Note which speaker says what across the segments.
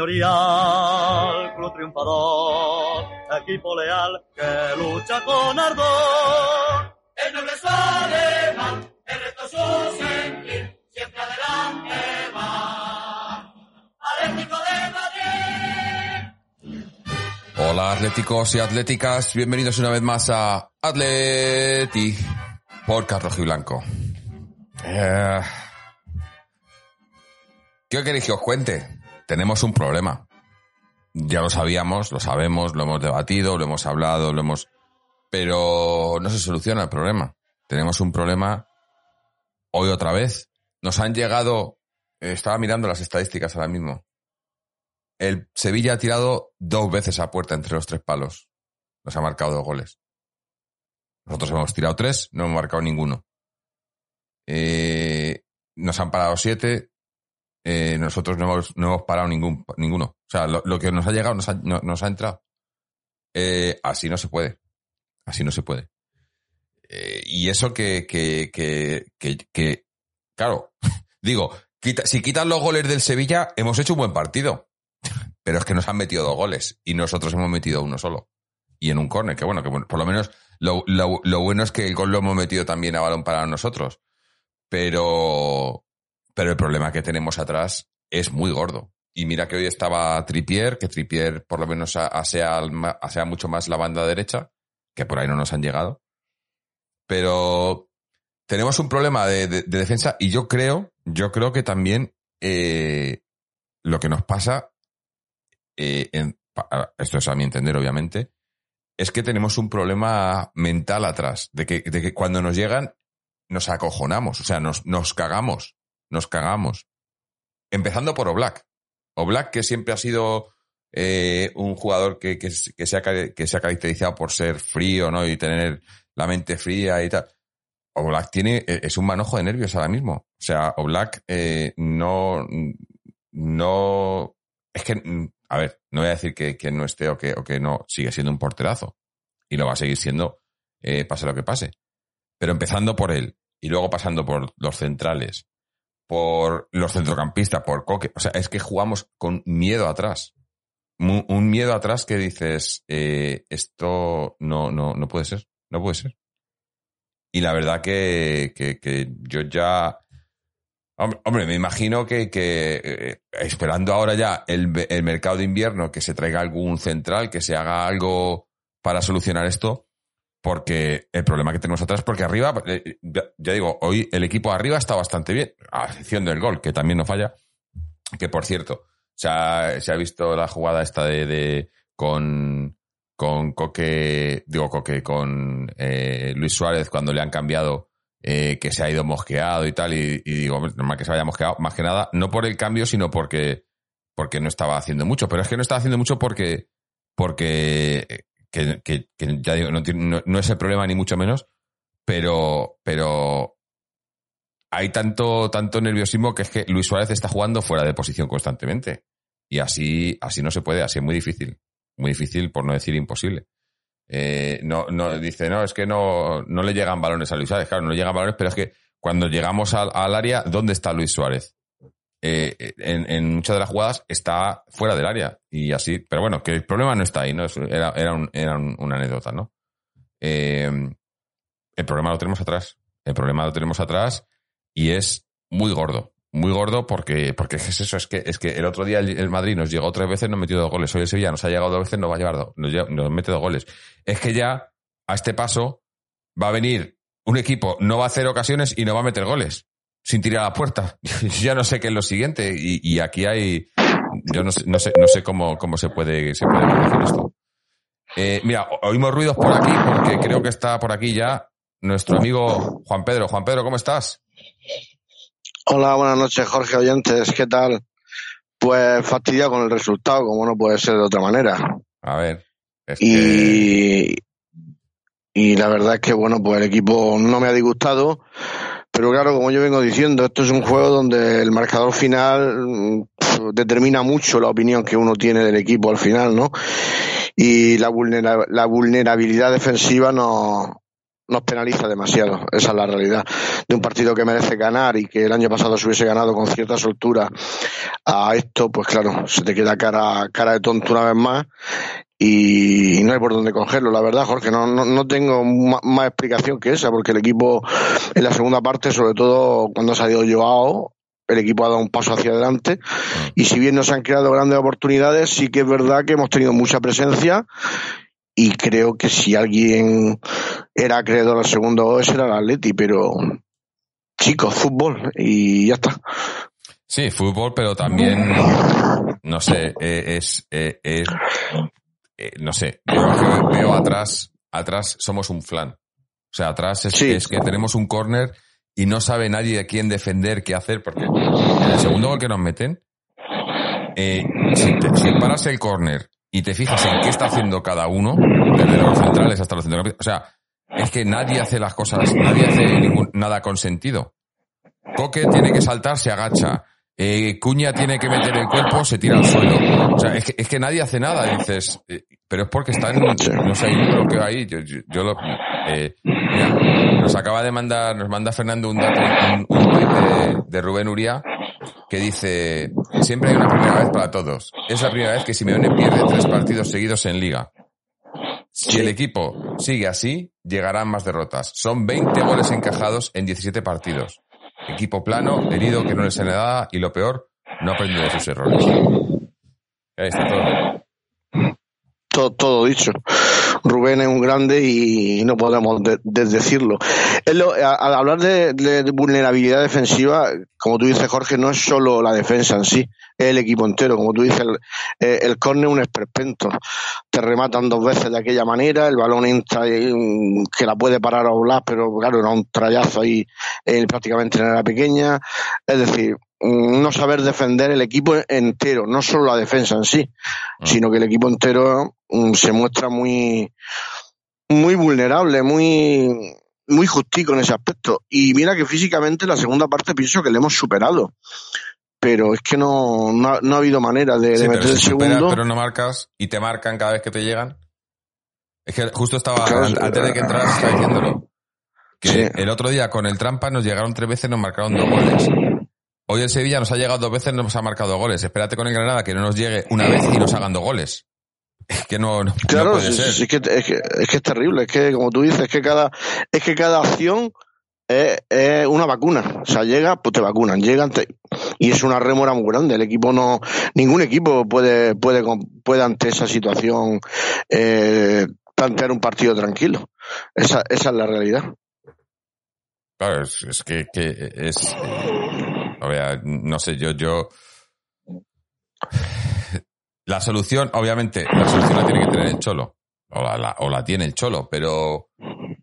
Speaker 1: señorial, club triunfador, equipo leal que lucha con ardor.
Speaker 2: El noble es alemán, el resto su sentir, siempre adelante va. Atlético de Madrid.
Speaker 3: Hola atléticos y atléticas, bienvenidos una vez más a Atleti por Carlos y Blanco. Eh, ¿Qué queréis que os cuente? Tenemos un problema. Ya lo sabíamos, lo sabemos, lo hemos debatido, lo hemos hablado, lo hemos... Pero no se soluciona el problema. Tenemos un problema hoy otra vez. Nos han llegado... eh, Estaba mirando las estadísticas ahora mismo. El Sevilla ha tirado dos veces a puerta entre los tres palos. Nos ha marcado dos goles. Nosotros hemos tirado tres, no hemos marcado ninguno. Eh, nos han parado siete, eh, nosotros no hemos, no hemos parado ningún, ninguno. O sea, lo, que nos ha llegado nos ha, entrado. Eh, así no se puede. Así no se puede. Eh, y eso que, que, que, claro, digo, si quitan los goles del Sevilla, hemos hecho un buen partido. Pero es que nos han metido dos goles y nosotros hemos metido uno solo. Y en un córner, que bueno, que por lo menos lo, lo- lo bueno es que el gol lo hemos metido también a balón para nosotros. Pero, pero el problema que tenemos atrás es muy gordo. Y mira que hoy estaba Tripier, que Tripier por lo menos asea, asea mucho más la banda derecha, que por ahí no nos han llegado. Pero tenemos un problema de, de- de defensa y yo creo, yo creo que también eh, lo que nos pasa, eh, en- esto es a mi entender obviamente, es que tenemos un problema mental atrás, de que, de que cuando nos llegan nos acojonamos, o sea, nos, nos cagamos, nos cagamos. Empezando por Oblak. Oblak, que siempre ha sido eh, un jugador que, que, se ha, que se ha caracterizado por ser frío, ¿no? Y tener la mente fría y tal. Oblak tiene, eh, es un manojo de nervios ahora mismo. O sea, Oblak eh, no, no, es que, a ver, no voy a decir que, que no esté o que, o que no, sigue siendo un porterazo. Y lo va a seguir siendo, eh, pase lo que pase. Pero empezando por él y luego pasando por los centrales, por los centrocampistas, por Coque. O sea, es que jugamos con miedo atrás. Un miedo atrás que dices, eh, esto no, no, no puede ser, no puede ser. Y la verdad que, que, yo ya... Hombre, me imagino que, que eh, esperando ahora ya el, el mercado de invierno, que se traiga algún central, que se haga algo para solucionar esto, porque el problema que tenemos atrás, porque arriba, eh, ya, digo, hoy el equipo arriba está bastante bien, a excepción del gol, que también no falla, que por cierto, se ha, visto la jugada esta de, de con, con Coque, digo Coque, con eh, Luis Suárez cuando le han cambiado, eh, que se ha ido mosqueado y tal, y, y digo, normal que se vaya mosqueado, más que nada, no por el cambio, sino porque, porque no estaba haciendo mucho, pero es que no estaba haciendo mucho porque, porque que, que- ya digo, no, no- es el problema ni mucho menos, pero, pero hay tanto, tanto nerviosismo que es que Luis Suárez está jugando fuera de posición constantemente. Y así, así no se puede, así es muy difícil. Muy difícil, por no decir imposible. Eh, no, no, dice, no, es que no, no le llegan balones a Luis Suárez. Claro, no le llegan balones, pero es que cuando llegamos al área, ¿dónde está Luis Suárez? Eh, en, en muchas de las jugadas está fuera del área. Y así, pero bueno, que el problema no está ahí, ¿no? Era, era, un- era un- una anécdota, ¿no? Eh, el problema lo tenemos atrás. El problema lo tenemos atrás y es muy gordo. Muy gordo porque, porque es eso, es que, es que el otro día el, Madrid nos llegó tres veces, nos metió dos goles. Hoy el Sevilla nos ha llegado dos veces, nos va a llevar dos, nos mete dos goles. Es que ya, a este paso, va a venir un equipo, no va a hacer ocasiones y no va a meter goles. Sin tirar a la puerta. ya no sé qué es lo siguiente. Y, y aquí hay, yo no sé, no sé, no sé cómo, cómo se puede, se puede corregir esto. Eh, mira, oímos ruidos por aquí porque creo que está por aquí ya nuestro amigo Juan Pedro. Juan Pedro, ¿cómo estás?
Speaker 4: Hola, buenas noches, Jorge Oyentes, ¿qué tal? Pues fastidiado con el resultado, como no puede ser de otra manera.
Speaker 3: A ver. Es que,
Speaker 4: Y, y la verdad es que, bueno, pues el equipo no me ha disgustado, Pero claro, como yo vengo diciendo, esto es un juego donde el marcador final mm, determina mucho la opinión que uno tiene del equipo al final, ¿no? Y la, la vulnerabilidad defensiva no, nos penaliza demasiado. Esa es la realidad. De un partido que merece ganar y que el año pasado se hubiese ganado con cierta soltura a esto, pues claro, se te queda cara, cara de tonto una vez más y no hay por dónde cogerlo, la verdad, Jorge. No, no, no tengo más explicación que esa, porque el equipo en la segunda parte, sobre todo cuando ha salido Joao, el equipo ha dado un paso hacia adelante y si bien no se han creado grandes oportunidades, sí que es verdad que hemos tenido mucha presencia y creo que si alguien era acreedor al segundo ese era el Atleti, pero chicos, fútbol y ya está.
Speaker 3: Sí, fútbol, pero también, no sé, eh, es, eh, es- eh, no sé, yo veo, atrás, atrás somos un flan. O sea, atrás es,
Speaker 4: Sí.
Speaker 3: es que tenemos un corner y no sabe nadie a quién defender, qué hacer, porque en el segundo gol que nos meten, eh, si, te- si paras el corner y te fijas en qué está haciendo cada uno, desde los centrales hasta los centrocampistas, o sea, es que nadie hace las cosas, nadie hace ningún- nada con sentido. Coque tiene que saltar, se agacha. Eh, Cuña tiene que meter el cuerpo, se tira al suelo. O sea, es que, es que nadie hace nada. Dices, eh, pero es porque está en, no sé, un bloqueo ahí. Yo, yo, yo lo, eh, mira, nos acaba de mandar, nos manda Fernando un dato, un, un de, de Rubén Uría, que dice, siempre hay una primera vez para todos. Es la primera vez que Simeone pierde tres partidos seguidos en liga. Si el equipo sigue así, llegarán más derrotas. Son 20 goles encajados en 17 partidos. Equipo plano, herido, que no le sale nada y lo peor, no aprende de sus errores. Ahí está todo.
Speaker 4: Todo, todo dicho. Rubén es un grande y no podemos de- desdecirlo. Es lo- a- al hablar de, de vulnerabilidad defensiva, como tú dices, Jorge, no es solo la defensa en sí, es el equipo entero. Como tú dices, el, eh, el córner es un esperpento. Te rematan dos veces de aquella manera, el balón entra y, mm, que la puede parar a Oblak, pero claro, era un trayazo ahí eh, prácticamente en la pequeña. Es decir, mm, no saber defender el equipo entero, no solo la defensa en sí,
Speaker 3: Mm.
Speaker 4: sino que el equipo entero se muestra muy, muy vulnerable, muy, muy justico en ese aspecto. Y mira que físicamente la segunda parte pienso que le hemos superado. Pero es que no, no, ha, no ha habido manera de, de
Speaker 3: Sí, pero
Speaker 4: meter el segundo.
Speaker 3: pero no marcas y te marcan cada vez que te llegan. Es que justo estaba,
Speaker 4: Claro,
Speaker 3: antes de que entras, estaba diciéndolo. Que
Speaker 4: Sí.
Speaker 3: el otro día con el trampa nos llegaron tres veces, nos marcaron dos goles. Hoy el Sevilla nos ha llegado dos veces, nos ha marcado goles. Espérate con el Granada que no nos llegue una vez y nos hagan dos goles. Es que no, no, no
Speaker 4: Claro,
Speaker 3: puede ser.
Speaker 4: es, que, es, que, es que es terrible, es que como tú dices, es que cada, es que cada acción es, es una vacuna. O sea, llega, pues te vacunan, llegan te- y es una rémora muy grande. El equipo no, ningún equipo puede, puede, puede ante esa situación eh, plantear un partido tranquilo. Esa, esa es la realidad.
Speaker 3: Claro, es, es que, que es. eh, a ver, no sé, yo, yo. La solución, obviamente, la solución la tiene que tener el Cholo. O la, la- o la tiene el Cholo, pero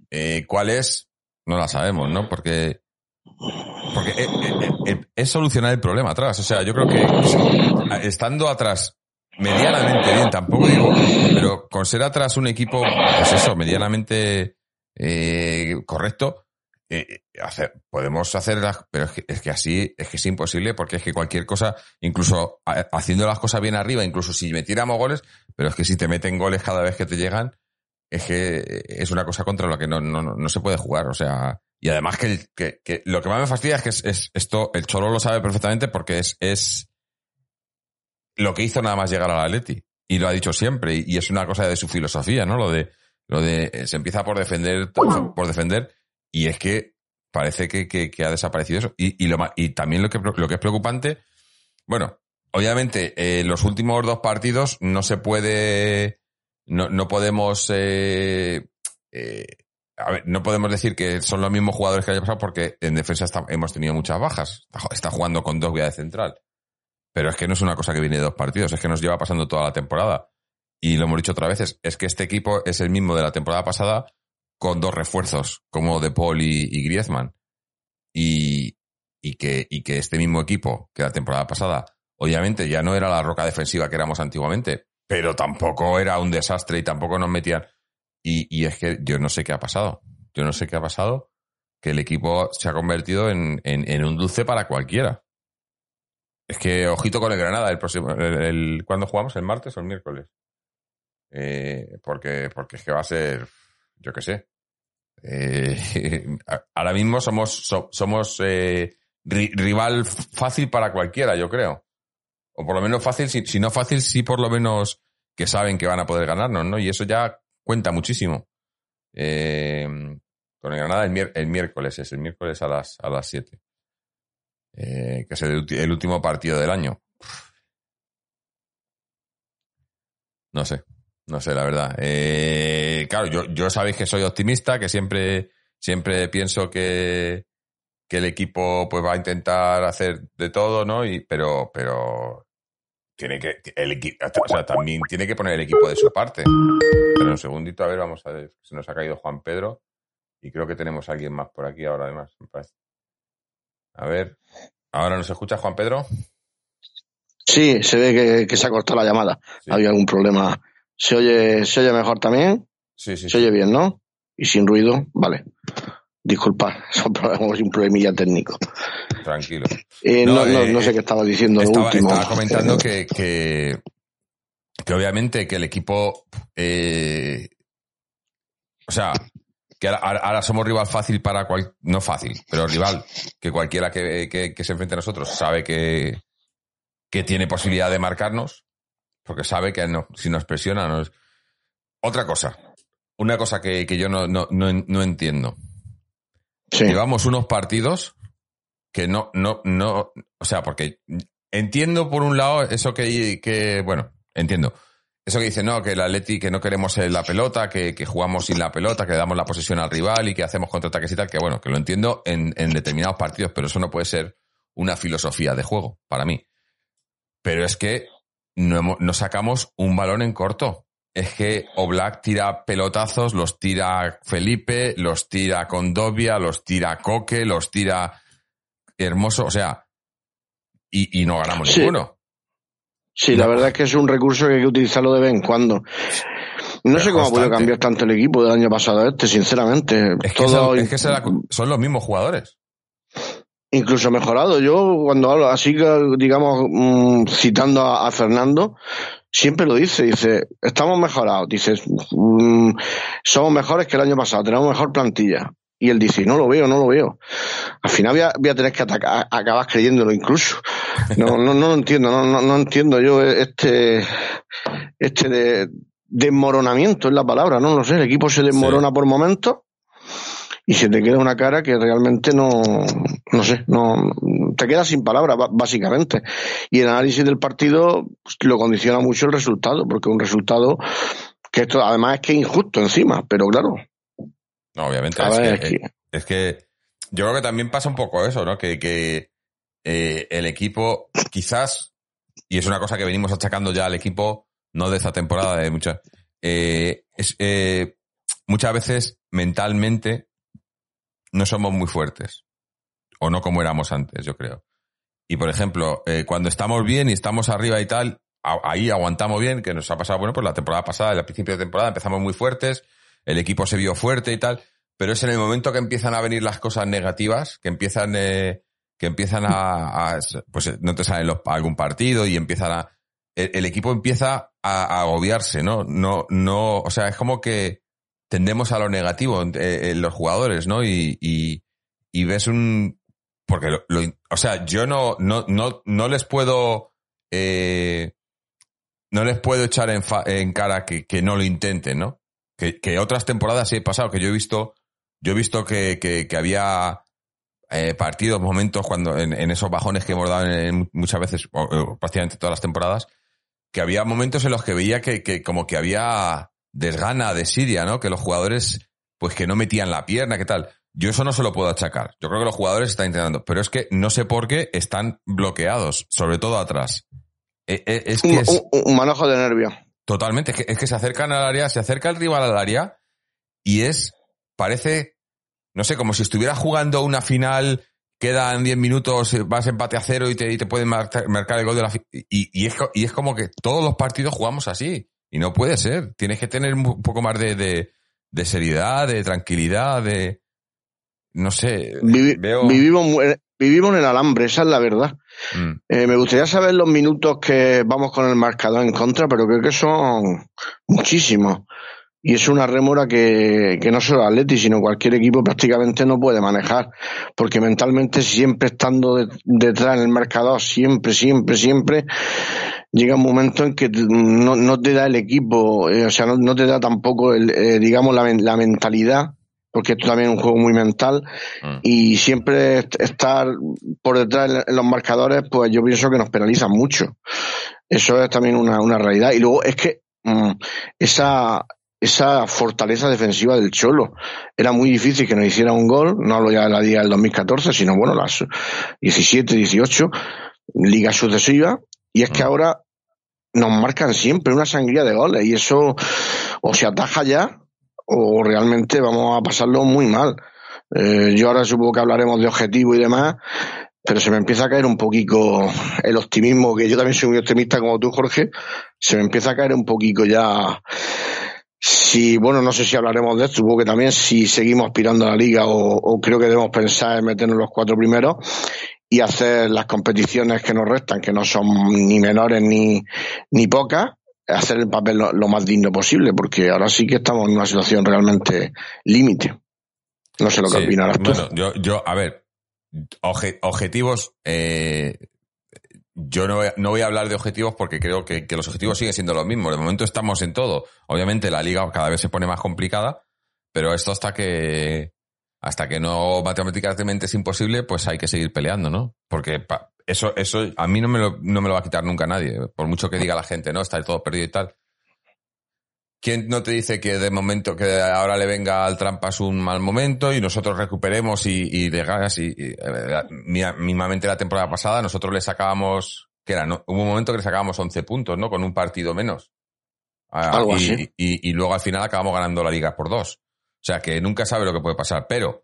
Speaker 3: eh, ¿cuál es? No la sabemos, ¿no? Porque. Porque eh, eh, eh, es solucionar el problema atrás. O sea, yo creo que estando atrás medianamente bien, tampoco digo, pero con ser atrás un equipo, pues eso, medianamente eh, correcto, eh, hacer, podemos hacer las, pero es que, es que así es que es imposible porque es que cualquier cosa, incluso ha- haciendo las cosas bien arriba, incluso si metiéramos goles, pero es que si te meten goles cada vez que te llegan, es que es una cosa contra la que no, no, no se puede jugar, o sea, y además que, lo que más me fastidia es que es, es esto, el Cholo lo sabe perfectamente porque es, es lo que hizo nada más llegar al Atleti. Y lo ha dicho siempre, y, y es una cosa de su filosofía, ¿no? Lo de, lo de, eh, se empieza por defender, por defender, y es que parece que, que, ha desaparecido eso. Y, y, lo, y también lo que, lo que es preocupante, bueno, obviamente, eh, los últimos dos partidos no se puede, no, no podemos, eh, eh, a ver, no podemos decir que son los mismos jugadores que el año pasado porque en defensa hemos tenido muchas bajas. Está, jugando con dos vías de central. Pero es que no es una cosa que viene de dos partidos, es que nos lleva pasando toda la temporada. Y lo hemos dicho otra vez, es que este equipo es el mismo de la temporada pasada con dos refuerzos, como De Paul y, Griezmann. Y, y, que, y que este mismo equipo que la temporada pasada, obviamente ya no era la roca defensiva que éramos antiguamente, pero tampoco era un desastre y tampoco nos metían. Y, y es que yo no sé qué ha pasado. Yo no sé qué ha pasado. que el equipo se ha convertido en, en, en un dulce para cualquiera. Es que ojito con el Granada el próximo. El, el- ¿Cuándo jugamos? ¿El martes o el miércoles? Eh, porque, porque es que va a ser. Yo qué sé. Eh, ahora mismo somos, so- somos eh, ri- rival fácil para cualquiera, yo creo. O por lo menos fácil, si, no fácil, sí por lo menos que saben que van a poder ganarnos, ¿no? Y eso ya cuenta muchísimo. Eh, con el Granada el, miércoles, es el miércoles a las, a las 7. Eh, que es el último partido del año. No sé, no sé, la verdad. Eh, claro, yo, yo sabéis que soy optimista, que siempre, siempre pienso que, que el equipo pues va a intentar hacer de todo, ¿no? Y, pero, pero tiene que, el o sea, también tiene que poner el equipo de su parte. Pero un segundito, a ver, vamos a ver. Se nos ha caído Juan Pedro y creo que tenemos a alguien más por aquí ahora, además, me parece. A ver, ¿ahora nos escucha Juan Pedro?
Speaker 4: Sí, se ve que, que se ha cortado la llamada.
Speaker 3: Sí.
Speaker 4: Había algún problema. ¿Se oye, ¿Se oye mejor también?
Speaker 3: Sí, sí,
Speaker 4: Se oye bien, ¿no? Y sin ruido. Vale. Disculpa, son problemas, un problemilla técnico.
Speaker 3: Tranquilo.
Speaker 4: Eh,
Speaker 3: No, eh,
Speaker 4: no sé qué estaba diciendo lo
Speaker 3: Estaba,
Speaker 4: último.
Speaker 3: estaba comentando que, que, que obviamente que el equipo, eh, o sea, que ahora somos rival fácil para cual, no fácil, pero rival, que cualquiera que, que- que se enfrente a nosotros sabe que, que tiene posibilidad de marcarnos, porque sabe que no- si nos presiona nos... Otra cosa, una cosa que, que yo no, no, no, no entiendo.
Speaker 4: Sí.
Speaker 3: Llevamos unos partidos que no, no, no, o sea, porque entiendo por un lado eso que, que bueno, entiendo. Eso que dice, no, que el Atleti, que no queremos la pelota, que, que jugamos sin la pelota, que le damos la posesión al rival y que hacemos contraataques y tal, que bueno, que lo entiendo en, en determinados partidos, pero eso no puede ser una filosofía de juego para mí. Pero es que no, hemos- no sacamos un balón en corto. Es que Oblak tira pelotazos, los tira Felipe, los tira Condovia, los tira Coque, los tira Hermoso, o sea, y, y no ganamos
Speaker 4: Sí.
Speaker 3: ninguno.
Speaker 4: Sí, la verdad es que es un recurso que hay que utilizarlo de vez en cuando. No
Speaker 3: Pero
Speaker 4: sé cómo ha podido cambiar tanto el equipo del año pasado a este, sinceramente.
Speaker 3: Es que,
Speaker 4: Todo,
Speaker 3: son, es que será- son los mismos jugadores.
Speaker 4: Incluso mejorado. Yo cuando hablo así, digamos, mm, citando a, Fernando, siempre lo dice, dice, estamos mejorados, dice, mm, somos mejores que el año pasado, tenemos mejor plantilla. Y él dice, no lo veo, no lo veo. Al final voy a, voy a tener que atacar, acabar creyéndolo incluso. No, no, no lo entiendo, no, no, no entiendo yo este, este de, desmoronamiento es la palabra, no lo sé. El equipo se desmorona por momentos y se te queda una cara que realmente no, no sé, no, te quedas sin palabras, básicamente. Y el análisis del partido pues, lo condiciona mucho el resultado, porque un resultado que esto además es que es injusto encima, pero claro,
Speaker 3: No, obviamente. Es
Speaker 4: ver,
Speaker 3: que,
Speaker 4: es que-
Speaker 3: es que yo creo que también pasa un poco eso, ¿no? Que, que eh, el equipo, quizás, y es una cosa que venimos achacando ya al equipo, no de esta temporada, de muchas, eh, es, eh, muchas veces mentalmente no somos muy fuertes. O no como éramos antes, yo creo. Y por ejemplo, eh, cuando estamos bien y estamos arriba y tal, ahí aguantamos bien, que nos ha pasado, bueno, pues la temporada pasada, al principio de temporada empezamos muy fuertes, el equipo se vio fuerte y tal, pero es en el momento que empiezan a venir las cosas negativas, que empiezan, eh, que empiezan a, pues eh, no te salen algún partido y empiezan a, el, el equipo empieza a, a agobiarse, ¿no? No, no, o sea, es como que tendemos a lo negativo eh, en los jugadores, ¿no? Y, y, ves un, porque lo, o sea, yo no, no, no, no les puedo, eh, no les puedo echar en, fa- en cara que, que no lo intenten, ¿no? Que, que otras temporadas sí he pasado, que yo he visto, yo he visto que, que, había eh, partidos, momentos cuando, en, esos bajones que hemos dado muchas veces, prácticamente todas las temporadas, que había momentos en los que veía que, que como que había desgana, desidia, ¿no? Que los jugadores, pues que no metían la pierna, ¿qué tal? Yo eso no se lo puedo achacar. Yo creo que los jugadores están intentando, pero es que no sé por qué están bloqueados, sobre todo atrás. Eh, eh, Es que
Speaker 4: un,
Speaker 3: es
Speaker 4: un- un manojo de nervios.
Speaker 3: totalmente, es que, es que se acercan al área, se acerca el rival al área y es, parece, no sé, como si estuviera jugando una final, quedan 10 minutos, vas empate a cero y te, y te pueden marcar, marcar el gol de la fi- y, y, es, y es como que todos los partidos jugamos así. Y no puede ser. Tienes que tener un poco más de, de, de seriedad, de tranquilidad, de... no sé,
Speaker 4: Vivi-
Speaker 3: veo...
Speaker 4: vivimos, mu- vivimos en el alambre, esa es la verdad.
Speaker 3: Mm,
Speaker 4: Eh, me gustaría saber los minutos que vamos con el marcador en contra, pero creo que son muchísimos. Y es una rémora que, que no solo Atleti, sino cualquier equipo prácticamente no puede manejar. Porque mentalmente, siempre estando de- detrás en el marcador, siempre, siempre, siempre, llega un momento en que no, no te da el equipo, eh, o sea, no, no te da tampoco, el, eh, digamos, la, la mentalidad, porque esto también es un juego muy mental,
Speaker 3: mm.
Speaker 4: y siempre est- estar por detrás en- los marcadores, pues yo pienso que nos penalizan mucho. Eso es también una, una realidad. Y luego es que mm, esa, esa fortaleza defensiva del Cholo era muy difícil que nos hiciera un gol, no hablo ya de la liga del 2014, sino bueno, las 17, 18, ligas sucesivas, y es que ahora nos marcan siempre una sangría de goles, y eso o se ataja ya, o realmente vamos a pasarlo muy mal. Eh, yo ahora supongo que hablaremos de objetivo y demás, pero se me empieza a caer un poquito el optimismo, que yo también soy muy optimista como tú, Jorge, se me empieza a caer un poquito ya. Si, bueno, no sé si hablaremos de esto, supongo que también si seguimos aspirando a la liga o, o creo que debemos pensar en meternos los cuatro primeros y hacer las competiciones que nos restan, que no son ni menores ni, ni pocas, hacer el papel lo, lo más digno posible, porque ahora sí que estamos en una situación realmente límite. No sé lo que
Speaker 3: Sí,
Speaker 4: opinarás tú.
Speaker 3: Bueno, yo, yo, a ver, objetivos, eh, yo no, voy a- no voy a hablar de objetivos porque creo que, que los objetivos siguen siendo los mismos. De momento estamos en todo. Obviamente la liga cada vez se pone más complicada, pero esto hasta que hasta que no matemáticamente es imposible, pues hay que seguir peleando, ¿no? Porque pa- eso, eso a mí no me, lo, no me lo va a quitar nunca nadie, por mucho que diga la gente, ¿no? Está todo perdido y tal. ¿Quién no te dice que de momento, que ahora le venga al trampas un mal momento y nosotros recuperemos y, y de ganas? Y, y, eh, mismamente la temporada pasada nosotros le sacábamos, que era? No? Hubo un momento que le sacábamos 11 puntos, ¿no? Con un partido menos. Ah,
Speaker 4: Algo
Speaker 3: y,
Speaker 4: así.
Speaker 3: Y luego al final acabamos ganando la liga por dos. O sea que nunca sabe lo que puede pasar, pero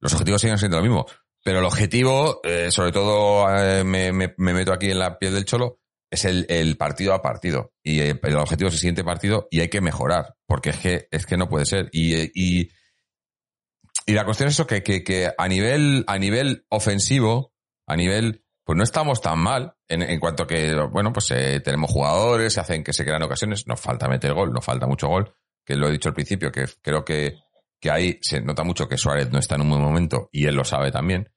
Speaker 3: los objetivos siguen siendo lo mismo. Pero el objetivo, eh, sobre todo eh, me, me- me meto aquí en la piel del cholo, es el, partido a partido. Y eh, el objetivo es el siguiente partido y hay que mejorar, porque es que, es que no puede ser. Y, eh, y, y la cuestión es eso, que, que, que a nivel, a nivel ofensivo, a nivel, pues no estamos tan mal en, en cuanto que, bueno, pues eh, tenemos jugadores, se hacen que se crean ocasiones, nos falta meter gol, nos falta mucho gol, que lo he dicho al principio, que creo que, que ahí se nota mucho que Suárez no está en un buen momento y él lo sabe también.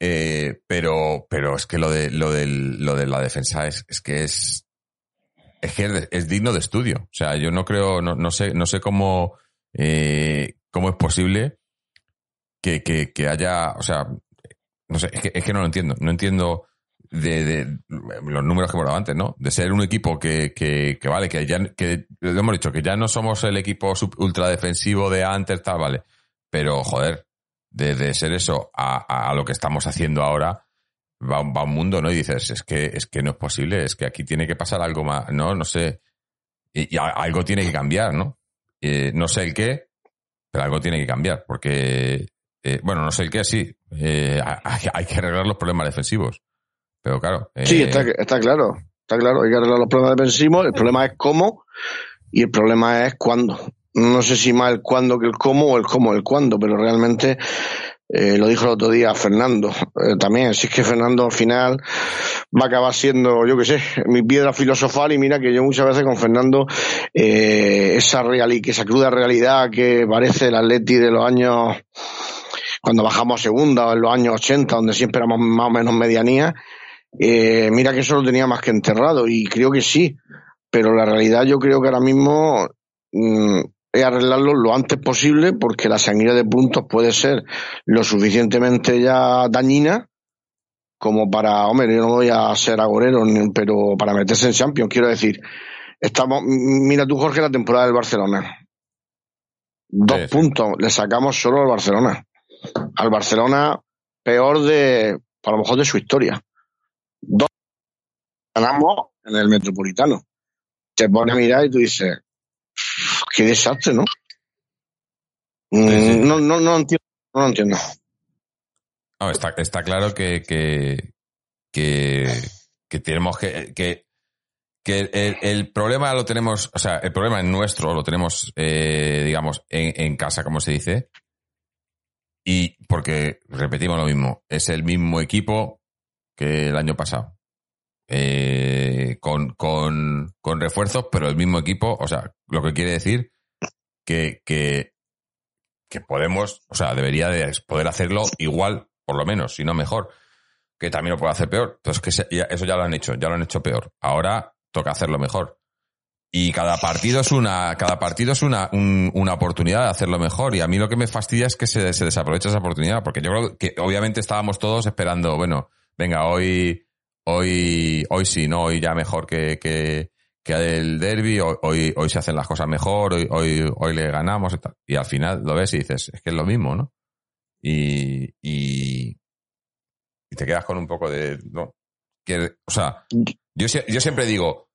Speaker 3: Eh, pero, pero es que lo de, lo lo de la defensa es, que es, es que es, digno de estudio. O sea, yo no creo, no, no sé, no sé cómo, eh, cómo es posible que, que, que haya, o sea, no sé, que, es que no lo entiendo. No entiendo de, los números que hemos dado antes, ¿no? De ser un equipo que, que, que vale, que ya, que hemos dicho, que ya no somos el equipo ultra defensivo de antes, tal, vale. Pero, joder, de, de ser eso a, a, lo que estamos haciendo ahora, va, va un mundo, ¿no? Y dices, es que, es que no es posible, es que aquí tiene que pasar algo más, ¿no? No sé. Y, algo tiene que cambiar, ¿no? Eh, no sé el qué, pero algo tiene que cambiar, porque, eh, bueno, no sé el qué, sí. Eh, hay que arreglar los problemas defensivos. Pero claro. eh,
Speaker 4: Sí, está, está claro. Está claro, hay que arreglar los problemas defensivos. El problema es cómo y el problema es cuándo. No sé si más el cuándo que el cómo o el cómo el cuándo, pero realmente eh, lo dijo el otro día Fernando eh, también. Si es que Fernando al final va a acabar siendo, yo qué sé, mi piedra filosofal y mira que yo muchas veces con Fernando eh, esa reali que esa cruda realidad que parece el Atleti de los años cuando bajamos a segunda o en los años 80 donde siempre éramos más o menos medianía eh, mira que eso lo tenía más que enterrado y creo que sí, pero la realidad yo creo que ahora mismo mm, es arreglarlo lo antes posible porque la sangría de puntos puede ser lo suficientemente ya dañina como para, hombre, yo no voy a ser agorero, pero para meterse en Champions, quiero decir, estamos, m- mira tú Jorge la temporada del Barcelona. Dos
Speaker 3: Sí,
Speaker 4: puntos, le sacamos solo al Barcelona. Al Barcelona peor de, a lo mejor de su historia ganamos en el Metropolitano. Te pones a mirar y tú dices, qué desastre, ¿no? Mm. No, no, no entiendo. No lo entiendo.
Speaker 3: No, está, está claro que, que, que, que tenemos que, que, que el, el problema lo tenemos, o sea, el problema es nuestro, lo tenemos, eh, digamos, en, en casa, como se dice. Y porque, repetimos lo mismo, es el mismo equipo que el año pasado. Eh, con, con, con refuerzos, pero el mismo equipo, o sea, lo que quiere decir que, que, que podemos, o sea, debería de poder hacerlo igual, por lo menos, si no mejor, que también lo puede hacer peor. Entonces, que eso ya lo han hecho, ya lo han hecho peor. Ahora toca hacerlo mejor. Y cada partido es una, cada partido es una, un- una oportunidad de hacerlo mejor. Y a mí lo que me fastidia es que se, se desaprovecha esa oportunidad. Porque yo creo que obviamente estábamos todos esperando, bueno, venga, hoy, hoy, hoy sí, ¿no? Hoy ya mejor que, que, que el derby, hoy, hoy, se hacen las cosas mejor, hoy, hoy, hoy le ganamos y tal. Y al final lo ves y dices, es que es lo mismo, ¿no? Y, y, te quedas con un poco de, no, que, o sea, yo, yo siempre digo,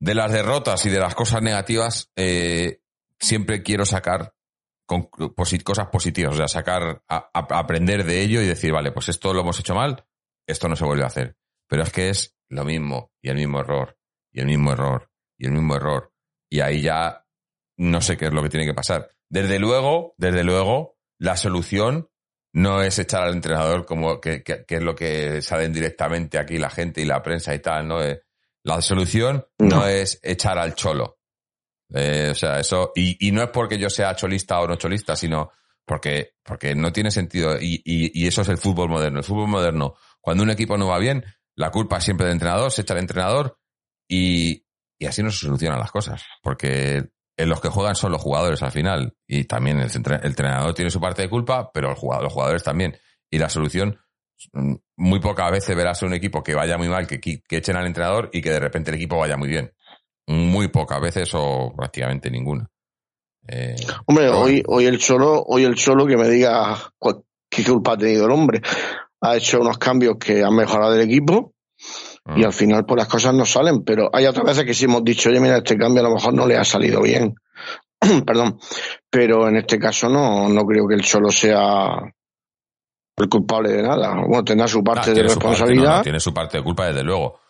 Speaker 3: de las derrotas y de las cosas negativas, eh, siempre quiero sacar con, cosas positivas, o sea, sacar, aprender de ello y decir, vale, pues esto lo hemos hecho mal, esto no se vuelve a hacer. Pero es que es lo mismo, y el mismo error, y el mismo error, y el mismo error. Y ahí ya no sé qué es lo que tiene que pasar. Desde luego, desde luego, la solución no es echar al entrenador como que, que- que es lo que salen directamente aquí la gente y la prensa y tal, ¿no? Eh, la solución no,
Speaker 4: No.
Speaker 3: es echar al cholo. Eh, o sea, eso, y, y no es porque yo sea cholista o no cholista, sino porque, porque no tiene sentido. Y, y, y eso es el fútbol moderno. El fútbol moderno, cuando un equipo no va bien, la culpa es siempre del entrenador, se echa al entrenador y, y así no se solucionan las cosas. Porque en los que juegan son los jugadores al final. Y también el, entre- el entrenador tiene su parte de culpa, pero el jugador- los jugadores también. Y la solución, mm, muy pocas veces verás un equipo que vaya muy mal, que, que echen al entrenador y que de repente el equipo vaya muy bien. Muy pocas veces o prácticamente ninguna. Eh,
Speaker 4: Hombre, hoy, hoy el Cholo, hoy el Cholo que me diga cuál- qué culpa ha tenido el hombre. Ha hecho unos cambios que han mejorado el equipo y
Speaker 3: Mm.
Speaker 4: al final pues las cosas no salen, pero hay otras veces que sí hemos dicho, oye, mira, este cambio a lo mejor no le ha salido bien. Perdón. Pero en este caso no, no creo que el Cholo sea el culpable de nada. Bueno, tendrá su
Speaker 3: Ah,
Speaker 4: parte de
Speaker 3: su parte,
Speaker 4: responsabilidad.
Speaker 3: no, no, tiene su parte de culpa, desde luego.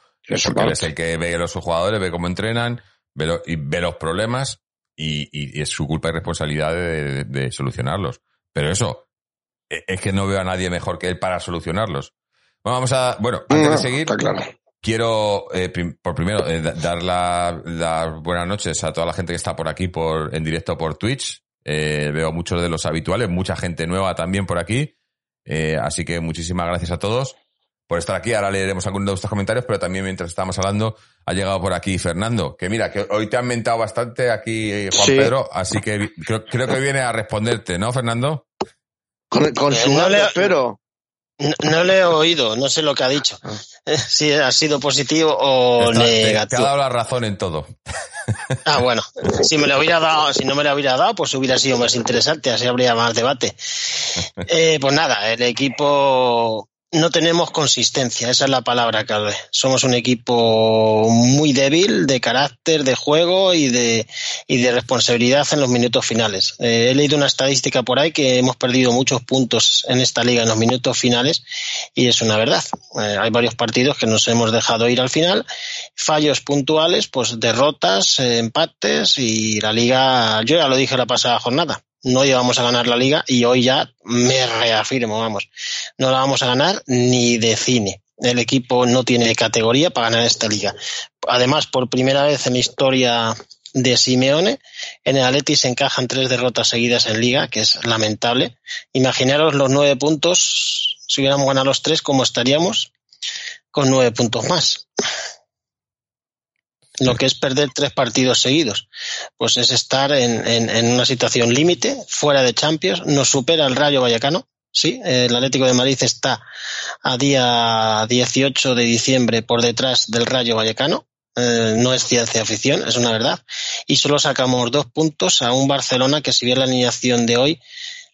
Speaker 3: Porque él es el que ve a los jugadores, ve cómo entrenan, ve, lo- y ve los problemas y, y- y es su culpa y responsabilidad de, de- de solucionarlos. Pero eso, es que no veo a nadie mejor que él para solucionarlos. Bueno, vamos a, bueno, antes
Speaker 4: No,
Speaker 3: de seguir,
Speaker 4: Está claro.
Speaker 3: quiero, eh, prim- por primero, eh, da- dar la- las buenas noches a toda la gente que está por aquí por, en directo por Twitch. Eh, veo muchos de los habituales, mucha gente nueva también por aquí. Eh, así que muchísimas gracias a todos por estar aquí. Ahora leeremos algunos de vuestros comentarios, pero también mientras estamos hablando, ha llegado por aquí Fernando, que mira, que hoy te han mentado bastante aquí eh, Juan
Speaker 4: Sí.
Speaker 3: Pedro, así que creo que viene a responderte, ¿no, Fernando?
Speaker 4: Con, con
Speaker 5: Eh,
Speaker 4: su
Speaker 5: no le-
Speaker 4: espero.
Speaker 5: No, no le he oído, no sé lo que ha dicho. Eh, Si ha sido positivo o
Speaker 3: Está- te, te ha
Speaker 5: negativo.
Speaker 3: dado la razón en todo.
Speaker 5: Ah, bueno, si me lo hubiera dado, si no me lo hubiera dado, pues hubiera sido más interesante, así habría más debate. Eh, pues nada, el equipo no tenemos consistencia, esa es la palabra clave. Somos un equipo muy débil de carácter, de juego y de, y de responsabilidad en los minutos finales. Eh, he leído una estadística por ahí que hemos perdido muchos puntos en esta liga en los minutos finales y es una verdad. Eh, hay varios partidos que nos hemos dejado ir al final, fallos puntuales, pues derrotas, eh, empates y la liga, yo ya lo dije la pasada jornada, no íbamos a ganar la liga y hoy ya me reafirmo, vamos, no la vamos a ganar ni de cine. El equipo no tiene categoría para ganar esta liga. Además, por primera vez en la historia de Simeone, en el Atleti se encajan tres derrotas seguidas en liga, que es lamentable. Imaginaros los nueve puntos, si hubiéramos ganado los tres, ¿cómo estaríamos? Con nueve puntos más. Lo que es perder tres partidos seguidos, pues es estar en, en- en una situación límite, fuera de Champions, nos supera el Rayo Vallecano, sí, el Atlético de Madrid está a día 18 de diciembre por detrás del Rayo Vallecano, eh, no es ciencia ficción, es una verdad, y solo sacamos dos puntos a un Barcelona que si bien la alineación de hoy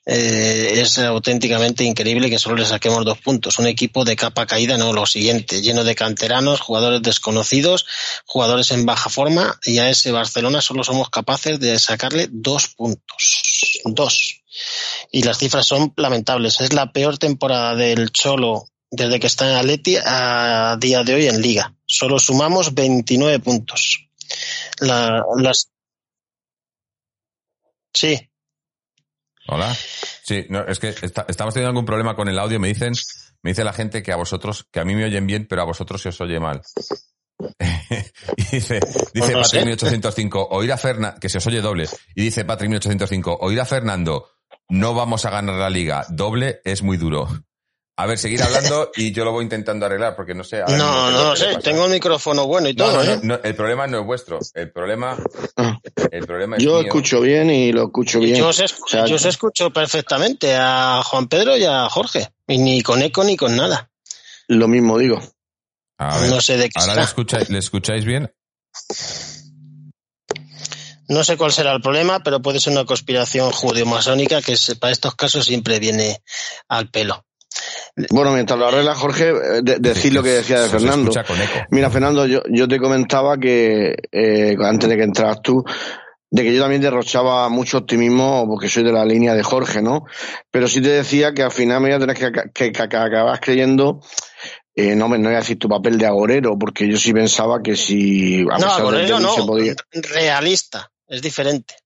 Speaker 5: eh, es auténticamente increíble que solo le saquemos dos puntos. Un equipo de capa caída, no lo siguiente, lleno de canteranos, jugadores desconocidos, jugadores en baja forma, y a ese Barcelona solo somos capaces de sacarle dos puntos. Dos. Y las cifras son lamentables. Es la peor temporada del Cholo desde que está en Atleti a día de hoy en Liga. Solo sumamos 29 puntos. La- las... Sí,
Speaker 3: Hola. Sí, no, es que está- estamos teniendo algún problema con el audio. Me dicen, me dice la gente que a vosotros, que a mí me oyen bien, pero a vosotros se os oye mal. y dice, dice
Speaker 5: no sé.
Speaker 3: Patrick 1805, oír a Fernando, que se os oye doble. Y dice Patrick 1805, oír a Fernando, no vamos a ganar la liga. Doble es muy duro. A ver, seguir hablando y yo lo voy intentando arreglar porque no sé.
Speaker 5: No, no
Speaker 3: le
Speaker 5: sé,
Speaker 3: pasa.
Speaker 5: tengo el micrófono bueno y
Speaker 3: No,
Speaker 5: todo,
Speaker 3: no,
Speaker 5: ¿eh?
Speaker 3: no, no, el problema no es vuestro. El problema,
Speaker 4: Ah,
Speaker 3: el problema es
Speaker 4: Yo
Speaker 3: mío.
Speaker 4: escucho bien y lo escucho bien.
Speaker 5: Yo os, escu-
Speaker 4: O sea,
Speaker 5: yo os escucho perfectamente a Juan Pedro y a Jorge. Y ni con eco ni con nada.
Speaker 4: Lo mismo digo.
Speaker 3: A ver,
Speaker 5: No sé de qué
Speaker 3: ahora le escucháis, le escucháis bien.
Speaker 5: No sé cuál será el problema, pero puede ser una conspiración judeo-masónica que para estos casos siempre viene al pelo.
Speaker 4: Bueno, mientras lo arregla Jorge, eh, de- decir lo que decía de Fernando. Mira, Fernando, yo, yo te comentaba que eh, antes de que entras tú, de que yo también derrochaba mucho optimismo porque soy de la línea de Jorge, ¿no? Pero sí te decía que al final me iba a tener que, que, que acabas creyendo, eh, no, me- no voy a decir tu papel de agorero, porque yo sí pensaba que si a
Speaker 5: No, Agorero no,
Speaker 4: se podía.
Speaker 5: realista, es diferente.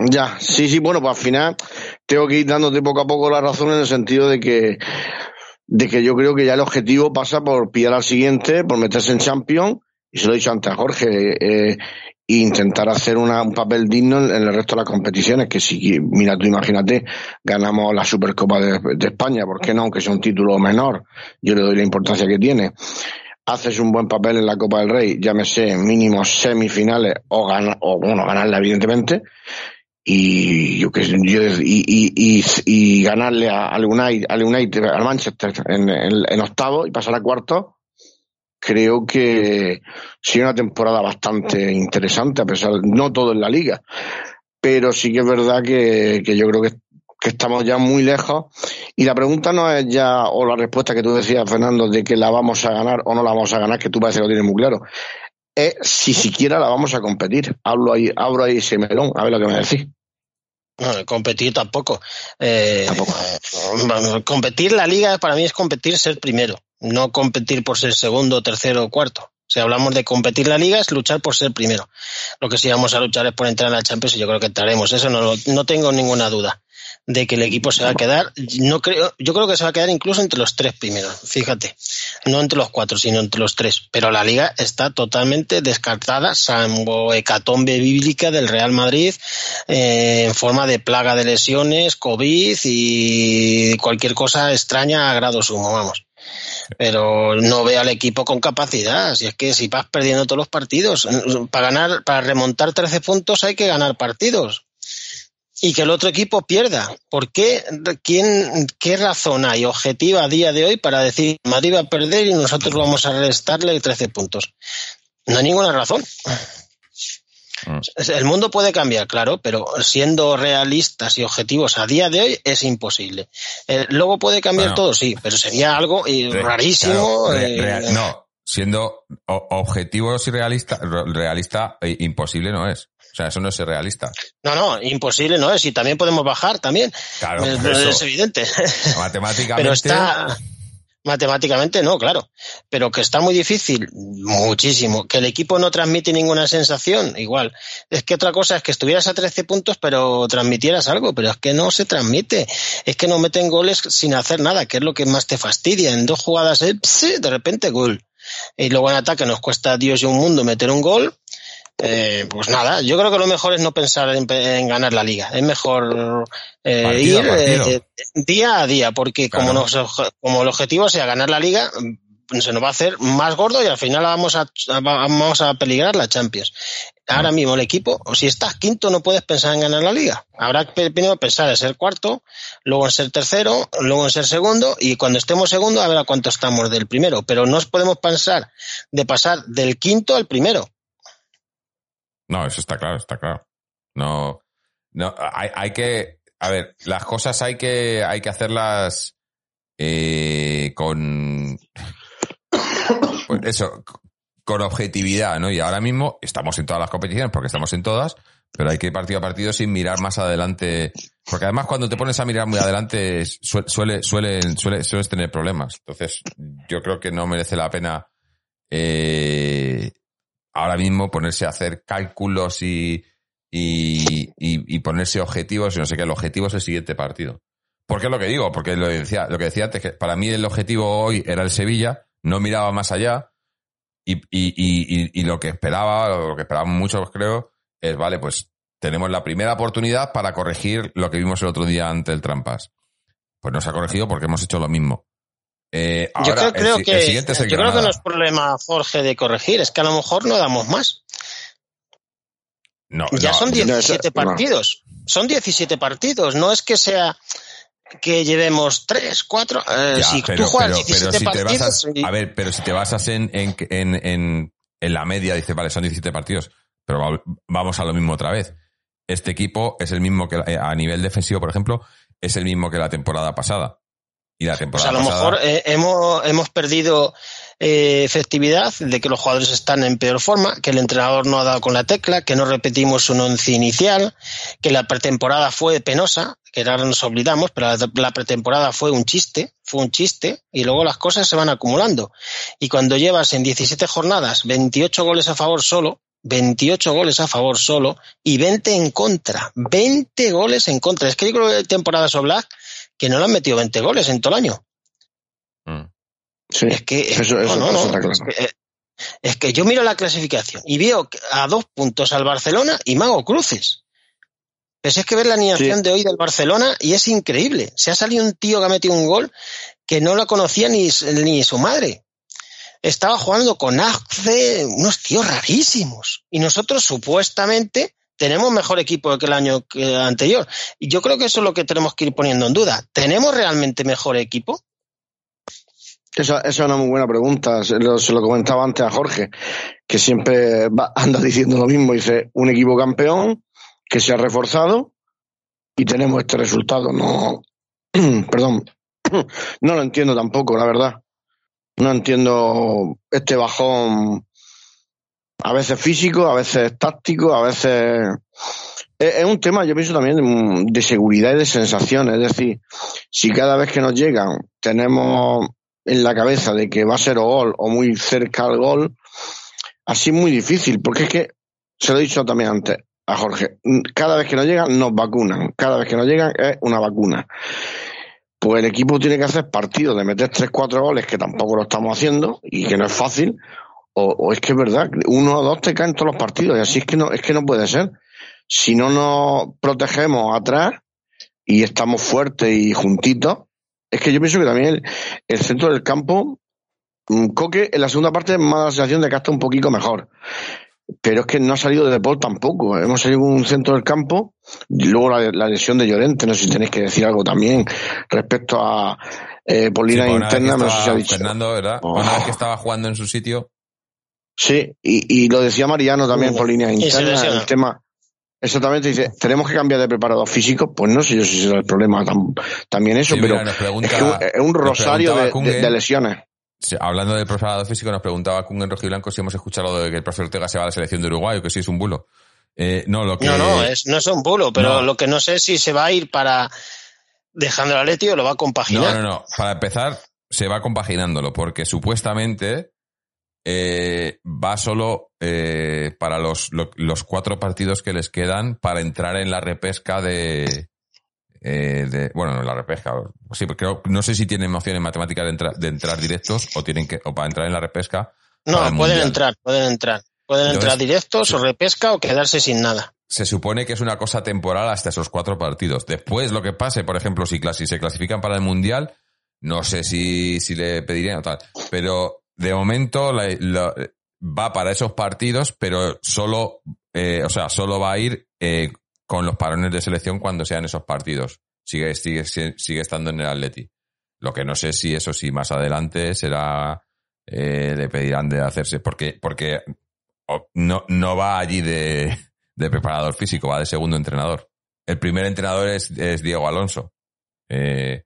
Speaker 4: Ya, sí, sí, bueno, pues al final tengo que ir dándote poco a poco la razón en el sentido de que, de que yo creo que ya el objetivo pasa por pillar al siguiente, por meterse en Champions, y se lo he dicho antes a Jorge, eh, e intentar hacer una- un papel digno en, el resto de las competiciones, que si, mira tú imagínate, ganamos la Supercopa de, de España, ¿por qué no? Aunque sea un título menor, yo le doy la importancia que tiene. Haces un buen papel en la Copa del Rey, llámese mínimo semifinales o, gana, o bueno, ganarla evidentemente, y yo que y, y, y, ganarle a- al United, al Manchester en, en, octavo y pasar a cuarto, creo que sí una temporada bastante interesante, a pesar no todo en la liga. Pero sí que es verdad que, que yo creo que, que estamos ya muy lejos. Y la pregunta no es ya, o la respuesta que tú decías, Fernando, de que la vamos a ganar o no la vamos a ganar, que tú parece que lo tienes muy claro. Es si siquiera la vamos a competir. Hablo ahí, abro ahí ese melón, a ver lo que me decís.
Speaker 5: No, competir tampoco. Eh,
Speaker 4: Tampoco.
Speaker 5: eh, competir la liga para mí es competir ser primero, no competir por ser segundo, tercero o cuarto. Si hablamos de competir la liga es luchar por ser primero. Lo que sí vamos a luchar es por entrar en la Champions y yo creo que entraremos. Eso no, no tengo ninguna duda de que el equipo se va a quedar. No creo, yo creo que se va a quedar incluso entre los tres primeros. Fíjate, no entre los cuatro, sino entre los tres. Pero la liga está totalmente descartada, salvo hecatombe bíblica del Real Madrid eh, en forma de plaga de lesiones, COVID y cualquier cosa extraña a grado sumo, vamos. Pero no veo al equipo con capacidad. Si es que si vas perdiendo todos los partidos, para ganar, para remontar 13 puntos hay que ganar partidos. Y que el otro equipo pierda. ¿Por qué? ¿Quién, ¿Qué razón hay objetiva a día de hoy para decir Madrid va a perder y nosotros vamos a restarle 13 puntos? No hay ninguna razón.
Speaker 3: Mm.
Speaker 5: El mundo puede cambiar, claro, pero siendo realistas y objetivos a día de hoy es imposible. Eh, luego puede cambiar
Speaker 3: Bueno.
Speaker 5: todo, sí, pero sería algo eh,
Speaker 3: Re-
Speaker 5: rarísimo.
Speaker 3: claro, re-
Speaker 5: eh,
Speaker 3: no, siendo objetivos y realista, re- realista, eh, imposible no es. O sea, eso no es realista.
Speaker 5: no, no, imposible no es. Y también podemos bajar también.
Speaker 3: Claro,
Speaker 5: es
Speaker 3: eso,
Speaker 5: evidente.
Speaker 3: matemáticamente.
Speaker 5: pero está matemáticamente no, claro, pero que está muy difícil, muchísimo, que el equipo no transmite ninguna sensación, igual. Es que otra cosa es que estuvieras a 13 puntos pero transmitieras algo, pero es que no se transmite, es que no meten goles sin hacer nada, que es lo que más te fastidia. En dos jugadas, eh, de repente gol. Y luego en ataque nos cuesta a Dios y un mundo meter un gol. Eh, pues nada, yo creo que lo mejor es no pensar en, en ganar la liga. Es mejor eh,
Speaker 3: Partido
Speaker 5: ir
Speaker 3: partido.
Speaker 5: eh, día a día, porque como, nos, como el objetivo sea ganar la liga, mm, se nos va a hacer más gordo y al final vamos a, vamos a peligrar la Champions. Ahora mismo el equipo, o si estás quinto, no puedes pensar en ganar la liga. Habrá que primero pensar en ser cuarto, luego en ser tercero, luego en ser segundo y cuando estemos segundo a ver a cuánto estamos del primero. Pero no podemos pensar de pasar del quinto al primero.
Speaker 3: No, eso está claro, está claro. No, no, hay, hay que, a ver, las cosas hay que, hay que hacerlas eh, con, pues eso, con objetividad, ¿no? Y ahora mismo estamos en todas las competiciones, porque estamos en todas, pero hay que ir partido a partido sin mirar más adelante, porque además cuando te pones a mirar muy adelante su- suele, suele, suele, sueles tener problemas. Entonces, yo creo que no merece la pena eh, ahora mismo ponerse a hacer cálculos y, y, y, ponerse objetivos y no sé qué. El objetivo es el siguiente partido. ¿Por qué es lo que digo? Porque lo que decía, lo que decía antes, que para mí el objetivo hoy era el Sevilla, no miraba más allá y, y lo que esperaba, lo que esperaban muchos creo, es, vale, pues tenemos la primera oportunidad para corregir lo que vimos el otro día ante el Trampas. Pues no se ha corregido porque hemos hecho lo mismo. Eh,
Speaker 5: yo
Speaker 3: ahora,
Speaker 5: creo, creo
Speaker 3: el, si-
Speaker 5: que,
Speaker 3: el siguiente es el
Speaker 5: yo creo que no es problema, Jorge, de corregir, es que a lo mejor no damos más.
Speaker 3: No,
Speaker 5: Ya
Speaker 3: no,
Speaker 5: son
Speaker 4: no,
Speaker 5: 17
Speaker 4: eso- no.
Speaker 5: partidos. Son 17 partidos. No es que sea que llevemos 3, 4.
Speaker 3: Ya,
Speaker 5: si
Speaker 3: pero,
Speaker 5: tú juegas
Speaker 3: pero- pero
Speaker 5: 17
Speaker 3: si te
Speaker 5: partidos.
Speaker 3: basas,
Speaker 5: y-
Speaker 3: a ver, pero si te basas en, en, en, en, en la media, dices, vale, son 17 partidos, pero va- vamos a lo mismo otra vez. Este equipo es el mismo que, eh, a nivel defensivo, por ejemplo, es el mismo que la temporada pasada. Y la
Speaker 5: pues
Speaker 3: temporada
Speaker 5: a lo
Speaker 3: pasada,
Speaker 5: mejor eh, hemos, hemos perdido eh, efectividad de que los jugadores están en peor forma, que el entrenador no ha dado con la tecla, que no repetimos un once inicial, que la pretemporada fue penosa, que ahora nos olvidamos, pero la, la pretemporada fue un chiste, fue un chiste, y luego las cosas se van acumulando. Y cuando llevas en 17 jornadas 28 goles a favor solo, 28 goles a favor solo y 20 en contra, 20 goles en contra. Es que yo creo que temporadas Oblak que no le han metido 20 goles en todo el año.
Speaker 3: Mm.
Speaker 4: Sí,
Speaker 5: Es que,
Speaker 4: eso, eso-
Speaker 5: no, no,
Speaker 4: eso está
Speaker 5: no,
Speaker 4: claro.
Speaker 5: es que, es que yo miro la clasificación y veo a dos puntos al Barcelona y Mago Cruces. Pero si es que ver la animación
Speaker 4: Sí.
Speaker 5: de hoy del Barcelona y es increíble. Se ha salido un tío que ha metido un gol que no lo conocía ni, ni su madre. Estaba jugando con Ace, unos tíos rarísimos. Y nosotros supuestamente tenemos mejor equipo que el año anterior. Y yo creo que eso es lo que tenemos que ir poniendo en duda. ¿Tenemos realmente mejor equipo?
Speaker 4: Esa, esa es una muy buena pregunta. Se lo, se lo comentaba antes a Jorge, que siempre va- anda diciendo lo mismo. Dice, un equipo campeón que se ha reforzado y tenemos este resultado. No, perdón, no lo entiendo tampoco, la verdad. No entiendo este bajón, a veces físico, a veces táctico, a veces... Es, es un tema, yo pienso también, de, de seguridad y de sensaciones. Es decir, si cada vez que nos llegan tenemos en la cabeza de que va a ser gol o muy cerca al gol, así es muy difícil, porque es que, se lo he dicho también antes a Jorge, cada vez que nos llegan nos vacunan, cada vez que nos llegan es una vacuna. Pues el equipo tiene que hacer partidos de meter 3-4 goles, que tampoco lo estamos haciendo y que no es fácil, o, o es que es verdad, uno o dos te caen todos los partidos y así es que no, es que no puede ser. Si no nos protegemos atrás y estamos fuertes y juntitos, es que yo pienso que también el, el centro del campo, mm, Coque en la segunda parte me da la sensación de que está un poquito mejor. Pero es que no ha salido de Paul tampoco. Hemos salido un centro del campo. Y luego la, la lesión de Llorente, no sé si tenéis que decir algo también respecto a eh, Polina interna, no sé si ha dicho.
Speaker 3: Fernando, ¿verdad?
Speaker 4: Oh.
Speaker 3: Una vez que estaba jugando en su sitio,
Speaker 4: Sí, y, y lo decía Mariano también por línea interna, el tema. Exactamente, dice, tenemos que cambiar de preparador físico, pues no sé yo si será el problema tam- también eso,
Speaker 3: Sí,
Speaker 4: pero
Speaker 3: mira, pregunta-
Speaker 4: es, que un- es un
Speaker 3: nos
Speaker 4: rosario de,
Speaker 3: Kunge.
Speaker 4: de- de lesiones.
Speaker 3: Sí, hablando del preparador físico, nos preguntaba Kung en Rojiblanco si hemos escuchado de que el profesor Ortega se va a la selección de Uruguay o que sí es un bulo. Eh, no, lo que...
Speaker 5: No, no, es, no es un bulo, pero
Speaker 3: No.
Speaker 5: lo que no sé es si se va a ir para dejando el Atleti o lo va a compaginar.
Speaker 3: No, no, no. Para empezar, se va compaginándolo, porque supuestamente eh, va solo eh, para los, lo- los cuatro partidos que les quedan para entrar en la repesca de. eh, de bueno, no, la repesca. Sí, porque creo- no sé si tienen opción en matemáticas de, entra- de entrar directos o tienen que o para entrar en la repesca.
Speaker 5: No, pueden
Speaker 3: Mundial.
Speaker 5: entrar, pueden entrar. Pueden
Speaker 3: Entonces,
Speaker 5: entrar directos o repesca o quedarse sin nada.
Speaker 3: Se supone que es una cosa temporal hasta esos cuatro partidos. Después, lo que pase, por ejemplo, si se clasifican para el Mundial, no sé si, si le pedirían o tal. Pero de momento la- va para esos partidos, pero solo, eh, o sea, solo va a ir eh, con los parones de selección cuando sean esos partidos. Sigue, sigue, sigue estando en el Atleti. Lo que no sé si eso sí más adelante será, eh, le pedirán de hacerse, porque, porque no, no va allí de, de preparador físico, va de segundo entrenador. El primer entrenador es, es Diego Alonso. Eh,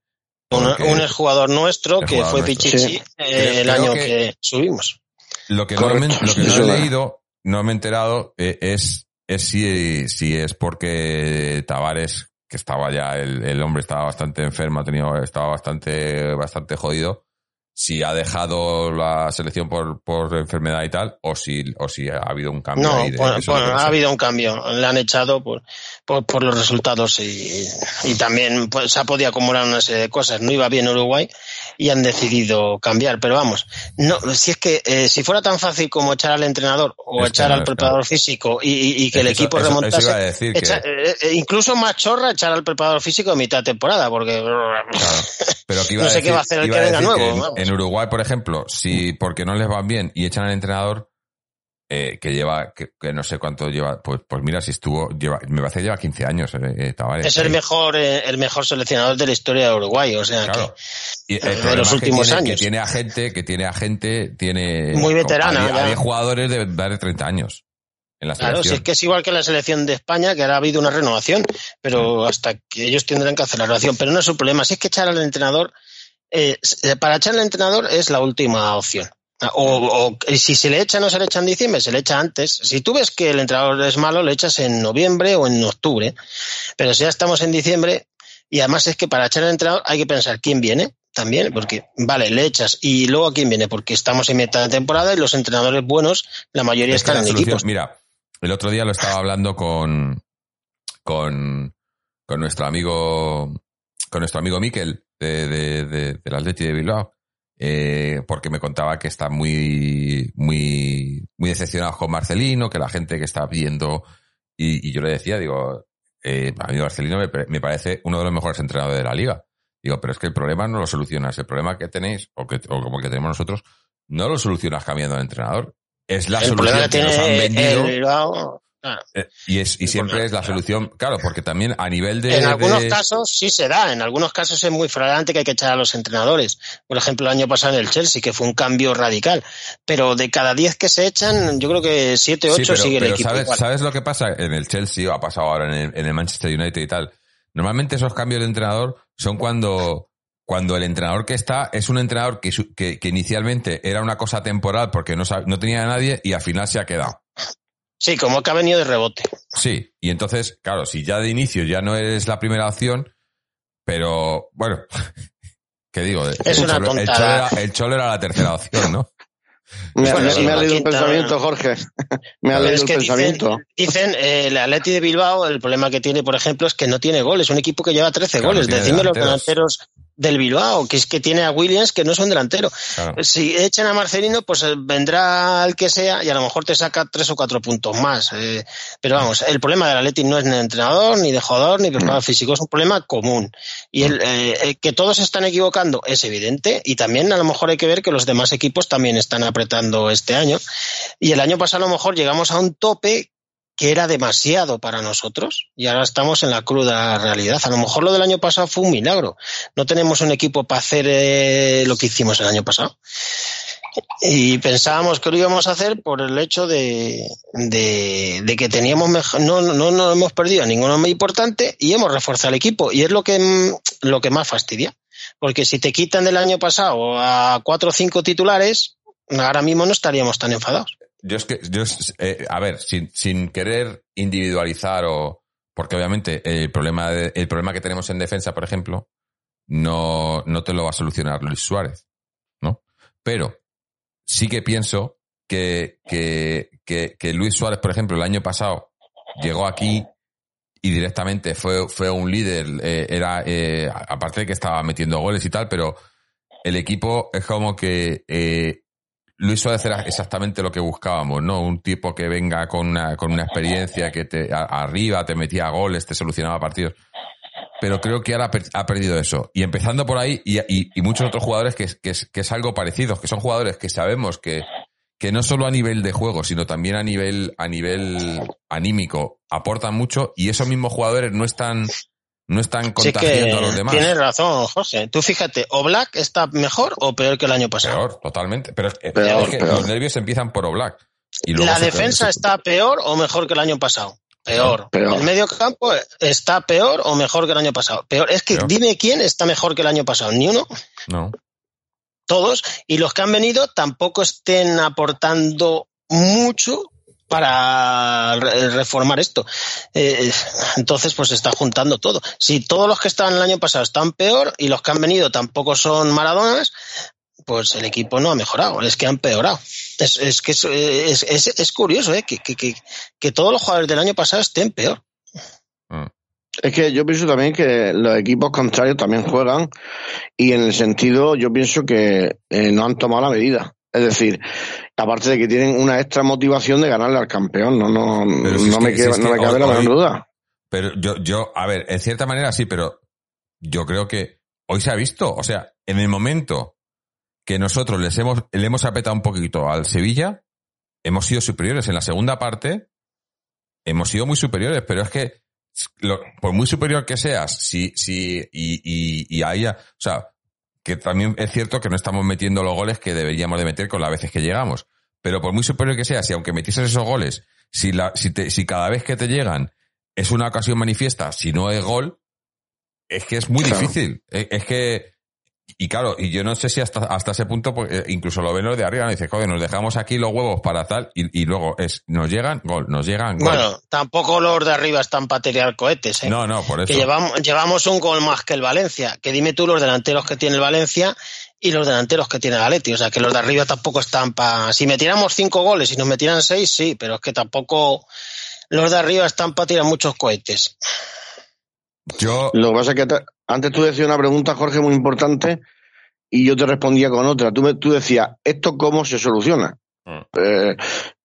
Speaker 5: Un, un exjugador nuestro que
Speaker 3: jugador
Speaker 5: fue
Speaker 3: nuestro.
Speaker 5: Pichichi
Speaker 4: Sí.
Speaker 5: eh, el año
Speaker 3: que-
Speaker 5: que... subimos.
Speaker 3: lo que no,
Speaker 4: Correcto,
Speaker 3: me- lo que
Speaker 4: sí,
Speaker 3: no
Speaker 4: eso
Speaker 3: he
Speaker 4: es.
Speaker 3: leído, no me he enterado, eh, es, es si, si es porque Tavares, que estaba ya, el, el hombre estaba bastante enfermo, ha tenido, estaba bastante, bastante jodido, si ha dejado la selección por, por enfermedad y tal, o si, o si ha habido un cambio.
Speaker 5: No,
Speaker 3: ahí de-
Speaker 5: bueno,
Speaker 3: no
Speaker 5: ha habido un cambio. Le han echado por, por, por los resultados y, y también pues, se ha podido acumular una serie de cosas. No iba bien Uruguay y han decidido cambiar. Pero vamos, no, si es que eh, si fuera tan fácil como echar al entrenador o
Speaker 3: Es que
Speaker 5: echar al
Speaker 3: que
Speaker 5: preparador físico y, y- y que el
Speaker 3: Eso-
Speaker 5: equipo
Speaker 3: eso- eso
Speaker 5: remontase,
Speaker 3: iba a decir que-
Speaker 5: echa- eh, eh, incluso más chorra echar al preparador físico a mitad de temporada, porque
Speaker 3: Claro. Pero que iba
Speaker 5: No
Speaker 3: a
Speaker 5: sé qué va a hacer el que venga nuevo,
Speaker 3: en-. En, Uruguay, por ejemplo, si porque no les van bien y echan al entrenador, eh, que lleva, que, que no sé cuánto lleva, pues, pues mira, si estuvo, lleva, me parece que lleva 15 años, eh, eh, Tavares.
Speaker 5: es el
Speaker 3: Eh,
Speaker 5: mejor eh, el mejor seleccionador de la historia de Uruguay. O sea
Speaker 3: Claro. Y el
Speaker 5: de los
Speaker 3: que
Speaker 5: últimos
Speaker 3: tiene,
Speaker 5: años.
Speaker 3: Que tiene a gente, que tiene a gente, tiene...
Speaker 5: Muy veterana,
Speaker 3: había jugadores de, de 30 años en la
Speaker 5: que, claro, si es que es igual que la selección de España, que ahora ha habido una renovación, pero hasta que ellos tendrán que hacer la renovación. Pero no es su problema. Si es que echar al entrenador, eh, para echar al entrenador es la última opción. O, si se le echa, no se le echa en diciembre, se le echa antes. Si tú ves que el entrenador es malo, le echas en noviembre o en octubre. Pero si ya estamos en diciembre, y además es que para echar al entrenador hay que pensar quién viene también, porque vale, le echas y luego a quién viene, porque estamos en mitad de temporada y los entrenadores buenos, la mayoría
Speaker 3: Es
Speaker 5: están
Speaker 3: la
Speaker 5: en
Speaker 3: solución-
Speaker 5: equipos.
Speaker 3: Mira, el otro día lo estaba hablando con, con, con nuestro amigo, con nuestro amigo Miquel de, de, de, del Atleti de Bilbao, eh, porque me contaba que está muy, muy, muy decepcionado con Marcelino, que la gente que está viendo, y, y yo le decía, digo, eh, a mí Marcelino me, parece uno de los mejores entrenadores de la liga. Digo, pero es que el problema no lo solucionas. El problema que tenéis, o, que, o como el que tenemos nosotros, no lo solucionas cambiando de entrenador. Es la
Speaker 5: el
Speaker 3: solución
Speaker 5: que
Speaker 3: nos han vendido.
Speaker 5: el Bilbao, claro.
Speaker 3: Eh, Y, es, y siempre es la solución, claro, porque también a nivel de...
Speaker 5: en algunos
Speaker 3: de-
Speaker 5: casos sí se da, en algunos casos es muy flagrante que hay que echar a los entrenadores. Por ejemplo, el año pasado en el Chelsea, que fue un cambio radical. Pero de cada 10 que se echan, yo creo que 7 o 8
Speaker 3: Sí, pero,
Speaker 5: sigue el equipo.
Speaker 3: ¿sabes,
Speaker 5: igual.
Speaker 3: ¿sabes lo que pasa en el Chelsea o ha pasado ahora en el, en el Manchester United y tal? Normalmente esos cambios de entrenador son cuando, cuando el entrenador que está es un entrenador que, que, que inicialmente era una cosa temporal porque no, no tenía a nadie y al final se ha quedado.
Speaker 5: Sí, como que ha venido de rebote.
Speaker 3: Sí, y entonces, claro, si ya de inicio ya no eres la primera opción, pero bueno, ¿qué digo?
Speaker 5: Es
Speaker 3: el,
Speaker 5: una
Speaker 3: Cholo, el. Cholo era, el Cholo era la tercera opción, ¿no?
Speaker 4: Me,
Speaker 5: Bueno,
Speaker 4: me-
Speaker 5: sí,
Speaker 4: me ha leído un pensamiento, Jorge. me ha leído
Speaker 5: es que dicen,
Speaker 4: pensamiento.
Speaker 5: dicen eh, el Atleti de Bilbao, el problema que tiene, por ejemplo, es que no tiene goles. Un equipo que lleva 13
Speaker 3: Claro,
Speaker 5: goles. Decidme los
Speaker 3: delanteros.
Speaker 5: Del Bilbao, que es que tiene a Williams, que no es un delantero.
Speaker 3: Claro.
Speaker 5: Si echan a Marcelino, pues eh, vendrá el que sea y a lo mejor te saca tres o cuatro puntos más. eh, pero vamos, el problema del Atleti no es ni de entrenador, ni de jugador, ni de preparador físico, es un problema común. Y el, eh, que todos se están equivocando es evidente y también a lo mejor hay que ver que los demás equipos también están apretando este año. Y el año pasado a lo mejor llegamos a un tope que era demasiado para nosotros y ahora estamos en la cruda realidad. A lo mejor lo del año pasado fue un milagro. No tenemos un equipo para hacer eh, lo que hicimos el año pasado. Y pensábamos que lo íbamos a hacer por el hecho de, que teníamos mejor, no, no, no hemos perdido a ninguno muy importante y hemos reforzado el equipo. Y es lo que, lo que más fastidia. Porque si te quitan del año pasado a cuatro o cinco titulares, ahora mismo no estaríamos tan enfadados.
Speaker 3: Yo es que, yo, eh, a ver, sin, sin querer individualizar o, porque obviamente el problema, de- el problema que tenemos en defensa, por ejemplo, no, no te lo va a solucionar Luis Suárez, ¿no? Pero sí que pienso que, que, que, que Luis Suárez, por ejemplo, el año pasado llegó aquí y directamente fue, fue un líder, eh, era, eh, aparte de que estaba metiendo goles y tal, pero el equipo es como que eh, Luis Suárez era exactamente lo que buscábamos, ¿no? Un tipo que venga con una, con una experiencia que te arriba te metía goles, te solucionaba partidos. Pero creo que ahora ha per- ha perdido eso. Y empezando por ahí, y, muchos otros jugadores que, es- que, es, que es algo parecido, que son jugadores que sabemos que, que no solo a nivel de juego, sino también a nivel, a nivel anímico aportan mucho, y esos mismos jugadores no están, no están
Speaker 5: Sí que
Speaker 3: contagiando a los demás.
Speaker 5: tienes razón, Jorge. Tú fíjate, ¿o Black está mejor o peor que el año pasado?
Speaker 3: Peor, totalmente. Pero es, que
Speaker 4: peor.
Speaker 3: los nervios empiezan por Oblak. Y luego
Speaker 5: ¿La defensa está peor o mejor que el año pasado? Peor.
Speaker 4: Peor.
Speaker 5: ¿El medio campo está peor o mejor que el año pasado? Peor. Es que
Speaker 3: Peor.
Speaker 5: dime quién está mejor que el año pasado. Ni uno,
Speaker 3: No.
Speaker 5: todos. Y los que han venido tampoco estén aportando mucho para re- reformar esto. Eh, entonces, pues se está juntando todo. Si todos los que estaban el año pasado están peor y los que han venido tampoco son maradonas, pues el equipo no ha mejorado, es que ha empeorado. Es, es que es, es, es, es curioso, ¿eh? Que, que, que, que todos los jugadores del año pasado estén peor.
Speaker 3: Mm.
Speaker 4: Es que yo pienso también que los equipos contrarios también juegan y en el sentido yo pienso que eh, no han tomado la medida. Es decir, aparte de que tienen una extra motivación de ganarle al campeón, no, no,
Speaker 3: si
Speaker 4: no, me,
Speaker 3: que-
Speaker 4: queda-
Speaker 3: si es
Speaker 4: no
Speaker 3: que
Speaker 4: me cabe la menor duda.
Speaker 3: Pero yo, yo, a ver, en cierta manera sí, pero yo creo que hoy se ha visto. O sea, en el momento que nosotros les hemos, le hemos apretado un poquito al Sevilla, hemos sido superiores. En la segunda parte, hemos sido muy superiores, pero es que, lo- por muy superior que seas, si, si, y, y, y ahí, o sea, que también es cierto que no estamos metiendo los goles que deberíamos de meter con las veces que llegamos. Pero por muy superior que seas, y aunque metieses esos goles, si, la, si, te, si cada vez que te llegan es una ocasión manifiesta, si no es gol, es que es muy
Speaker 4: Claro.
Speaker 3: difícil. Es, es que, y claro, y yo no sé si hasta, hasta ese punto, pues, eh, incluso lo ven los de arriba, ¿no? dice, joder, nos dejamos aquí los huevos para tal, y, y luego es, nos llegan, gol, nos llegan, gol.
Speaker 5: Bueno, tampoco los de arriba están para tirar cohetes, ¿eh?
Speaker 3: no, no, por eso.
Speaker 5: que llevamos, llevamos un gol más que el Valencia. Que dime tú los delanteros que tiene el Valencia y los delanteros que tiene el Atleti. O sea, que los de arriba tampoco están para... Si metiéramos cinco goles y nos metieran seis, sí, pero es que tampoco los de arriba están para tirar muchos cohetes.
Speaker 3: Yo,
Speaker 4: Lo que pasa es que te- antes tú decías una pregunta, Jorge, muy importante, y yo te respondía con otra. Tú, me- tú decías, ¿esto cómo se soluciona?
Speaker 3: Mm.
Speaker 4: Eh,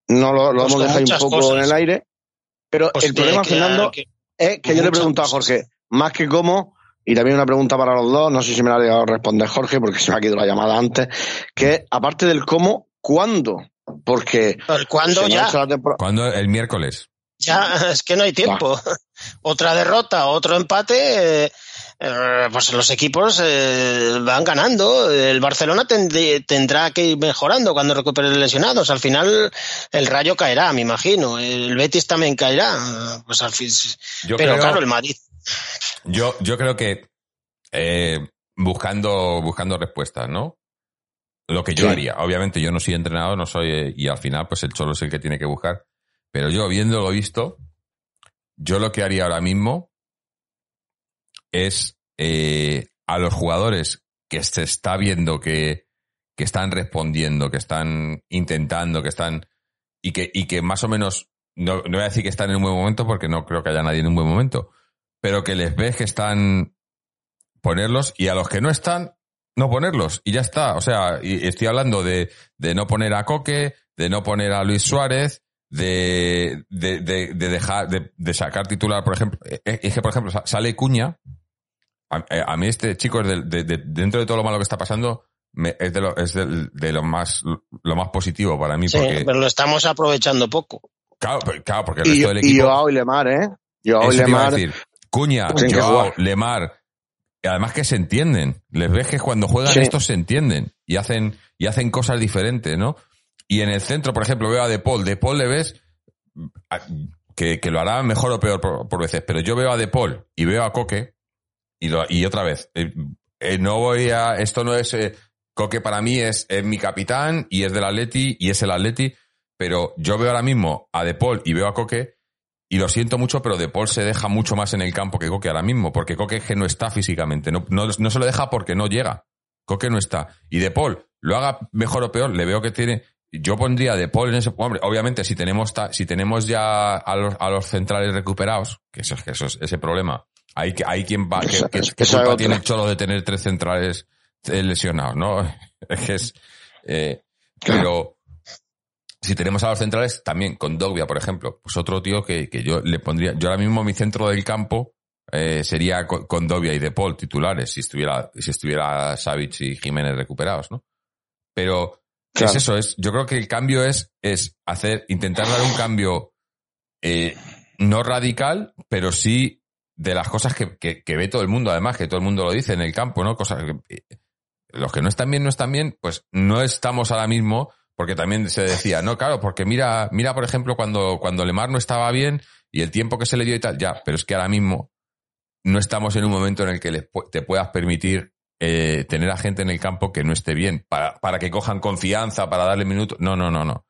Speaker 4: no lo, lo
Speaker 5: Pues
Speaker 4: hemos dejado un poco
Speaker 5: cosas.
Speaker 4: en el aire, pero
Speaker 5: Pues
Speaker 4: el problema,
Speaker 5: que-
Speaker 4: Fernando,
Speaker 5: que-
Speaker 4: es que yo le he preguntado a. Jorge, más que cómo, y también una pregunta para los dos, no sé si me la ha llegado a responder Jorge, porque se me ha quedado la llamada antes, que es, aparte del cómo, ¿cuándo? Porque
Speaker 5: el cuándo
Speaker 4: se
Speaker 5: ya,
Speaker 3: cuando el miércoles.
Speaker 5: ya, es que no hay tiempo. Otra derrota, otro empate, eh, eh, pues los equipos eh, van ganando. El Barcelona tend- tendrá que ir mejorando cuando recupere lesionados. Al final el Rayo caerá, me imagino. El Betis también caerá. Pues al fin,
Speaker 3: Yo
Speaker 5: pero
Speaker 3: creo-
Speaker 5: claro, el Madrid.
Speaker 3: Yo, yo creo que eh, buscando, buscando respuestas, ¿no? Lo que yo
Speaker 4: Sí.
Speaker 3: haría. Obviamente yo no soy entrenador, no soy, y al final, pues el Cholo es el que tiene que buscar. Pero yo, viendo lo visto, yo lo que haría ahora mismo es eh, a los jugadores que se está viendo que, que están respondiendo, que están intentando, que están. y que, y que más o menos. No, voy a decir que están en un buen momento porque no creo que haya nadie en un buen momento pero que les ves que están ponerlos y a los que no están, no ponerlos y ya está. O sea, y estoy hablando de, de no poner a Coque, de no poner a Luis Suárez, de, de, de, de dejar, de, de sacar titular, por ejemplo. Eh, eh, Es que, por ejemplo, sa- sale Cuña. A, eh, a mí este chico, es del- de, de- dentro de todo lo malo que está pasando, me- es, de lo, es del- de lo más lo más positivo para mí.
Speaker 5: Sí,
Speaker 3: porque,
Speaker 5: pero lo estamos aprovechando poco.
Speaker 3: claro, pero- claro, porque el
Speaker 4: y,
Speaker 3: resto
Speaker 4: yo-
Speaker 3: del
Speaker 4: y
Speaker 3: equipo...
Speaker 4: Joao y Lemar, ¿eh? Joao y Lemar,
Speaker 3: decir. Cuña,
Speaker 4: que
Speaker 3: Joao. Lemar. Y además que se entienden. Les ves que cuando juegan
Speaker 4: Sí.
Speaker 3: estos se entienden y hacen, y hacen cosas diferentes, ¿no? Y en el centro, por ejemplo, veo a De Paul. De Paul le ves que lo hará mejor o peor por, por veces, pero yo veo a De Paul y veo a Coque y, lo- y otra vez, eh, eh, no voy a, esto no es, eh, Coque para mí es, es mi capitán y es del Atleti y es el Atleti, pero yo veo ahora mismo a De Paul y veo a Coque y lo siento mucho, pero De Paul se deja mucho más en el campo que Coque ahora mismo, porque Coque es que no está físicamente, no, no, no se lo deja porque no llega. Coque no está. Y De Paul, lo haga mejor o peor, le veo que tiene. Yo pondría De Paul en ese. Hombre, obviamente, si tenemos, ta- si tenemos ya a los, a los centrales recuperados, que eso es que eso es ese problema, hay, hay quien va. Que, que- que culpa tiene el cholo de tener tres centrales eh, lesionados, ¿no? Es que es. eh, pero si tenemos a los centrales, también con Dogbia, por ejemplo, pues otro tío que, que yo le pondría, yo ahora mismo mi centro del campo eh, sería con, con Dogbia y De Paul titulares, si estuviera, si estuviera Savic y Jiménez recuperados, ¿no? Pero
Speaker 4: Claro.
Speaker 3: es eso, es, yo creo que el cambio es, es hacer, intentar dar un cambio eh, no radical, pero sí de las cosas que, que, que ve todo el mundo, además, que todo el mundo lo dice en el campo, ¿no? Cosas que, eh, los que no están bien, no están bien, pues no estamos ahora mismo, porque también se decía, no, claro, porque mira, mira, por ejemplo, cuando, cuando Lemar no estaba bien y el tiempo que se le dio y tal, ya, pero es que ahora mismo no estamos en un momento en el que te puedas permitir eh, tener a gente en el campo que no esté bien, para, para que cojan confianza, para darle minutos. No, no, no, no.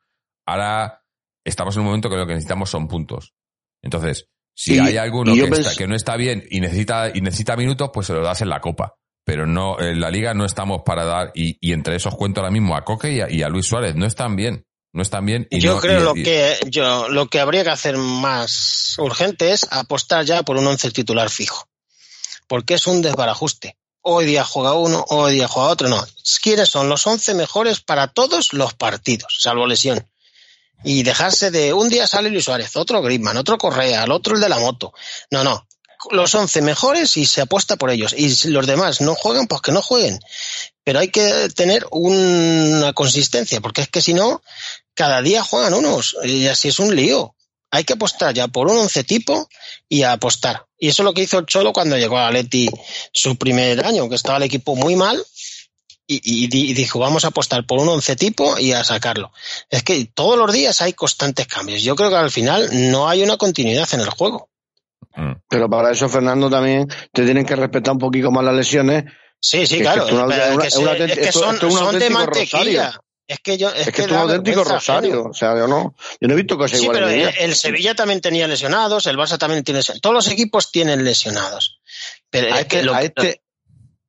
Speaker 3: Ahora estamos en un momento que lo que necesitamos son puntos. Entonces, si
Speaker 4: Y-
Speaker 3: hay alguno que, está- no está bien y necesita, y necesita minutos, pues se lo das en la copa. pero no, en la liga no estamos para dar, y, y entre esos cuento ahora mismo a Coque y a, y a Luis Suárez, no están bien, no están bien. Y
Speaker 5: yo
Speaker 3: no-
Speaker 5: creo
Speaker 3: y-
Speaker 5: lo
Speaker 3: y-
Speaker 5: que yo lo que habría que hacer más urgente es apostar ya por un once titular fijo. Porque es un desbarajuste. Hoy día juega uno, hoy día juega otro. No. ¿Quiénes son los once mejores para todos los partidos, salvo lesión? Y dejarse de un día sale Luis Suárez, otro Griezmann, otro Correa, el otro el de la moto. No, no. Los once mejores y se apuesta por ellos. Y si los demás no juegan, pues que no jueguen. Pero hay que tener una consistencia, porque es que si no, cada día juegan unos y así es un lío. Hay que apostar ya por un once tipo y a apostar. Y eso es lo que hizo el Cholo cuando llegó a Leti su primer año, que estaba el equipo muy mal y, y di- y dijo vamos a apostar por un once tipo y a sacarlo. Es que todos los días hay constantes cambios. Yo creo que al final no hay una continuidad en el juego.
Speaker 3: Mm.
Speaker 4: Pero para eso, Fernando, también te tienen que respetar un poquito más las lesiones.
Speaker 5: Sí, sí,
Speaker 4: Que
Speaker 5: claro.
Speaker 4: es
Speaker 5: que que son,
Speaker 4: esto es un
Speaker 5: son de mantequilla.
Speaker 4: rosario.
Speaker 5: Es que yo, es,
Speaker 4: Es, que,
Speaker 5: que
Speaker 4: es un auténtico rosario. O sea, yo no, yo no he visto cosas
Speaker 5: Sí,
Speaker 4: iguales.
Speaker 5: pero el, el Sevilla también tenía lesionados, el Barça también tiene lesionados. Todos los equipos tienen lesionados. Pero
Speaker 4: a,
Speaker 5: es que
Speaker 4: este,
Speaker 5: lo-
Speaker 4: a, este,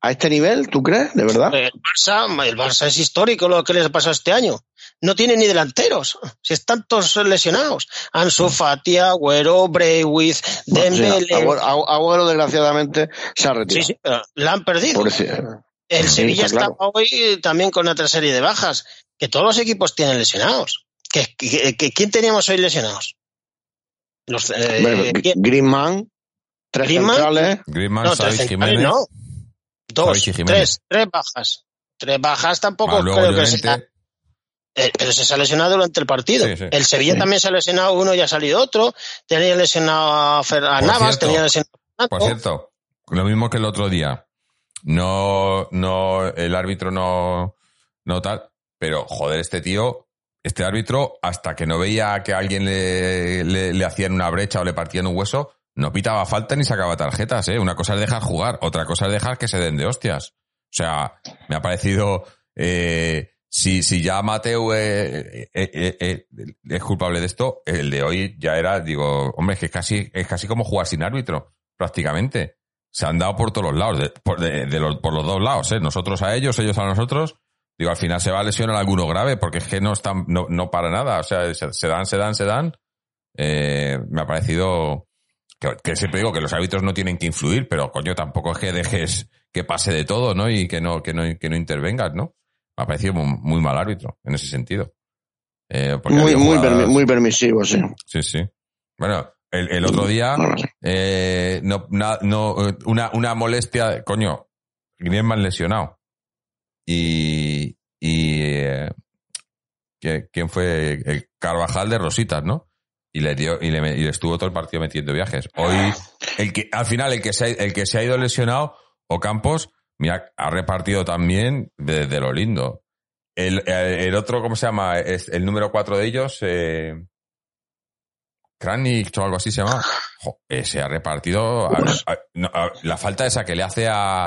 Speaker 4: a este nivel, ¿tú crees? ¿De verdad?
Speaker 5: el, Barça, el Barça es histórico lo que les ha pasado este año. No tiene ni delanteros. Si están todos lesionados. Ansu Fati, Agüero, Breivik,
Speaker 4: Sí,
Speaker 5: Dembélé.
Speaker 4: Agüero, Agüero, desgraciadamente, se ha retirado.
Speaker 5: Sí, sí, la han perdido. El
Speaker 4: Sí,
Speaker 5: Sevilla
Speaker 4: está claro.
Speaker 5: hoy también con otra serie de bajas. Que todos los equipos tienen lesionados. ¿Que, que- que- ¿Quién teníamos hoy lesionados? Los, eh.
Speaker 4: Griezmann, tres
Speaker 5: Griezmann.
Speaker 4: centrales.
Speaker 3: Griezmann,
Speaker 5: No,
Speaker 3: Xavi
Speaker 5: tres centrales
Speaker 3: Jiménez,
Speaker 5: no. Dos, tres, tres bajas. Tres bajas tampoco
Speaker 3: más
Speaker 5: creo que sea. Eh, pero se ha lesionado durante el partido.
Speaker 3: Sí, sí.
Speaker 5: El Sevilla
Speaker 4: Sí.
Speaker 5: también se ha lesionado uno y ha salido otro. Tenía lesionado a, Fer- a
Speaker 3: Por
Speaker 5: Navas,
Speaker 3: cierto,
Speaker 5: tenía lesionado a
Speaker 3: Por
Speaker 5: Nato.
Speaker 3: cierto, lo mismo que el otro día. No, no, el árbitro no, no tal, pero joder, este tío, este árbitro, hasta que no veía que a alguien le, le, le hacían una brecha o le partían un hueso, no pitaba falta ni sacaba tarjetas, ¿eh? Una cosa es dejar jugar, otra cosa es dejar que se den de hostias. O sea, me ha parecido, eh, si, si ya Mateo eh, eh, es culpable de esto, el de hoy ya era, digo, hombre, es que es casi, es casi como jugar sin árbitro, prácticamente. Se han dado por todos los lados, de- por, los, dos lados. Nosotros a ellos, ellos a nosotros. Digo, al final se va a lesionar alguno grave, porque es que no están, no, no para nada. O sea, se, dan, se dan, se dan. Me ha parecido que, que siempre digo que los árbitros no tienen que influir, pero coño, tampoco es que dejes que pase de todo, ¿no? Y que no, que no, que no intervengas, ¿no? Me ha parecido muy, muy mal árbitro en ese sentido. Eh,
Speaker 4: Muy, muy,
Speaker 3: jugadas-
Speaker 4: permi- muy permisivo, sí.
Speaker 3: Sí, sí. Bueno, el, el otro día, eh, no, na- no, una, una molestia, coño, Griezmann lesionado. Y, y eh, ¿quién fue? El Carvajal de Rositas, ¿no? Y le dio, y le, y estuvo todo el partido metiendo viajes. Hoy, el que, al final, el que se ha, el que se ha ido lesionado, Ocampos, mira, ha repartido también desde lo lindo. El, el, otro, ¿cómo se llama? Es el número cuatro de ellos, eh, Kranich o algo así se llama. Se ha repartido. la falta esa que le hace a,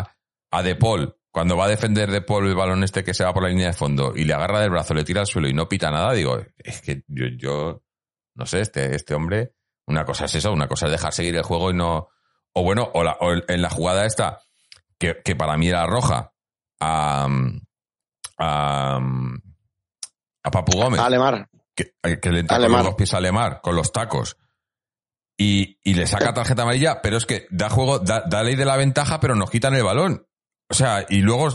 Speaker 3: a De Paul cuando va a defender De Paul el balón este que se va por la línea de fondo y le agarra del brazo, le tira al suelo y no pita nada, digo, es que yo no sé, este, este hombre, una cosa es eso, una cosa es dejar seguir el juego y no. O bueno, o, la- o en la jugada esta, que, que para mí era roja, a. a, a Papu Gómez
Speaker 4: Alemar.
Speaker 3: que, eh, que le entra con
Speaker 4: Alemar.
Speaker 3: los dos pies a Alemar, con los tacos, y, y le saca tarjeta amarilla, pero es que da juego, da, da ley de la ventaja, pero nos quitan el balón. O sea, y luego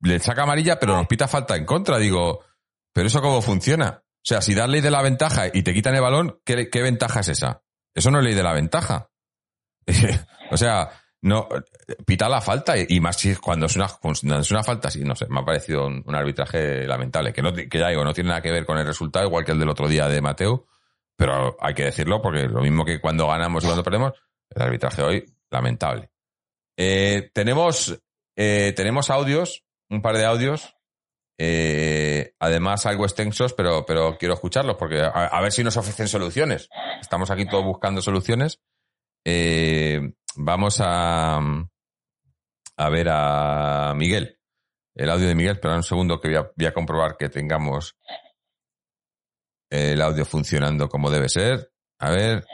Speaker 3: le saca amarilla, pero nos pita falta en contra. Digo, ¿pero eso cómo funciona? O sea, si das ley de la ventaja y te quitan el balón, ¿qué, ventaja es esa? Eso no es ley de la ventaja. o sea, no pita la falta y, más si cuando es una, cuando es una falta, sí, no sé, me ha parecido un, arbitraje lamentable, que, no, ya digo, no tiene nada que ver con el resultado, igual que el del otro día de Mateo, pero hay que decirlo porque lo mismo que cuando ganamos y cuando perdemos, el arbitraje hoy, lamentable. Eh, tenemos, eh, tenemos audios, un par de audios, eh, además algo extensos, pero, pero quiero escucharlos porque a, ver si nos ofrecen soluciones. Estamos aquí todos buscando soluciones. Eh, vamos a, a ver a Miguel. El audio de Miguel, espera un segundo que voy a, comprobar que tengamos el audio funcionando como debe ser. A ver.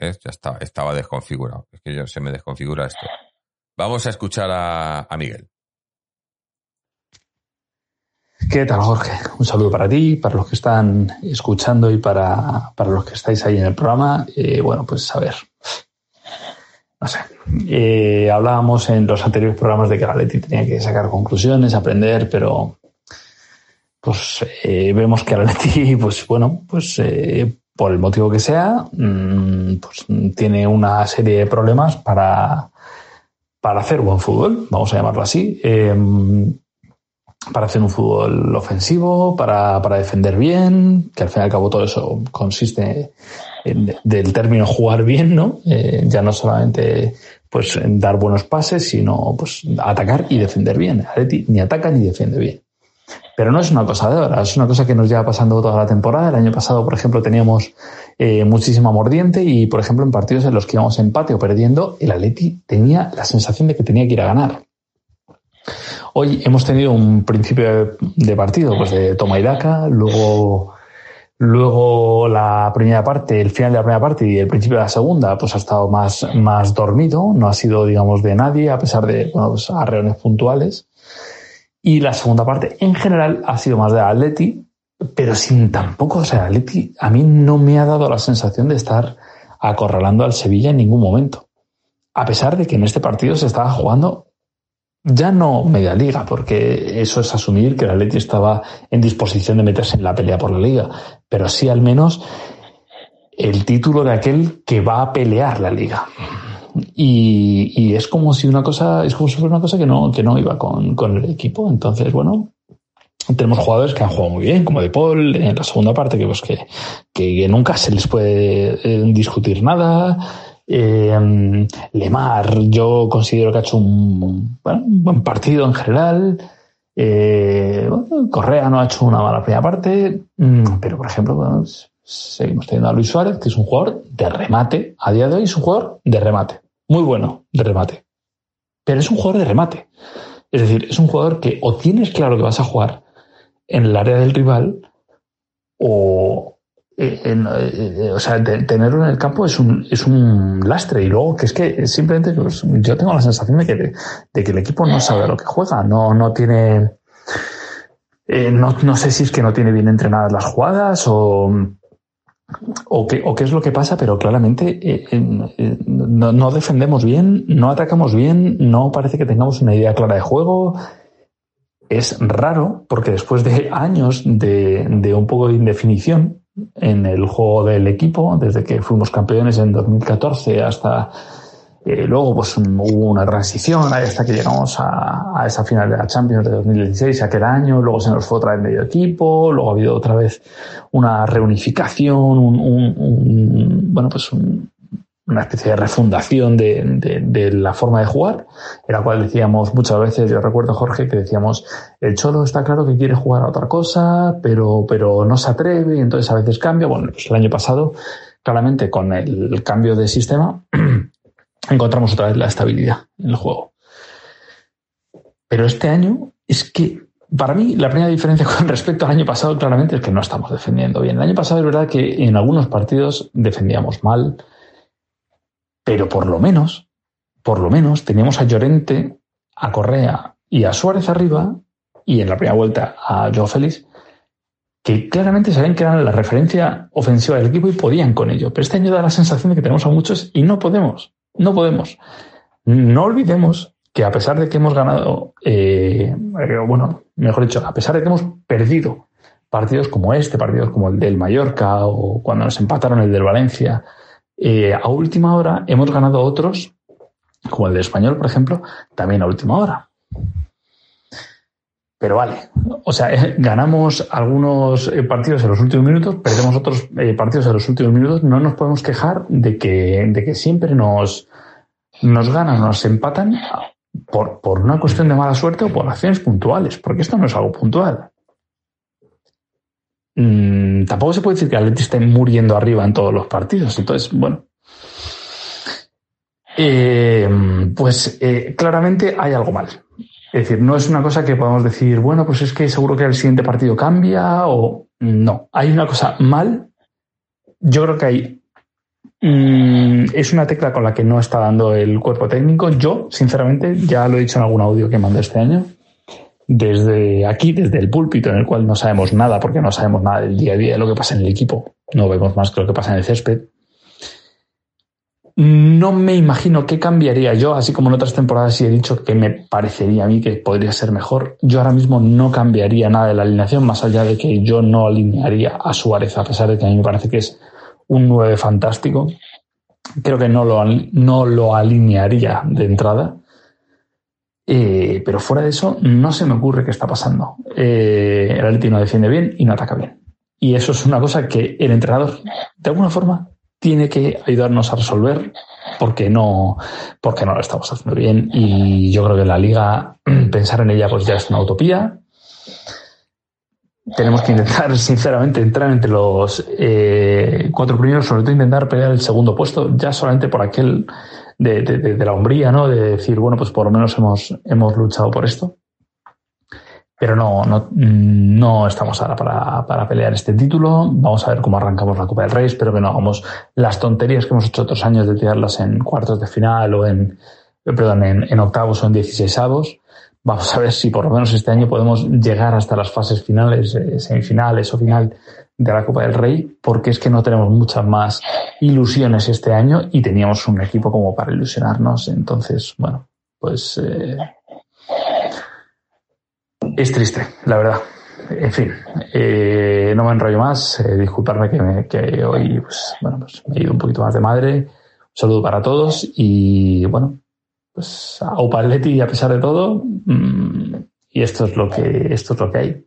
Speaker 3: ¿Ves? Ya estaba desconfigurado. Es que yo, se me desconfigura esto. Vamos a escuchar a Miguel.
Speaker 6: ¿Qué tal, Jorge? Un saludo para ti, para los que están escuchando y para, para los que estáis ahí en el programa. Eh, bueno, pues a ver. No sé. Eh, hablábamos en los anteriores programas de que Galetti tenía que sacar conclusiones, aprender, pero pues eh, vemos que Galetti, pues bueno, pues por el motivo que sea, mm, pues tiene una serie de problemas para, para hacer buen fútbol, vamos a llamarlo así. Para hacer un fútbol ofensivo, para, para, defender bien, que al fin y al cabo todo eso consiste en, del término jugar bien, ¿no? Eh, ya no solamente pues dar buenos pases, sino pues atacar y defender bien. Atleti ni ataca ni defiende bien. Pero no es una cosa de ahora, es una cosa que nos lleva pasando toda la temporada. El año pasado, por ejemplo, teníamos eh, muchísima mordiente y, por ejemplo, en partidos en los que íbamos empate o perdiendo, el Atleti tenía la sensación de que tenía que ir a ganar. Hoy hemos tenido un principio de partido, pues de toma y daca, luego, luego la primera parte, el final de la primera parte y el principio de la segunda, pues ha estado más, más dormido, no ha sido, digamos, de nadie, a pesar de, bueno, pues arreones puntuales. Y la segunda parte, en general, ha sido más de Atleti, pero sin tampoco, o sea, Atleti a mí no me ha dado la sensación de estar acorralando al Sevilla en ningún momento. A pesar de que en este partido se estaba jugando ya no media liga, porque eso es asumir que el Atleti estaba en disposición de meterse en la pelea por la liga, pero sí al menos el título de aquel que va a pelear la liga. Y, y es como si una cosa, es como si fuera una cosa que no, que no iba con, con el equipo. Entonces, bueno, tenemos jugadores que han jugado muy bien, como De Paul, en la segunda parte, que, pues, que, que nunca se les puede eh, discutir nada. Eh, Lemar, yo considero que ha hecho un, buen partido en general. Eh, Correa no ha hecho una mala primera parte, mm, pero por ejemplo, seguimos teniendo a Luis Suárez, que es un jugador de remate. A día de hoy es un jugador de remate. Muy bueno de remate. Pero es un jugador de remate. Es decir, es un jugador que o tienes claro que vas a jugar en el área del rival o, en, eh, o sea, tenerlo en el campo es un, es un lastre. Y luego que es que simplemente pues, yo tengo la sensación de que, de que el equipo no sabe a lo que juega, no, no tiene. Eh, no, no sé si es que no tiene bien entrenadas las jugadas o, o, qué, o qué es lo que pasa, pero claramente eh, eh, no, no defendemos bien, no atacamos bien, no parece que tengamos una idea clara de juego. Es raro porque después de años de, de un poco de indefinición, en el juego del equipo, desde que fuimos campeones en 2014 hasta eh, luego pues hubo una transición hasta que llegamos a, a, esa final de la Champions de 2016, aquel año, luego se nos fue otra vez medio equipo, luego ha habido otra vez una reunificación, un, un, un bueno pues un, una especie de refundación de, de, de, la forma de jugar, en la cual decíamos muchas veces, yo recuerdo Jorge, que decíamos, el Cholo está claro que quiere jugar a otra cosa, pero, pero no se atreve y entonces a veces cambia. Bueno, pues el año pasado, claramente con el cambio de sistema, encontramos otra vez la estabilidad en el juego. Pero este año es que para mí, la primera diferencia con respecto al año pasado, claramente, es que no estamos defendiendo bien. El año pasado es verdad que en algunos partidos defendíamos mal, pero por lo menos, por lo menos teníamos a Llorente, a Correa y a Suárez arriba y en la primera vuelta a Joe Félix, que claramente sabían que eran la referencia ofensiva del equipo y podían con ello. Pero este año da la sensación de que tenemos a muchos y no podemos, no podemos. No olvidemos que a pesar de que hemos ganado, eh, bueno, mejor dicho, a pesar de que hemos perdido partidos como este, partidos como el del Mallorca o cuando nos empataron el del Valencia, eh, a última hora hemos ganado otros, como el de español, por ejemplo, también a última hora. Pero vale, o sea, eh, ganamos algunos eh, partidos en los últimos minutos, perdemos otros partidos en los últimos minutos, no nos podemos quejar de que, de que siempre nos, nos ganan, nos empatan por, por una cuestión de mala suerte o por acciones puntuales, porque esto no es algo puntual. Mm, tampoco se puede decir que el Atleti esté muriendo arriba en todos los partidos. Entonces, bueno. Eh, pues eh, claramente hay algo mal. Es decir, no es una cosa que podamos decir, bueno, pues es que seguro que el siguiente partido cambia o no. Hay una cosa mal. Yo creo que hay mm, es una tecla con la que no está dando el cuerpo técnico. Yo, sinceramente, ya lo he dicho en algún audio que mandé este año, desde aquí, desde el púlpito, en el cual no sabemos nada, porque no sabemos nada del día a día de lo que pasa en el equipo, no vemos más que lo que pasa en el césped. No me imagino qué cambiaría yo, así como en otras temporadas sí he dicho que me parecería a mí que podría ser mejor. Yo ahora mismo no cambiaría nada de la alineación, más allá de que yo no alinearía a Suárez, a pesar de que a mí me parece que es un 9 fantástico. Creo que no lo, no lo alinearía de entrada. Eh, pero fuera de eso, no se me ocurre qué está pasando. Eh, el Atleti no defiende bien y no ataca bien. Y eso es una cosa que el entrenador, de alguna forma, tiene que ayudarnos a resolver porque no, porque no lo estamos haciendo bien. Y yo creo que la liga, pensar en ella, pues ya es una utopía. Tenemos que intentar, sinceramente, entrar entre los eh, cuatro primeros, sobre todo intentar pelear el segundo puesto, ya solamente por aquel de, de, de, la hombría, ¿no? De decir, bueno, pues por lo menos hemos, hemos luchado por esto. Pero no, no, no estamos ahora para, para, pelear este título. Vamos a ver cómo arrancamos la Copa del Rey. Espero que no hagamos las tonterías que hemos hecho otros años de tirarlas en cuartos de final o en, perdón, en, en octavos o en dieciséisavos. Vamos a ver si por lo menos este año podemos llegar hasta las fases finales, eh, semifinales o final de la Copa del Rey, porque es que no tenemos muchas más ilusiones este año y teníamos un equipo como para ilusionarnos. Entonces, bueno, pues eh, es triste, la verdad. En fin, eh, no me enrollo más. Disculparme que, me, que hoy, pues, bueno, pues me he ido un poquito más de madre. Un saludo para todos y bueno, pues a Opaletti a pesar de todo. Mmm, y esto es lo que esto es lo que hay.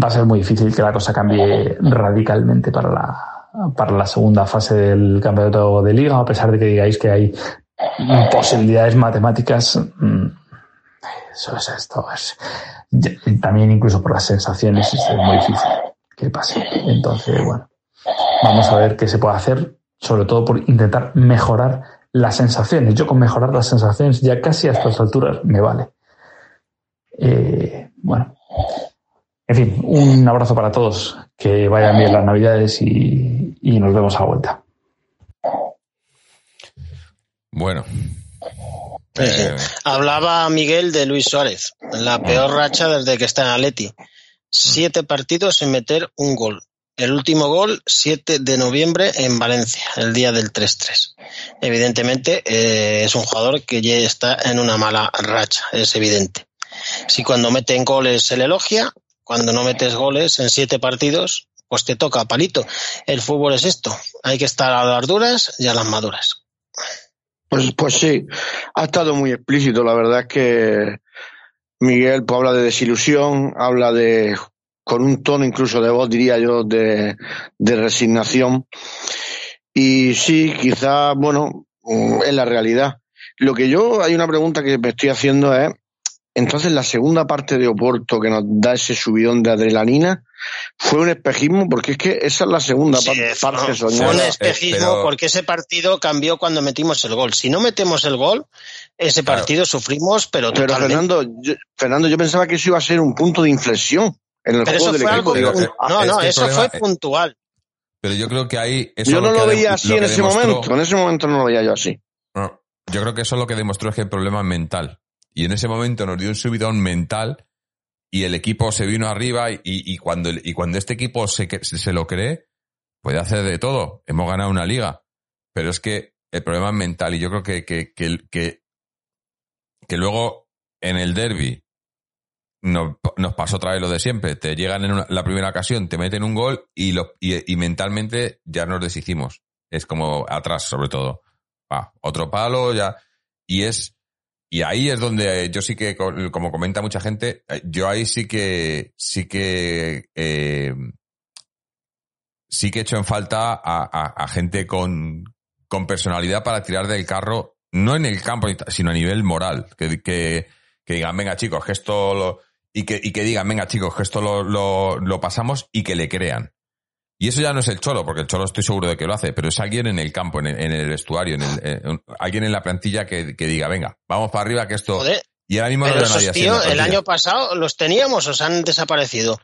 Speaker 6: Va a ser muy difícil que la cosa cambie radicalmente para la, para la segunda fase del campeonato de liga, a pesar de que digáis que hay posibilidades matemáticas. Mm, eso es esto. Es, también incluso por las sensaciones es muy difícil que pase. Entonces, bueno, vamos a ver qué se puede hacer, sobre todo por intentar mejorar las sensaciones. Yo con mejorar las sensaciones ya casi a estas alturas me vale. Eh, bueno, en fin, un abrazo para todos, que vayan bien las navidades y, y nos vemos a la vuelta.
Speaker 3: Bueno.
Speaker 5: Eh, Hablaba Miguel de Luis Suárez, la peor racha desde que está en Atleti. Siete partidos sin meter un gol. El último gol, 7 de noviembre en Valencia, el día del 3-3. Evidentemente, eh, es un jugador que ya está en una mala racha, es evidente. Si cuando meten goles se le elogia, cuando no metes goles en siete partidos, pues te toca palito. El fútbol es esto, hay que estar a las duras y a las maduras.
Speaker 4: Pues, pues sí, ha estado muy explícito. La verdad es que Miguel pues, habla de desilusión, habla de, con un tono incluso de voz, diría yo, de, de resignación. Y sí, quizás, bueno, es la realidad. Lo que yo, hay una pregunta que me estoy haciendo es, entonces la segunda parte de Oporto que nos da ese subidón de adrenalina fue un espejismo porque es que esa es la segunda
Speaker 5: Sí,
Speaker 4: parte, parte
Speaker 5: no,
Speaker 4: soñada.
Speaker 5: fue un espejismo
Speaker 3: pero-
Speaker 5: porque ese partido cambió cuando metimos el gol. Si no metemos el gol, ese
Speaker 3: Claro.
Speaker 5: partido sufrimos, pero
Speaker 4: Pero. Fernando yo, Fernando, yo pensaba que eso iba a ser un punto de inflexión en el
Speaker 5: Pero
Speaker 4: juego
Speaker 5: eso
Speaker 4: del
Speaker 5: fue
Speaker 4: equipo.
Speaker 5: algo.
Speaker 4: Digo,
Speaker 5: pun- no, no, eso
Speaker 3: problema-
Speaker 5: fue puntual.
Speaker 3: Pero yo creo que ahí. eso
Speaker 4: yo no lo veía así
Speaker 3: lo
Speaker 4: en ese
Speaker 3: demostró-
Speaker 4: momento. En ese momento no lo veía yo así.
Speaker 3: No, yo creo que eso lo que demostró es que el problema es mental. Y en ese momento nos dio un subidón mental y el equipo se vino arriba y, y cuando, y cuando este equipo se, se lo cree, puede hacer de todo. Hemos ganado una liga. Pero es que el problema es mental y yo creo que, que, que, que, que luego en el derby nos, nos pasó otra vez lo de siempre. Te llegan en la primera ocasión, te meten un gol y, lo, y, mentalmente ya nos deshicimos. Es como atrás, sobre todo. Va, otro palo, ya. Y es. Y ahí es donde yo sí que, co- como comenta mucha gente, yo ahí sí que. Sí que. eh, sí que he hecho en falta a gente con, con personalidad para tirar del carro, no en el campo, sino a nivel moral. Que, que, que digan, venga chicos, que esto lo. Y que, y que digan, venga chicos, que esto lo, lo, lo pasamos y que le crean. Y eso ya no es el cholo, porque el cholo estoy seguro de que lo hace, pero es alguien en el campo, en el, en el vestuario, en el, alguien en la plantilla que, que diga, venga, vamos para arriba, que esto.
Speaker 5: Joder,
Speaker 3: y ahora mismo no
Speaker 5: pero
Speaker 3: nadie
Speaker 5: esos tíos, el año pasado los teníamos o se han desaparecido.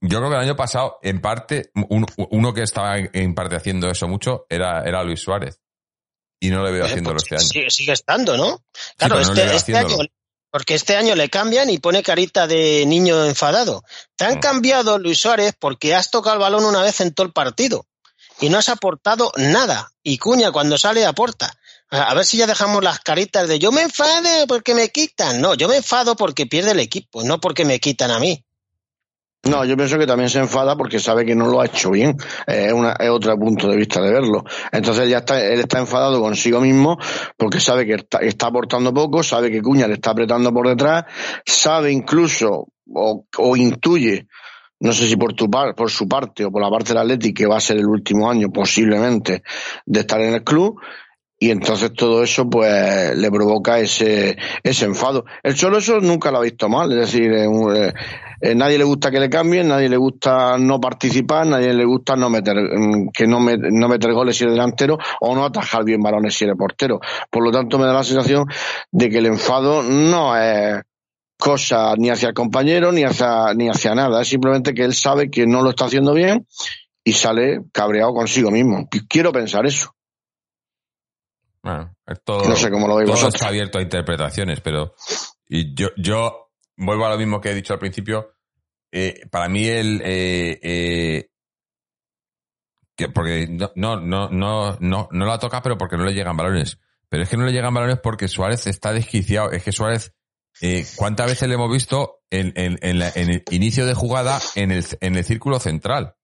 Speaker 3: yo creo que el año pasado, en parte, un- uno que estaba en parte haciendo eso mucho era, era Luis Suárez. Y no le veo
Speaker 5: Eh,
Speaker 3: haciéndolo
Speaker 5: pues
Speaker 3: este año.
Speaker 5: Sigue, sigue estando, ¿no? Claro,
Speaker 3: no
Speaker 5: este, este año, porque este año le cambian y pone carita de niño enfadado. Te han
Speaker 3: Mm.
Speaker 5: cambiado, Luis Suárez, porque has tocado el balón una vez en todo el partido y no has aportado nada. Y Cuña, cuando sale, aporta. A a ver si ya dejamos las caritas de yo me enfado porque me quitan. No, yo me enfado porque pierde el equipo, no porque me quitan a mí.
Speaker 4: No, yo pienso que también se enfada porque sabe que no lo ha hecho bien. Eh, Es, una, es otro punto de vista de verlo. Entonces ya está, él está enfadado consigo mismo porque sabe que está, está aportando poco, sabe que Cuña le está apretando por detrás, sabe incluso o, o intuye, no sé si por tu par, por su parte o por la parte del Atlético que va a ser el último año posiblemente de estar en el club y entonces todo eso pues le provoca ese ese enfado. El Cholo eso nunca lo ha visto mal, es decir, eh, nadie le gusta que le cambien, nadie le gusta no participar, nadie le gusta no meter mm, que no, no meter goles si eres delantero o no atajar bien balones si eres portero. Por lo tanto me da la sensación de que el enfado no es cosa ni hacia el compañero ni hacia ni hacia nada, es simplemente que él sabe que no lo está haciendo bien y sale cabreado consigo mismo. Quiero pensar eso.
Speaker 3: Bueno, todo,
Speaker 4: No sé cómo lo veis
Speaker 3: todo está abierto a interpretaciones, pero y yo, yo vuelvo a lo mismo que he dicho al principio. Eh, para mí el eh, eh, que porque no, no, no, no, no, no la toca, pero porque no le llegan balones. Pero es que no le llegan balones porque Suárez está desquiciado. Es que Suárez, eh, ¿cuántas veces le hemos visto en, en, en, la- en el inicio de jugada en el, en el círculo central?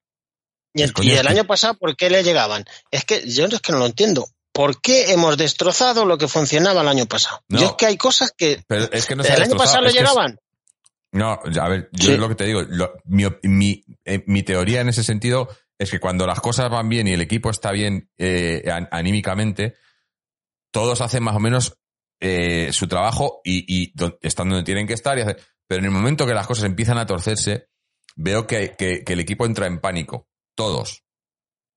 Speaker 5: Y el, y año pasado, ¿por qué le llegaban? Es que yo es que no lo entiendo. ¿Por qué hemos destrozado lo que funcionaba el año pasado?
Speaker 3: No.
Speaker 5: Yo es que hay cosas que
Speaker 3: Pero es que no se ha
Speaker 5: el año pasado le llegaban.
Speaker 3: No, a ver, yo
Speaker 4: Sí.
Speaker 3: es lo que te digo, lo- mi, mi, eh, mi teoría en ese sentido es que cuando las cosas van bien y el equipo está bien eh, an- anímicamente, todos hacen más o menos eh, su trabajo y, están donde tienen que estar. Y pero en el momento que las cosas empiezan a torcerse, veo que, que- que el equipo entra en pánico. Todos.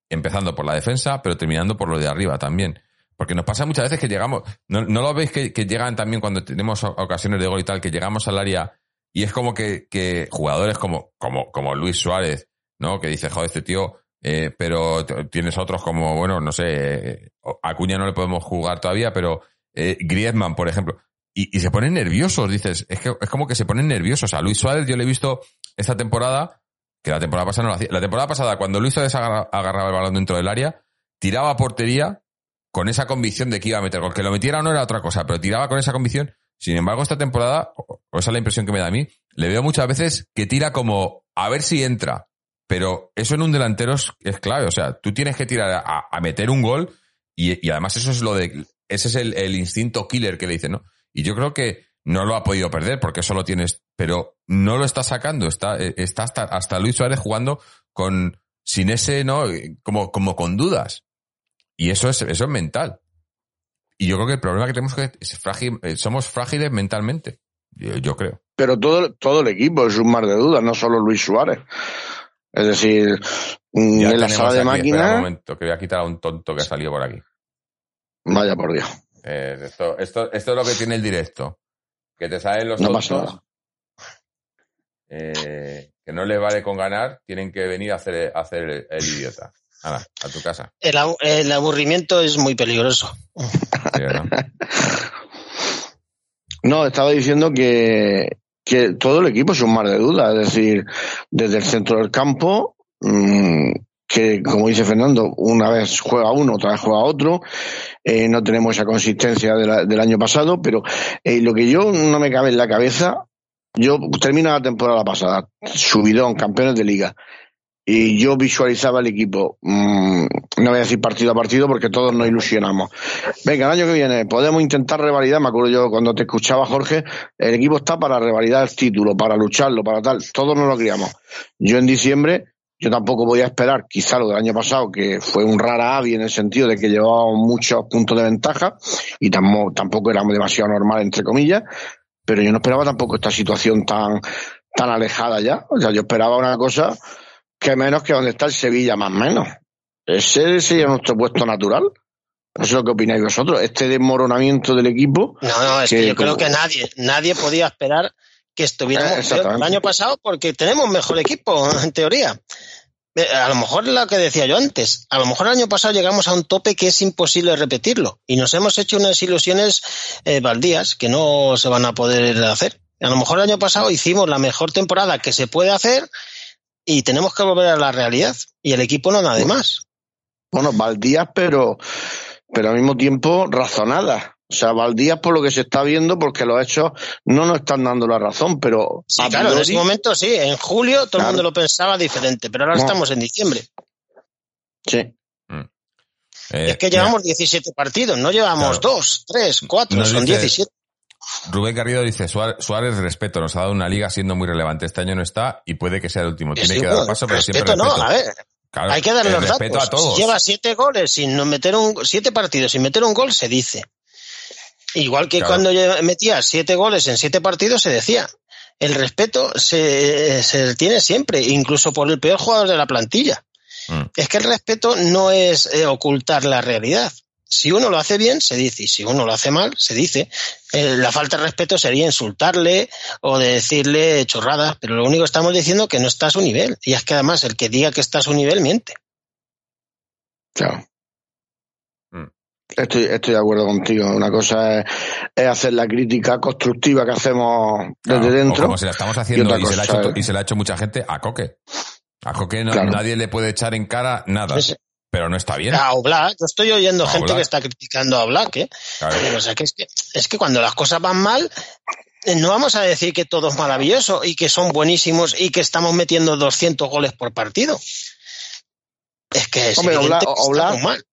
Speaker 3: Empezando por la defensa, pero terminando por lo de arriba también. Porque nos pasa muchas veces que llegamos, ¿no, no lo veis que, que llegan también cuando tenemos ocasiones de gol y tal, que llegamos al área y es como que, que jugadores como, como, como Luis Suárez, ¿no? Que dice, joder, este tío, eh, pero tienes otros como, bueno, no sé, eh, Acuña no le podemos jugar todavía, pero eh, Griezmann, por ejemplo. Y, se ponen nerviosos, dices, es que es como que se ponen nerviosos. A Luis Suárez yo le he visto esta temporada, que la temporada pasada no lo hacía. La temporada pasada, cuando Luis Suárez agarra- agarraba el balón dentro del área, tiraba portería con esa convicción de que iba a meter gol. Que lo metiera no era otra cosa, pero tiraba con esa convicción. Sin embargo, esta temporada, o esa es la impresión que me da a mí, le veo muchas veces que tira como a ver si entra. Pero eso en un delantero es, clave. O sea, tú tienes que tirar a, meter un gol y, además eso es lo de, ese es el, el instinto killer que le dicen, ¿no? Y yo creo que no lo ha podido perder porque eso lo tienes, pero no lo está sacando. Está, eh, está hasta, hasta Luis Suárez jugando con, sin ese, ¿no? Como, como con dudas. Y eso es, eso es mental. Y yo creo que el problema que tenemos es que es frágil, eh, somos frágiles mentalmente. Yo, yo creo.
Speaker 4: Pero todo, todo el equipo es un mar de dudas, no solo Luis Suárez. Es decir, mm,
Speaker 3: Ya
Speaker 4: en la sala de
Speaker 3: espera un
Speaker 4: máquinas,
Speaker 3: momento, que voy a quitar a un tonto que ha salido por aquí.
Speaker 4: vaya por Dios.
Speaker 3: Eh, esto, esto, esto es lo que tiene el directo. Que te salen los
Speaker 4: No pasa
Speaker 3: tontos.
Speaker 4: nada.
Speaker 3: eh, que no les vale con ganar, tienen que venir a hacer, a hacer el, el idiota. A tu casa.
Speaker 5: El, abu- el aburrimiento es muy peligroso.
Speaker 4: No, estaba diciendo que, que todo el equipo es un mar de dudas, es decir, desde el centro del campo, mm, que como dice Fernando, una vez juega uno, otra vez juega otro, eh, no tenemos esa consistencia de la- del año pasado, pero eh, lo que yo no me cabe en la cabeza, yo termino la temporada pasada, subidón, campeones de liga, y yo visualizaba el equipo, mm, no voy a decir partido a partido porque todos nos ilusionamos. Venga, el año que viene podemos intentar revalidar, me acuerdo yo cuando te escuchaba Jorge, el equipo está para revalidar el título, para lucharlo, para tal, todos nos lo criamos. Yo en diciembre, yo tampoco podía esperar, quizá lo del año pasado, que fue un rara avi en el sentido de que llevábamos muchos puntos de ventaja y tampoco, tampoco éramos demasiado normal, entre comillas, pero yo no esperaba tampoco esta situación tan, tan alejada ya. O sea, yo esperaba una cosa que menos que donde está el Sevilla, más o menos. Ese sería nuestro puesto natural. No sé lo que opináis vosotros. Este desmoronamiento del equipo,
Speaker 5: No, no, es que,
Speaker 4: Que
Speaker 5: yo creo que nadie, nadie podía esperar que estuviéramos
Speaker 4: Eh,
Speaker 5: el año pasado porque tenemos mejor equipo, en teoría. Eh, A lo mejor lo que decía yo antes, a lo mejor el año pasado llegamos a un tope que es imposible repetirlo y nos hemos hecho unas ilusiones eh, baldías que no se van a poder hacer. A lo mejor el año pasado hicimos la mejor temporada que se puede hacer y tenemos que volver a la realidad y el equipo no da de más.
Speaker 4: Bueno, baldías, pero, pero al mismo tiempo razonadas. O sea, baldías por lo que se está viendo, porque los hechos no nos están dando la razón, pero
Speaker 5: Sí,
Speaker 4: a
Speaker 5: claro, en ese momento sí, en julio todo
Speaker 4: Claro.
Speaker 5: el mundo lo pensaba diferente, pero ahora
Speaker 4: No.
Speaker 5: estamos en diciembre.
Speaker 4: sí.
Speaker 3: Eh,
Speaker 5: es que llevamos 17 partidos, no llevamos
Speaker 3: Claro.
Speaker 5: dos, tres, cuatro,
Speaker 3: Nos
Speaker 5: son
Speaker 3: dice-
Speaker 5: 17.
Speaker 3: Rubén Garrido dice, "Suárez- respeto, nos ha dado una liga siendo muy relevante. Este año no está y puede que sea el último. Tiene
Speaker 5: Sí,
Speaker 3: que
Speaker 5: bueno,
Speaker 3: dar paso, pero siempre
Speaker 5: respeto no, a ver,
Speaker 3: Claro,
Speaker 5: hay que darle los
Speaker 3: respeto
Speaker 5: datos.
Speaker 3: a todos.
Speaker 5: Si lleva siete goles sin no meter un, siete partidos sin meter un gol, se dice. Igual que
Speaker 3: Claro.
Speaker 5: cuando metía siete goles en siete partidos, se decía. El respeto se, se tiene siempre, incluso por el peor jugador de la plantilla.
Speaker 3: Mm.
Speaker 5: Es que el respeto no es eh, ocultar la realidad. Si uno lo hace bien, se dice, y si uno lo hace mal, se dice. Eh, la falta de respeto sería insultarle o de decirle chorradas, pero lo único que estamos diciendo es que no está a su nivel. Y es que además el que diga que está a su nivel miente.
Speaker 4: Claro.
Speaker 3: Mm.
Speaker 4: Estoy, estoy de acuerdo contigo. Una cosa es, es hacer la crítica constructiva que hacemos desde
Speaker 3: Claro,
Speaker 4: dentro.
Speaker 3: como se la estamos haciendo
Speaker 4: otra
Speaker 3: y se, la hecho, y se la ha hecho mucha gente a Coque. A Coque no-
Speaker 4: Claro.
Speaker 3: nadie le puede echar en cara nada,
Speaker 5: Es-
Speaker 3: pero no está bien.
Speaker 5: A Oblak, yo estoy oyendo
Speaker 3: A
Speaker 5: gente
Speaker 3: Oblak.
Speaker 5: que está criticando a Oblak, ¿eh?
Speaker 3: Claro.
Speaker 5: O sea, que es, que, es que cuando las cosas van mal, no vamos a decir que todo es maravilloso y que son buenísimos y que estamos metiendo 200 goles por partido. Es que es
Speaker 4: Hombre, Oblak-
Speaker 5: que
Speaker 4: Oblak-
Speaker 5: estamos mal.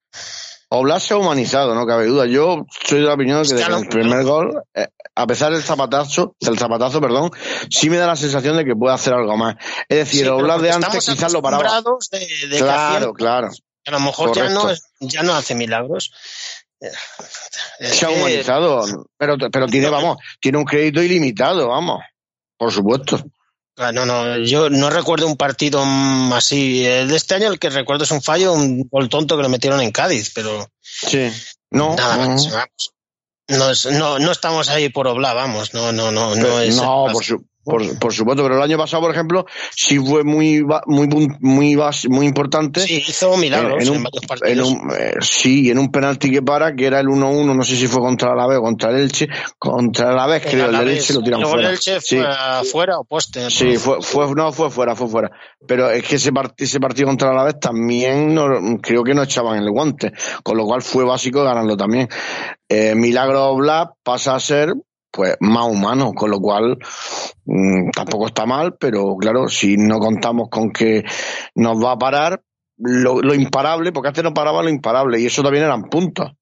Speaker 4: Oblak se ha humanizado, no cabe duda. Yo soy de la opinión de que desde el primer gol, eh, a pesar del zapatazo, del zapatazo, perdón, sí me da la sensación de que puede hacer algo más. Es decir,
Speaker 5: Sí,
Speaker 4: Oblak de antes quizás lo paraba.
Speaker 5: De, de
Speaker 4: Claro, claro.
Speaker 5: A lo mejor ya no, ya no hace milagros.
Speaker 4: Se ha humanizado, pero, pero tiene, vamos, tiene un crédito ilimitado, vamos. Por supuesto.
Speaker 5: Ah, No, no, yo no recuerdo un partido así. El de este año el que recuerdo es un fallo, un gol tonto que lo metieron en Cádiz, pero
Speaker 4: Sí. No,
Speaker 5: nada
Speaker 4: no,
Speaker 5: más. vamos. No, es- no, no estamos ahí por obla, vamos, no, no, no, no es.
Speaker 4: no, por, su- por, por supuesto, pero el año pasado, por ejemplo, sí fue muy muy muy muy importante.
Speaker 5: Sí, hizo milagros
Speaker 4: en
Speaker 5: en,
Speaker 4: un-
Speaker 5: varios
Speaker 4: En
Speaker 5: partidos.
Speaker 4: un, eh, sí, en un penalti que para, que era el 1-1, no sé si fue contra el Alavés o contra el Elche, contra el Alavés,
Speaker 5: En
Speaker 4: creo, el del. Elche lo tiran
Speaker 5: Luego el
Speaker 4: fuera.
Speaker 5: Elche
Speaker 4: Sí.
Speaker 5: fue afuera o poste.
Speaker 4: Sí, fue, fue, no, fue fuera, fue fuera. Pero es que ese, part- ese partido contra el Alavés también no- creo que no echaban el guante, con lo cual fue básico ganarlo también. Eh, Milagro Black pasa a ser pues más humano, con lo cual mm, tampoco está mal, pero claro, si no contamos con que nos va a parar lo, lo imparable, porque antes no paraba lo imparable, y eso también eran puntos.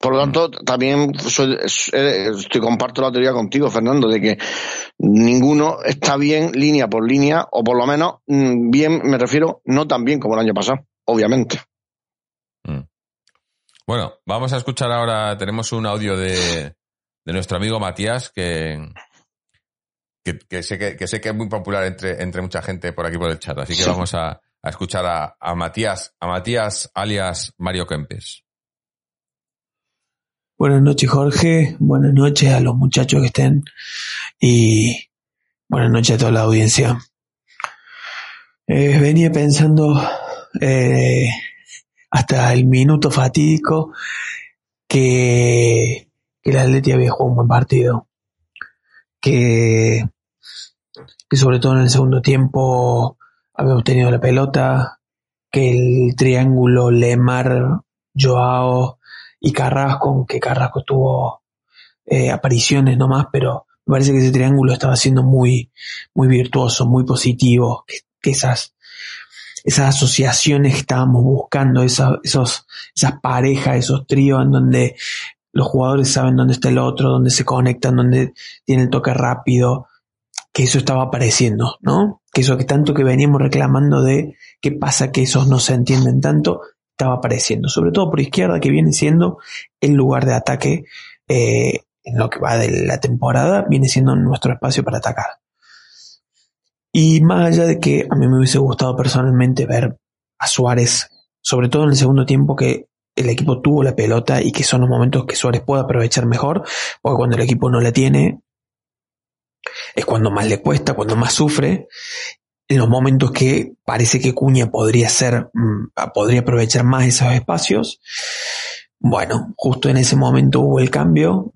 Speaker 4: Por lo tanto, también soy- eh, estoy comparto la teoría contigo, Fernando, de que ninguno está bien línea por línea, o por lo menos mm, bien, me refiero, no tan bien como el año pasado, obviamente.
Speaker 3: Mm. Bueno, vamos a escuchar ahora, tenemos un audio de, de nuestro amigo Matías, que, que, que sé que, que sé que es muy popular entre, entre mucha gente por aquí por el chat, así que
Speaker 4: Sí.
Speaker 3: vamos a, a escuchar a, a Matías, a Matías alias Mario Kempes.
Speaker 7: Buenas noches, Jorge. Buenas noches a los muchachos que estén. Y buenas noches a toda la audiencia. Eh, venía pensando eh, hasta el minuto fatídico que, que el Atleti había jugado un buen partido. Que, que sobre todo en el segundo tiempo habíamos tenido la pelota. Que el triángulo Lemar, Joao y Carrasco, aunque Carrasco tuvo eh, apariciones nomás, pero me parece que ese triángulo estaba siendo muy, muy virtuoso, muy positivo, que, que esas, esas asociaciones que estábamos buscando, esa- esos, esas parejas, esos tríos en donde los jugadores saben dónde está el otro, dónde se conectan, dónde tiene el toque rápido, que eso estaba apareciendo, ¿no? Que eso que tanto que veníamos reclamando de qué pasa que esos no se entienden tanto, estaba apareciendo, sobre todo por izquierda, que viene siendo el lugar de ataque eh, en lo que va de la temporada, viene siendo nuestro espacio para atacar. Y más allá de que a mí me hubiese gustado personalmente ver a Suárez, sobre todo en el segundo tiempo que el equipo tuvo la pelota y que son los momentos que Suárez puede aprovechar mejor, porque cuando el equipo no la tiene, es cuando más le cuesta, cuando más sufre, en los momentos que parece que Cuña podría ser, mm, podría aprovechar más esos espacios. Bueno, justo en ese momento hubo el cambio.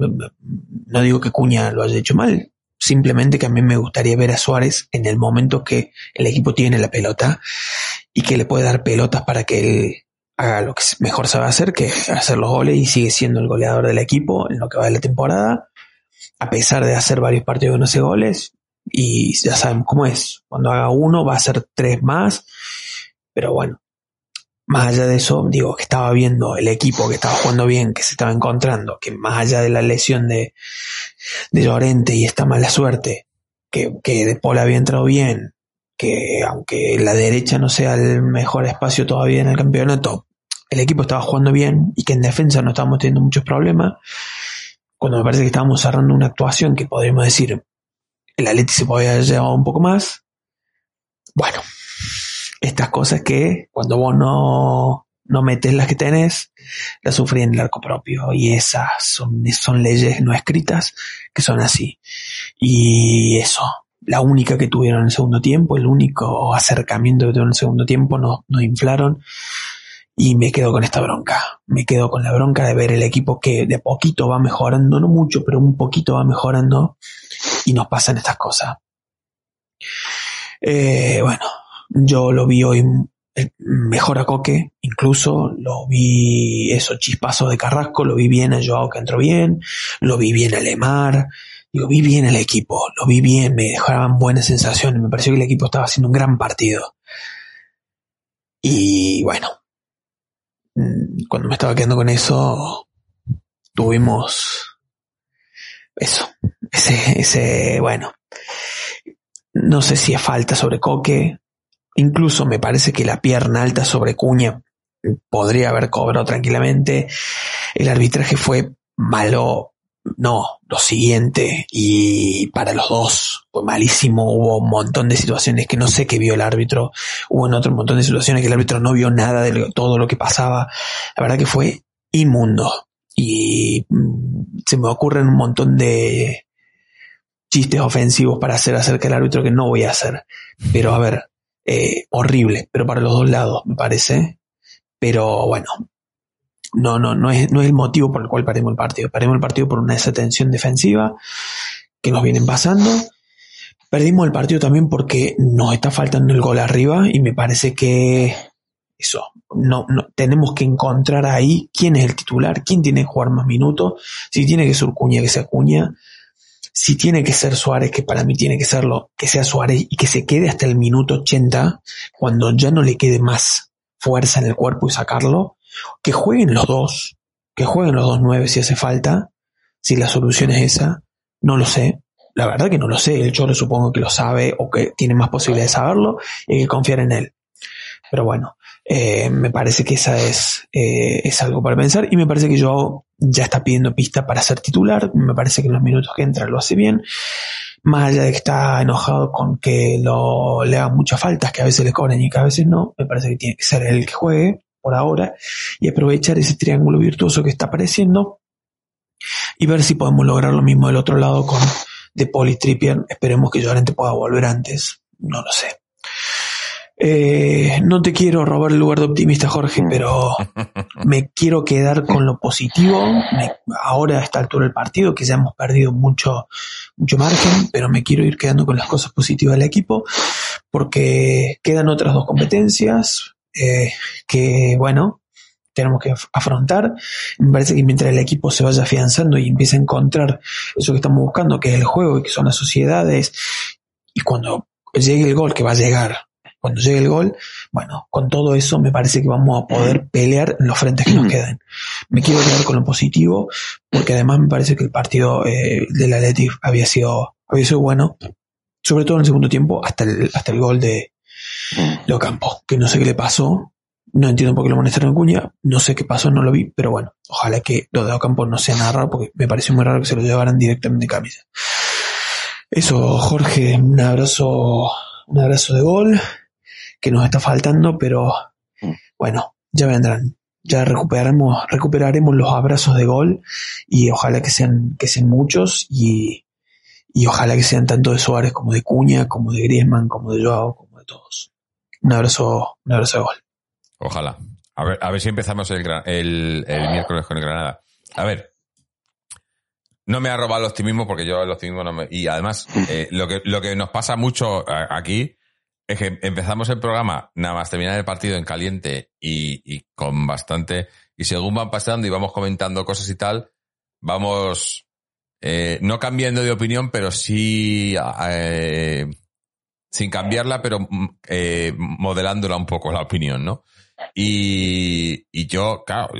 Speaker 7: No digo que Cuña lo haya hecho mal, simplemente que a mí me gustaría ver a Suárez en el momento que el equipo tiene la pelota y que le puede dar pelotas para que él haga lo que mejor sabe hacer, que hacer los goles y sigue siendo el goleador del equipo en lo que va de la temporada, a pesar de hacer varios partidos que no goles, y ya saben cómo es, cuando haga uno va a ser tres más, pero bueno, más allá de eso, digo, que estaba viendo el equipo que estaba jugando bien, que se estaba encontrando, que más allá de la lesión de, de Llorente y esta mala suerte, que, que De Paul había entrado bien, que aunque la derecha no sea el mejor espacio todavía en el campeonato, el equipo estaba jugando bien y que en defensa no estábamos teniendo muchos problemas, cuando me parece que estábamos cerrando una actuación que podríamos decir el Atleti se podía haber llevado un poco más. Bueno, estas cosas que cuando vos no, no metes las que tenés, las sufrí en el arco propio. Y esas son, son leyes no escritas que son así. Y eso, la única que tuvieron en el segundo tiempo, el único acercamiento que tuvieron en el segundo tiempo, nos, nos inflaron y me quedo con esta bronca. Me quedo con la bronca de ver el equipo que de poquito va mejorando, no mucho, pero un poquito va mejorando y nos pasan estas cosas. Eh, bueno, yo lo vi hoy eh, mejor a Coque, incluso lo vi esos chispazos de Carrasco, lo vi bien a Joao que entró bien, lo vi bien a Lemar, lo vi bien al equipo, lo vi bien, me dejaban buenas sensaciones, me pareció que el equipo estaba haciendo un gran partido. Y bueno, cuando me estaba quedando con eso, tuvimos eso, ese, ese, bueno, no sé si es falta sobre Coque, incluso me parece que la pierna alta sobre Cuña podría haber cobrado tranquilamente, el arbitraje fue malo no, lo siguiente, y para los dos fue malísimo, hubo un montón de situaciones que no sé qué vio el árbitro, hubo en otro montón de situaciones que el árbitro no vio nada de todo lo que pasaba, la verdad que fue inmundo, y mm, se me ocurren un montón de chistes ofensivos para hacer acerca del árbitro que no voy a hacer, pero a ver, eh, horrible, pero para los dos lados me parece, pero bueno, no, no, no es, no es el motivo por el cual perdimos el partido. Perdimos el partido por una desatención defensiva que nos vienen pasando. Perdimos el partido también porque nos está faltando el gol arriba y me parece que eso, no, no, tenemos que encontrar ahí quién es el titular, quién tiene que jugar más minutos, si tiene que ser Cuña, que sea Cuña, si tiene que ser Suárez, que para mí tiene que serlo, que sea Suárez y que se quede hasta el minuto 80, cuando ya no le quede más fuerza en el cuerpo y sacarlo, que jueguen los dos, que jueguen los dos nueve si hace falta, si la solución es esa, no lo sé. La verdad que no lo sé, el Cholo supongo que lo sabe o que tiene más posibilidad de saberlo y que confiar en él. Pero bueno, eh, me parece que esa es, eh, es algo para pensar y me parece que yo ya está pidiendo pista para ser titular, me parece que en los minutos que entra lo hace bien, más allá de que está enojado con que le hagan muchas faltas, que a veces le cobren y que a veces no, me parece que tiene que ser él el que juegue, por ahora y aprovechar ese triángulo virtuoso que está apareciendo y ver si podemos lograr lo mismo del otro lado con De Trippier. Esperemos que Llorente pueda volver antes, no lo sé. Eh, no te quiero robar el lugar de optimista, Jorge, pero me quiero quedar con lo positivo. ahora a esta altura del partido, que ya hemos perdido mucho, mucho margen, pero me quiero ir quedando con las cosas positivas del equipo, porque quedan otras dos competencias. Eh, que, bueno, tenemos que afrontar. Me parece que mientras el equipo se vaya afianzando y empiece a encontrar eso que estamos buscando, que es el juego y que son las sociedades, y cuando llegue el gol, que va a llegar, cuando llegue el gol, bueno, con todo eso me parece que vamos a poder pelear en los frentes que nos quedan. Me quiero quedar con lo positivo, porque además me parece que el partido eh, del Athletic había sido, había sido bueno, sobre todo en el segundo tiempo, hasta el, hasta el gol de, de Ocampo, que no sé qué le pasó, no entiendo por qué lo amonestaron en Cuña, no sé qué pasó, no lo vi, pero bueno, ojalá que lo de Ocampo no sea nada raro, porque me pareció muy raro que se lo llevaran directamente en camisa. Eso, Jorge, un abrazo, un abrazo de gol, que nos está faltando, pero bueno, ya vendrán. Ya recuperaremos, recuperaremos los abrazos de gol y ojalá que sean, que sean muchos y, Y ojalá que sean tanto de Suárez como de Cuña, como de Griezmann, como de Joao, de todos. Un abrazo, un abrazo de gol.
Speaker 3: Ojalá. A ver, a ver si empezamos el, el, el miércoles con el Granada. A ver. No me ha robado el optimismo porque yo el optimismo no me... Y además, eh, lo, que, lo que nos pasa mucho aquí es que empezamos el programa nada más terminar el partido en caliente y, y con bastante... Y según van pasando y vamos comentando cosas y tal, vamos eh, no cambiando de opinión, pero sí eh, sin cambiarla, pero mm, eh, modelándola un poco la opinión, ¿no? Y, y yo, claro,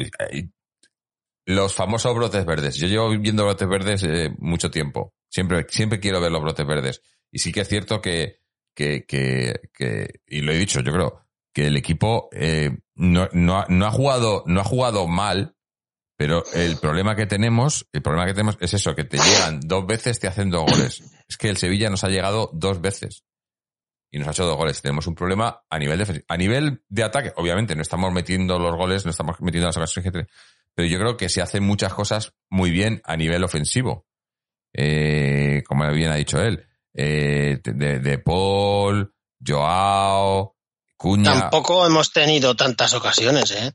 Speaker 3: los famosos brotes verdes. Yo llevo viendo brotes verdes eh, mucho tiempo. Siempre, siempre quiero ver los brotes verdes. Y sí que es cierto que, que, que, que y lo he dicho, yo creo, que el equipo eh, no, no, no ha jugado, no ha jugado mal, pero el problema que tenemos, el problema que tenemos es eso, que te llegan dos veces, te hacen dos goles. Es que el Sevilla nos ha llegado dos veces y nos ha hecho dos goles. Tenemos un problema a nivel de a nivel de ataque. Obviamente no estamos metiendo los goles, no estamos metiendo las ocasiones, pero yo creo que se hacen muchas cosas muy bien a nivel ofensivo. Eh, como bien ha dicho él, eh, de, de Paul, Joao, Cuña.
Speaker 5: Tampoco hemos tenido tantas ocasiones, ¿eh?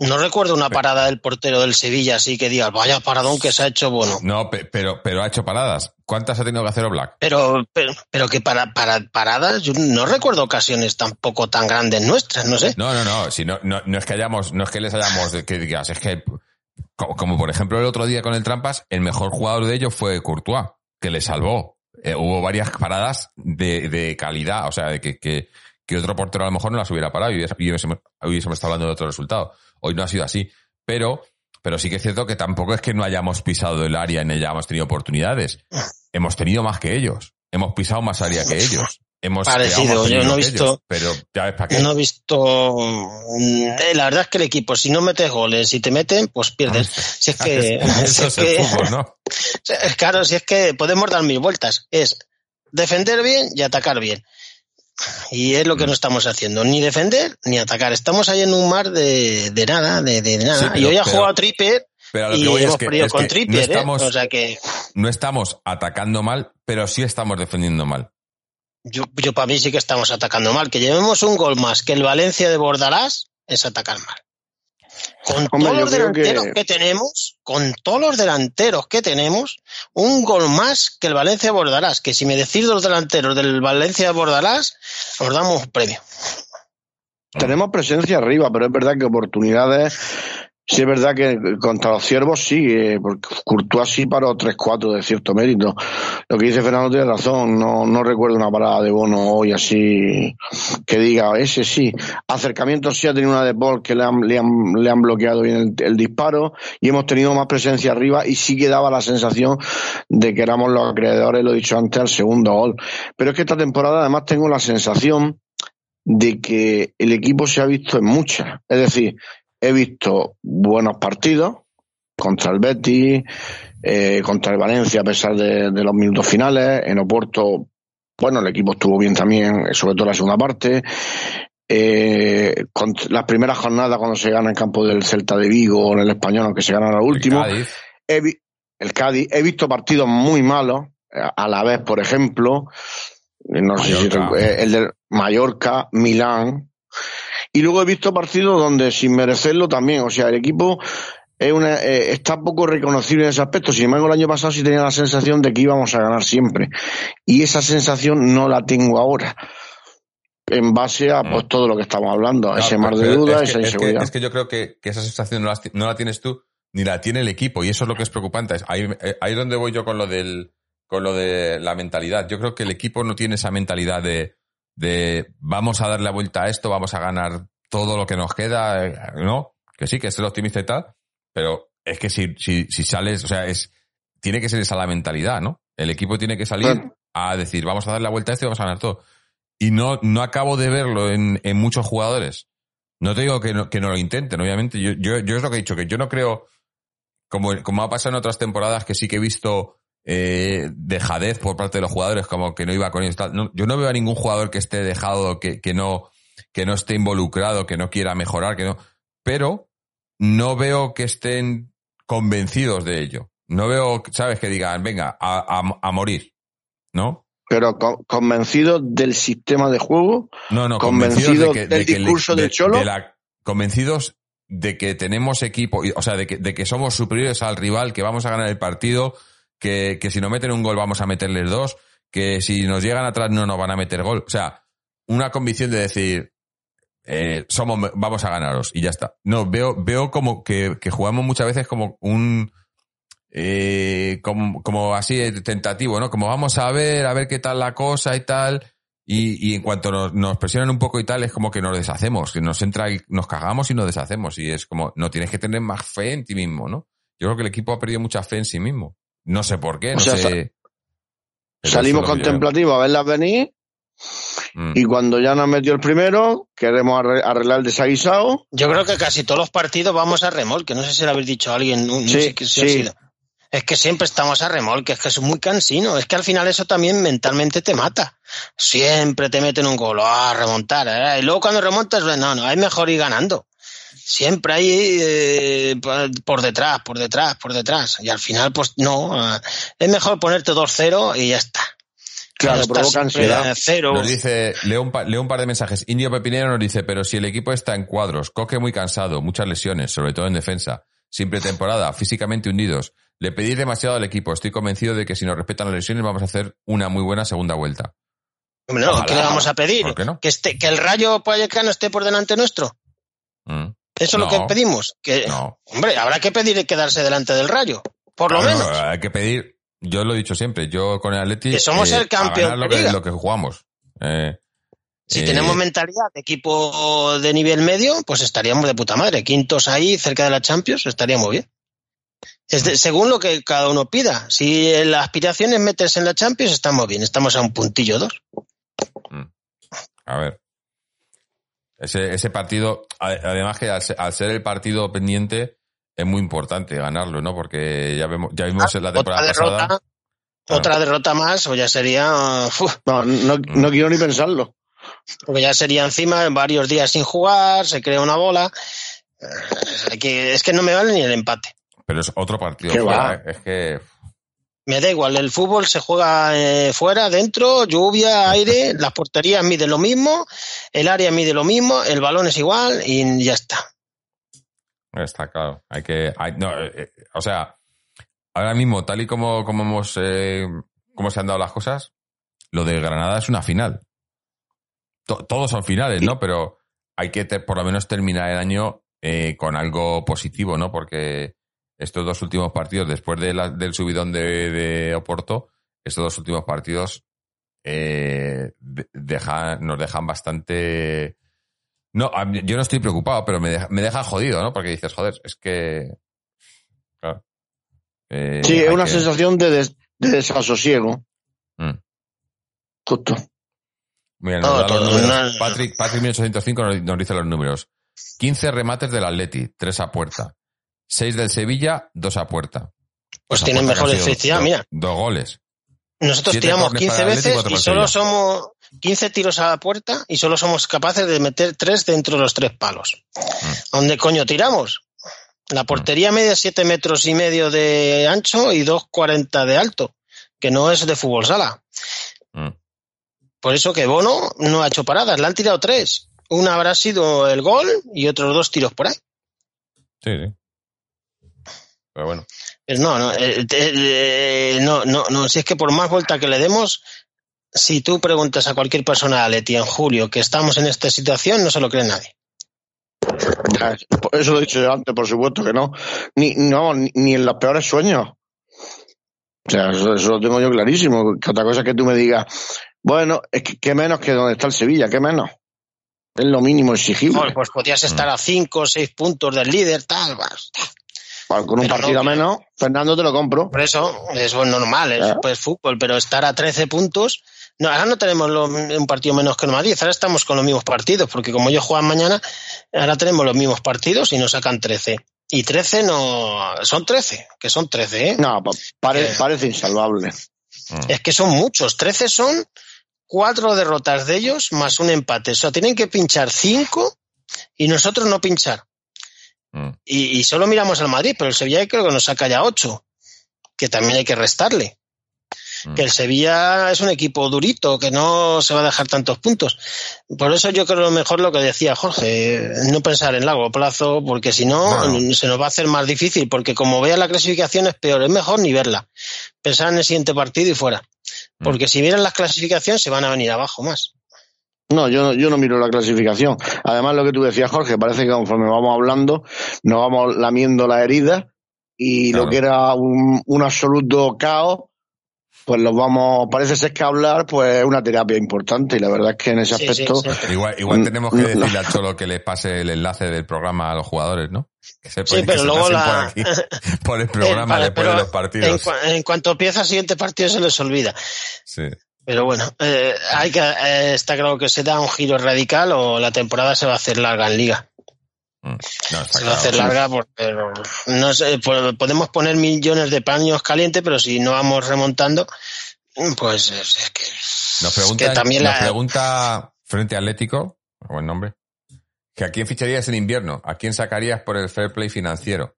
Speaker 5: No recuerdo una parada del portero del Sevilla así que digas, vaya paradón que se ha hecho bueno.
Speaker 3: No, pe- pero, pero ha hecho paradas. ¿Cuántas ha tenido que hacer Black?
Speaker 5: Pero, pero, pero que para, para paradas, yo no recuerdo ocasiones tampoco tan grandes nuestras, no sé.
Speaker 3: No, no, no. Si no, no, no es que hayamos, no es que les hayamos, que digas, es que, como, como por ejemplo el otro día con el Trampas, el mejor jugador de ellos fue Courtois, que le salvó. Eh, hubo varias paradas de, de calidad, o sea, de que, que, que otro portero a lo mejor no las hubiera parado y hubiésemos, hubiésemos estado hablando de otro resultado. Hoy no ha sido así. Pero, pero sí que es cierto que tampoco es que no hayamos pisado el área ni hayamos tenido oportunidades. Hemos tenido más que ellos. Hemos pisado más área que ellos. Hemos
Speaker 5: Parecido, yo no he visto-
Speaker 3: ellos, pero ya ves para qué.
Speaker 5: No he visto. mm, eh, La verdad es que el equipo, si no metes goles y te meten, pues pierdes. Si es que.
Speaker 3: Eso
Speaker 5: si
Speaker 3: es
Speaker 5: es que-
Speaker 3: el fútbol, ¿no?
Speaker 5: es Claro, si es que podemos dar mil vueltas. Es defender bien y atacar bien. Y es lo
Speaker 3: Mm.
Speaker 5: que no estamos haciendo, ni defender ni atacar. Estamos ahí en un mar de, de nada, de, de nada.
Speaker 3: Sí,
Speaker 5: y hoy ha
Speaker 3: pero-
Speaker 5: jugado
Speaker 3: Pero lo
Speaker 5: y
Speaker 3: que voy
Speaker 5: hemos
Speaker 3: es que,
Speaker 5: perdido
Speaker 3: es
Speaker 5: con
Speaker 3: que no,
Speaker 5: ¿eh?
Speaker 3: estamos,
Speaker 5: O sea que
Speaker 3: no estamos atacando mal, pero sí estamos defendiendo mal.
Speaker 5: yo, yo para mí sí que estamos atacando mal. Que llevemos un gol más que el Valencia de Bordalás es atacar mal. Con
Speaker 4: Hombre,
Speaker 5: todos los
Speaker 4: que-
Speaker 5: delanteros que... tenemos, con todos los delanteros que tenemos, un gol más que el Valencia Bordalás. Que si me decís los delanteros del Valencia Bordalás, os damos un premio.
Speaker 4: Tenemos presencia arriba, pero es verdad que oportunidades, sí es verdad que contra los ciervos sí, eh, porque Courtois sí paró 3-4 de cierto mérito. Lo que dice Fernando tiene razón, no, no recuerdo una parada de bono hoy así que diga, ese sí. Acercamiento sí ha tenido una de Paul que le han, le han, le han bloqueado bien el, el disparo y hemos tenido más presencia arriba y sí que daba la sensación de que éramos los acreedores, lo he dicho antes, al segundo gol. Pero es que esta temporada además tengo la sensación de que el equipo se ha visto en muchas. Es decir, he visto buenos partidos contra el Betis, eh, contra el Valencia a pesar de, de los minutos finales, en Oporto, bueno, el equipo estuvo bien también, sobre todo la segunda parte. Eh, con las primeras jornadas cuando se gana en campo del Celta de Vigo o en el Español, aunque se gana el último,
Speaker 3: El Cádiz,
Speaker 4: he vi- el Cádiz, he visto partidos muy malos, eh, a la vez, por ejemplo, eh, no sé si eh, el de Mallorca, Milán, y luego he visto partidos donde sin merecerlo también, o sea, el equipo es una, eh, está poco reconocible en ese aspecto. Sin embargo, el año pasado sí tenía la sensación de que íbamos a ganar siempre, y esa sensación no la tengo ahora. En base a pues
Speaker 3: Mm.
Speaker 4: todo lo que estamos hablando,
Speaker 3: Claro,
Speaker 4: ese mar de dudas,
Speaker 3: es
Speaker 4: esa
Speaker 3: que, es, que,
Speaker 4: inseguridad.
Speaker 3: es que yo creo que, que esa sensación no la, no la tienes tú, ni la tiene el equipo, y eso es lo que es preocupante. Ahí, eh, ahí es donde voy yo con lo del, con lo de la mentalidad. Yo creo que el equipo no tiene esa mentalidad de, de vamos a dar la vuelta a esto, vamos a ganar todo lo que nos queda, eh, ¿no? Que sí, que es el optimista y tal, pero es que si, si, si sales, o sea, es, tiene que ser esa la mentalidad, ¿no? El equipo tiene que salir a decir, vamos a dar la vuelta a esto y vamos a ganar todo. Y no, no acabo de verlo en, en muchos jugadores. No te digo que no, que no lo intenten, obviamente. Yo, yo, yo es lo que he dicho, que yo no creo, como, como ha pasado en otras temporadas, que sí que he visto eh, dejadez por parte de los jugadores, como que no iba con ellos. Tal. No, yo no veo a ningún jugador que esté dejado, que, que, no, que no esté involucrado, que no quiera mejorar, que no. Pero no veo que estén convencidos de ello. No veo, ¿sabes? Que digan, venga, a, a- a morir, ¿no?
Speaker 4: Pero con- convencido del sistema de juego,
Speaker 3: No, no,
Speaker 4: Convencido
Speaker 3: convencidos de que,
Speaker 4: del
Speaker 3: de que le-
Speaker 4: discurso
Speaker 3: de-
Speaker 4: del Cholo.
Speaker 3: de la- convencidos de que tenemos equipo, o sea, de que, de que somos superiores al rival, que vamos a ganar el partido, que, que si nos meten un gol vamos a meterles dos, que si nos llegan atrás no nos van a meter gol. O sea, una convicción de decir, eh, somos, vamos a ganaros y ya está. No, veo, veo como que, que jugamos muchas veces como un, eh, como, como así tentativo, ¿no? Como vamos a ver, a ver qué tal la cosa y tal. Y, y en cuanto nos, nos presionan un poco y tal, es como que nos deshacemos, que nos entra y nos cagamos y nos deshacemos. Y es como, no tienes que tener más fe en ti mismo, ¿no? Yo creo que el equipo ha perdido mucha fe en sí mismo. No sé por qué,
Speaker 4: O
Speaker 3: no
Speaker 4: sea,
Speaker 3: sé.
Speaker 4: Salimos
Speaker 3: es
Speaker 4: contemplativos a verlas venir
Speaker 3: Mm.
Speaker 4: y cuando ya nos metió el primero, queremos arre- arreglar el desaguisado.
Speaker 5: Yo creo que casi todos los partidos vamos a remolque. No sé si lo habéis dicho a alguien. No, no
Speaker 4: Sí,
Speaker 5: sé qué-
Speaker 4: sí.
Speaker 5: sido. Es que siempre estamos a remolque, es que es muy cansino. Es que al final eso también mentalmente te mata. Siempre te meten un gol, a remontar. ¿eh? Y luego cuando remontas, no, no, hay mejor ir ganando. Siempre hay eh, por detrás, por detrás, por detrás. Y al final, pues no. ah, Es mejor ponerte 2-0 y ya está.
Speaker 4: Claro,
Speaker 5: Estar
Speaker 4: provoca ansiedad.
Speaker 5: Cero.
Speaker 3: Nos dice, leo un, pa- leo un par de mensajes. Indio Pepinero nos dice, pero si el equipo está en cuadros, Coque muy cansado, muchas lesiones, sobre todo en defensa, sin pretemporada, físicamente hundidos. Le pedí demasiado al equipo. Estoy convencido de que si nos respetan las lesiones vamos a hacer una muy buena segunda vuelta.
Speaker 5: Hombre, no,
Speaker 3: Ojalá.
Speaker 5: ¿qué le vamos a pedir?
Speaker 3: ¿Por qué no?
Speaker 5: ¿Que, esté, ¿Que el Rayo Vallecano esté por delante nuestro?
Speaker 3: Mm,
Speaker 5: ¿Eso es lo que pedimos? Que,
Speaker 3: No.
Speaker 5: Hombre, habrá que pedir quedarse delante del Rayo, por lo
Speaker 3: Claro,
Speaker 5: menos.
Speaker 3: Hay que pedir, yo lo he dicho siempre, yo con el Atleti...
Speaker 5: Que somos el
Speaker 3: a
Speaker 5: campeón
Speaker 3: ganar lo que, lo que jugamos. Eh,
Speaker 5: Si
Speaker 3: eh,
Speaker 5: tenemos mentalidad de equipo de nivel medio, pues estaríamos de puta madre. Quintos ahí, cerca de la Champions, estaríamos bien. Es de- según lo que cada uno pida. Si la aspiración es meterse en la Champions, estamos bien. Estamos a un puntillo dos.
Speaker 3: A ver. Ese, ese partido, además que al ser, al ser el partido pendiente, es muy importante ganarlo, ¿no? Porque ya vemos, ya vimos en la
Speaker 5: Otra
Speaker 3: temporada
Speaker 5: derrota,
Speaker 3: pasada.
Speaker 5: otra derrota más, o ya sería, uf,
Speaker 4: No, no, no quiero ni pensarlo.
Speaker 5: porque ya sería encima varios días sin jugar, se crea una bola. Eh, que- es que no me vale ni el empate.
Speaker 3: Pero es otro partido fuera. ¿eh? Es que.
Speaker 5: Me da igual, el fútbol se juega eh, fuera, dentro, lluvia, aire, las porterías miden lo mismo, el área mide lo mismo, el balón es igual y ya está.
Speaker 3: Está claro. Hay que. hay- no, eh, eh, o sea, ahora mismo, tal y como, como hemos. eh, como se han dado las cosas, lo de Granada es una final. To- todos son finales, ¿no? Pero hay que por lo menos terminar el año con algo positivo, ¿no? Porque estos dos últimos partidos, después de la- del subidón de, de Oporto, estos dos últimos partidos eh, nos dejan bastante. No, yo no estoy preocupado, pero me deja, me deja jodido, ¿no? Porque dices, joder, es que. Claro. Eh,
Speaker 4: Sí, es una
Speaker 3: que-
Speaker 4: sensación de, des- de desasosiego.
Speaker 3: Mm.
Speaker 4: Justo.
Speaker 3: Mira, nos los números. Patrick, Patrick 1805 nos, nos dice los números. 15 remates del Atleti, 3 a puerta. 6 del Sevilla, 2 a puerta.
Speaker 5: Pues tienen mejor efectividad, mira.
Speaker 3: Dos goles.
Speaker 5: Nosotros tiramos
Speaker 3: córners
Speaker 5: 15
Speaker 3: para el Atleti,
Speaker 5: veces y solo
Speaker 3: Sevilla.
Speaker 5: somos 15 tiros a la puerta y solo somos capaces de meter 3 dentro de los tres palos.
Speaker 3: Mm.
Speaker 5: ¿Dónde coño tiramos? La portería media 7 metros y medio de ancho y 2,40 de alto, que no es de fútbol sala.
Speaker 3: Mm.
Speaker 5: Por eso que Bono no ha hecho paradas, le han tirado tres. Una habrá sido el gol y otros dos tiros por ahí.
Speaker 3: Sí, sí. Pero bueno.
Speaker 5: Pero no, no, eh, eh, no, no, no, si es que por más vuelta que le demos, si tú preguntas a cualquier persona de Leti en julio que estamos en esta situación, no se lo cree nadie.
Speaker 4: Ya, Eso lo he dicho yo antes, por supuesto que no. Ni, no, ni, ni en los peores sueños. O sea, eso, eso lo tengo yo clarísimo. Que otra cosa es que tú me digas, bueno, es que qué menos que donde está el Sevilla, qué menos. Es lo mínimo exigible.
Speaker 5: Joder, pues podías estar a cinco o seis puntos del líder, tal, vas.
Speaker 4: Bueno, Con un
Speaker 5: pero
Speaker 4: partido
Speaker 5: no,
Speaker 4: menos, Fernando te lo compro.
Speaker 5: Por eso, eso es normal, es pues fútbol, pero estar a 13 puntos, no, ahora no tenemos lo- un partido menos que el Madrid, ahora estamos con los mismos partidos, porque como ellos juegan mañana, ahora tenemos los mismos partidos y nos sacan 13. Y 13 no, son 13, que son 13, ¿eh?
Speaker 4: No, pa- pare-
Speaker 5: Eh.
Speaker 4: parece insalvable.
Speaker 3: Mm.
Speaker 5: Es que son muchos, 13 son cuatro derrotas de ellos más un empate. O sea, tienen que pinchar cinco y nosotros no pinchar.
Speaker 3: Mm.
Speaker 5: Y, y solo miramos al Madrid, pero el Sevilla creo que nos saca ya ocho. que también hay que restarle.
Speaker 3: Mm.
Speaker 5: Que el Sevilla es un equipo durito, que no se va a dejar tantos puntos. Por eso yo creo lo mejor lo que decía Jorge, no pensar en largo plazo, porque si no
Speaker 3: Bueno.
Speaker 5: se nos va a hacer más difícil, porque como vea la clasificación es peor, es mejor ni verla. Pensar en el siguiente partido y fuera.
Speaker 3: Mm.
Speaker 5: Porque si miran las clasificaciones se van a venir abajo más.
Speaker 4: No, yo, no- yo no miro la clasificación. Además, lo que tú decías, Jorge, parece que conforme vamos hablando, nos vamos lamiendo las heridas y
Speaker 3: Claro.
Speaker 4: lo que era un, un absoluto caos, pues los vamos, parece ser que hablar, pues es una terapia importante y la verdad es que en ese
Speaker 5: Sí,
Speaker 4: aspecto,
Speaker 5: sí.
Speaker 3: Igual, igual
Speaker 4: Mm,
Speaker 3: tenemos que
Speaker 4: no.
Speaker 3: decirle a Cholo que le pase el enlace del programa a los jugadores, ¿no? Que se,
Speaker 5: Sí,
Speaker 3: que
Speaker 5: pero luego la-
Speaker 3: por aquí, por el programa
Speaker 5: Eh, vale,
Speaker 3: después de los partidos.
Speaker 5: En cuanto empieza el siguiente partido se les olvida.
Speaker 3: Sí.
Speaker 5: Pero bueno, eh, hay que, eh, está claro que se da un giro radical o la temporada se va a hacer larga en liga.
Speaker 3: Mm. No,
Speaker 5: Se va a hacer larga porque no sé, po- podemos poner millones de paños calientes, pero si no vamos remontando, pues es, es que,
Speaker 3: Nos
Speaker 5: es
Speaker 3: pregunta,
Speaker 5: que también
Speaker 3: nos
Speaker 5: la,
Speaker 3: pregunta Frente Atlético, buen nombre, que a quién ficharías en invierno, a quién sacarías por el fair play financiero.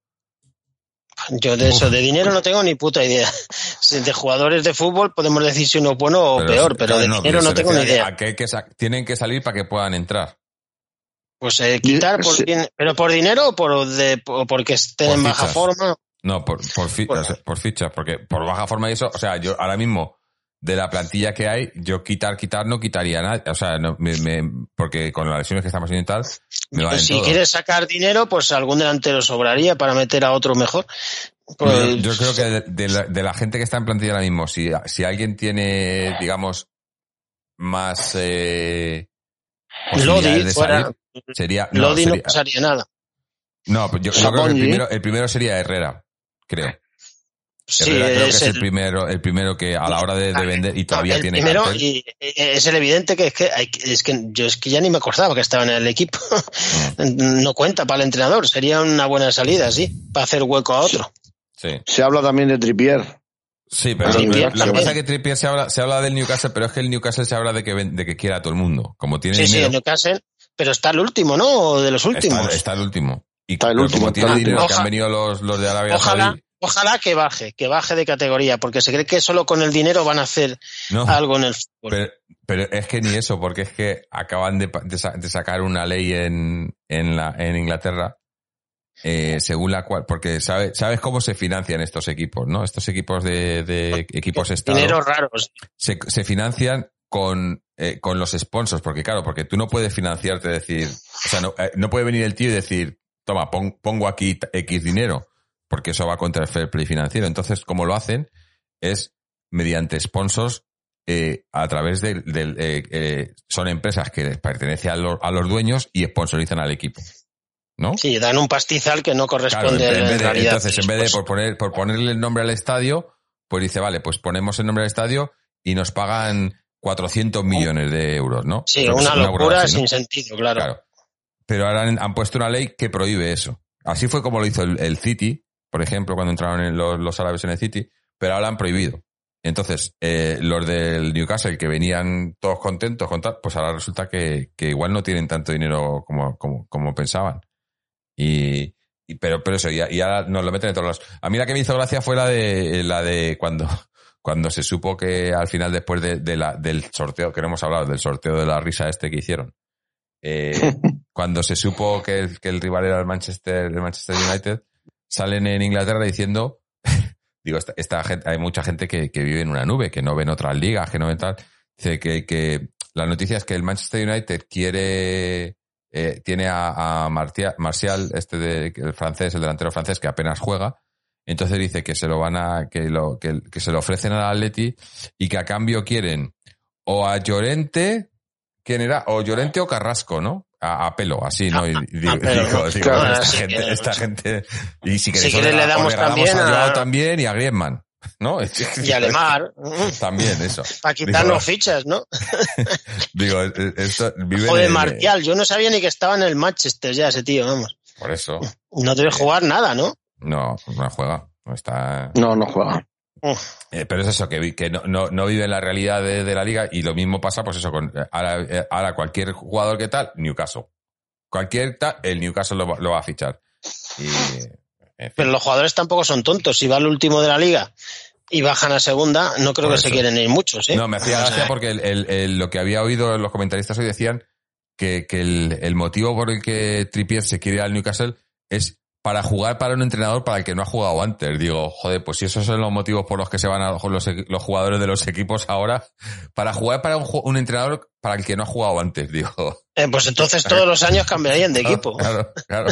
Speaker 5: Yo de eso, de dinero no tengo ni puta idea. Si De jugadores de fútbol podemos decir si uno es bueno o peor, pero
Speaker 3: claro,
Speaker 5: de dinero no tengo ni
Speaker 3: a
Speaker 5: idea.
Speaker 3: que hay que tienen que salir para que puedan entrar.
Speaker 5: Pues eh, quitar por,
Speaker 4: Sí.
Speaker 5: pero por dinero o por de, o porque estén
Speaker 3: Por
Speaker 5: en baja forma.
Speaker 3: No, por, por, fi-
Speaker 5: Por-
Speaker 3: o sea, por fichas, porque por baja forma y eso, o sea, yo ahora mismo, de la plantilla que hay, yo quitar, quitar, no quitaría nada, o sea, no, me, me- porque con las lesiones que estamos haciendo y tal, me valen
Speaker 5: si quieres sacar dinero, pues algún delantero sobraría para meter a otro mejor. Pues,
Speaker 3: yo creo que de, de la, de la gente que está en plantilla ahora mismo, si, si alguien tiene, digamos, más eh,
Speaker 5: Lodi
Speaker 3: de
Speaker 5: fuera,
Speaker 3: salir, sería, no,
Speaker 5: Lodi no pasaría nada.
Speaker 3: no, pues yo, yo creo que el
Speaker 4: Sapongi.
Speaker 3: primero, el primero sería Herrera, creo.
Speaker 5: Sí,
Speaker 3: Herrera creo que
Speaker 5: es
Speaker 3: es el
Speaker 5: el,
Speaker 3: primero, el primero que a la hora de, de vender y todavía
Speaker 5: el
Speaker 3: tiene
Speaker 5: primero
Speaker 3: cartel.
Speaker 5: y eh, es el evidente que es que hay, es que yo es que ya ni me acordaba que estaba en el equipo.
Speaker 3: Mm.
Speaker 5: no cuenta para el entrenador, sería una buena salida, sí, para hacer hueco a otro.
Speaker 3: Sí.
Speaker 4: se habla también de Tripier.
Speaker 3: Sí, pero
Speaker 5: Sí,
Speaker 3: lo, que pasa es que Trippier se habla, se habla del Newcastle, pero es que el Newcastle se habla de que, de que quiera a todo el mundo. Como tiene
Speaker 5: Sí, sí, en Newcastle, pero está el último, ¿no? O de los últimos.
Speaker 3: está, está el último. Y
Speaker 4: Está el último,
Speaker 3: como tiene
Speaker 4: el
Speaker 3: dinero que han venido los, los de Arabia
Speaker 5: Ojalá,
Speaker 3: Saudí,
Speaker 5: ojalá que baje, que baje de categoría, porque se cree que solo con el dinero van a hacer
Speaker 3: no,
Speaker 5: algo en el fútbol.
Speaker 3: pero, pero es que ni eso, porque es que acaban de, sacar una ley en, en, la, en Inglaterra eh, según la cual, porque sabe, sabes cómo se financian estos equipos, ¿no? Estos equipos de, de equipos Estado.
Speaker 5: Dinero raros.
Speaker 3: se, se financian con, eh, con los sponsors, porque claro, porque tú no puedes financiarte, decir, o sea, no, eh, no puede venir el tío y decir, toma, pon- pongo aquí X dinero, porque eso va contra el fair play financiero. Entonces, como lo hacen, es mediante sponsors eh, a través del, del, eh, eh, son empresas que les pertenecen a los, a los dueños y sponsorizan al equipo. ¿No?
Speaker 5: Sí, dan un pastizal que no
Speaker 3: Claro,
Speaker 5: corresponde
Speaker 3: en, en
Speaker 5: en
Speaker 3: vez de,
Speaker 5: realidad.
Speaker 3: entonces, en vez de
Speaker 5: Pues,
Speaker 3: por, poner, por ponerle el nombre al estadio, pues dice, vale, pues ponemos el nombre al estadio y nos pagan 400 millones de euros, ¿no?
Speaker 5: Sí,
Speaker 3: Creo
Speaker 5: una locura
Speaker 3: así, ¿no?
Speaker 5: sin sentido, claro.
Speaker 3: Claro. Pero ahora han, han puesto una ley que prohíbe eso. Así fue como lo hizo el, el City, por ejemplo, cuando entraron en los, los árabes en el City, pero ahora han prohibido. Entonces, eh, los del Newcastle que venían todos contentos con tal, pues ahora resulta que, que igual no tienen tanto dinero como, como, como pensaban. Y, y- pero, pero eso, y, y ahora nos lo meten en todos los. A mí la que me hizo gracia fue la de la de cuando, cuando se supo que al final, después de, de la, del sorteo, que no hemos hablado, del sorteo de la risa este que hicieron, eh, cuando se supo que el, que el rival era el Manchester, el Manchester United, salen en Inglaterra diciendo, digo, esta, gente, hay mucha gente que, que vive en una nube, que no ven otras ligas, que no ven tal. Dice que, que la noticia es que el Manchester United quiere, eh, tiene a, a Martia- Martial, este de, el francés, el delantero francés, que apenas juega. Entonces dice que se lo van a, que lo, que, que se lo ofrecen al Atleti y que a cambio quieren o a Llorente, ¿quién era? O Llorente o Carrasco, ¿no? A, a pelo, así, ¿no? Y, digo,
Speaker 5: a pelo,
Speaker 3: digo, digo,
Speaker 5: Claro,
Speaker 3: esta,
Speaker 5: sí,
Speaker 3: gente,
Speaker 5: que-
Speaker 3: esta gente, y si,
Speaker 5: Si
Speaker 3: queréis,
Speaker 5: quieres
Speaker 3: os
Speaker 5: le damos
Speaker 3: os regalamos
Speaker 5: también
Speaker 3: a
Speaker 5: a-
Speaker 3: también y a Griezmann, ¿no?
Speaker 5: Y Alemar,
Speaker 3: También, eso.
Speaker 5: para quitarnos
Speaker 3: Digo,
Speaker 5: fichas, ¿no?
Speaker 3: Digo, eh, esto vive
Speaker 5: Joder,
Speaker 3: en-
Speaker 5: Martial, yo no sabía ni que estaba en el Manchester ya ese tío, vamos.
Speaker 3: Por eso.
Speaker 5: No debe jugar nada, ¿no?
Speaker 3: No, no juega. No está.
Speaker 4: No, no juega.
Speaker 3: Eh, pero es eso, que, no, no, no vive en la realidad de, de la liga y lo mismo pasa, pues eso, con eh, ahora, eh, ahora cualquier jugador que tal, Newcastle. Cualquier tal, el Newcastle lo, va- lo va a fichar. Y En fin.
Speaker 5: Pero los jugadores tampoco son tontos. Si va al último de la liga y bajan a segunda, no creo
Speaker 3: Por
Speaker 5: que se quieren ir muchos, ¿eh?
Speaker 3: No, me hacía gracia porque el- el- el- lo que había oído los comentaristas hoy decían que, que el, el motivo por el que Trippier se quiere ir al Newcastle es para jugar para un entrenador para el que no ha jugado antes. Digo, joder, pues si esos son los motivos por los que se van a los, los jugadores de los equipos ahora, para jugar para un, un entrenador para el que no ha jugado antes, digo.
Speaker 5: eh, pues entonces todos los años cambiarían de equipo.
Speaker 3: Claro, claro.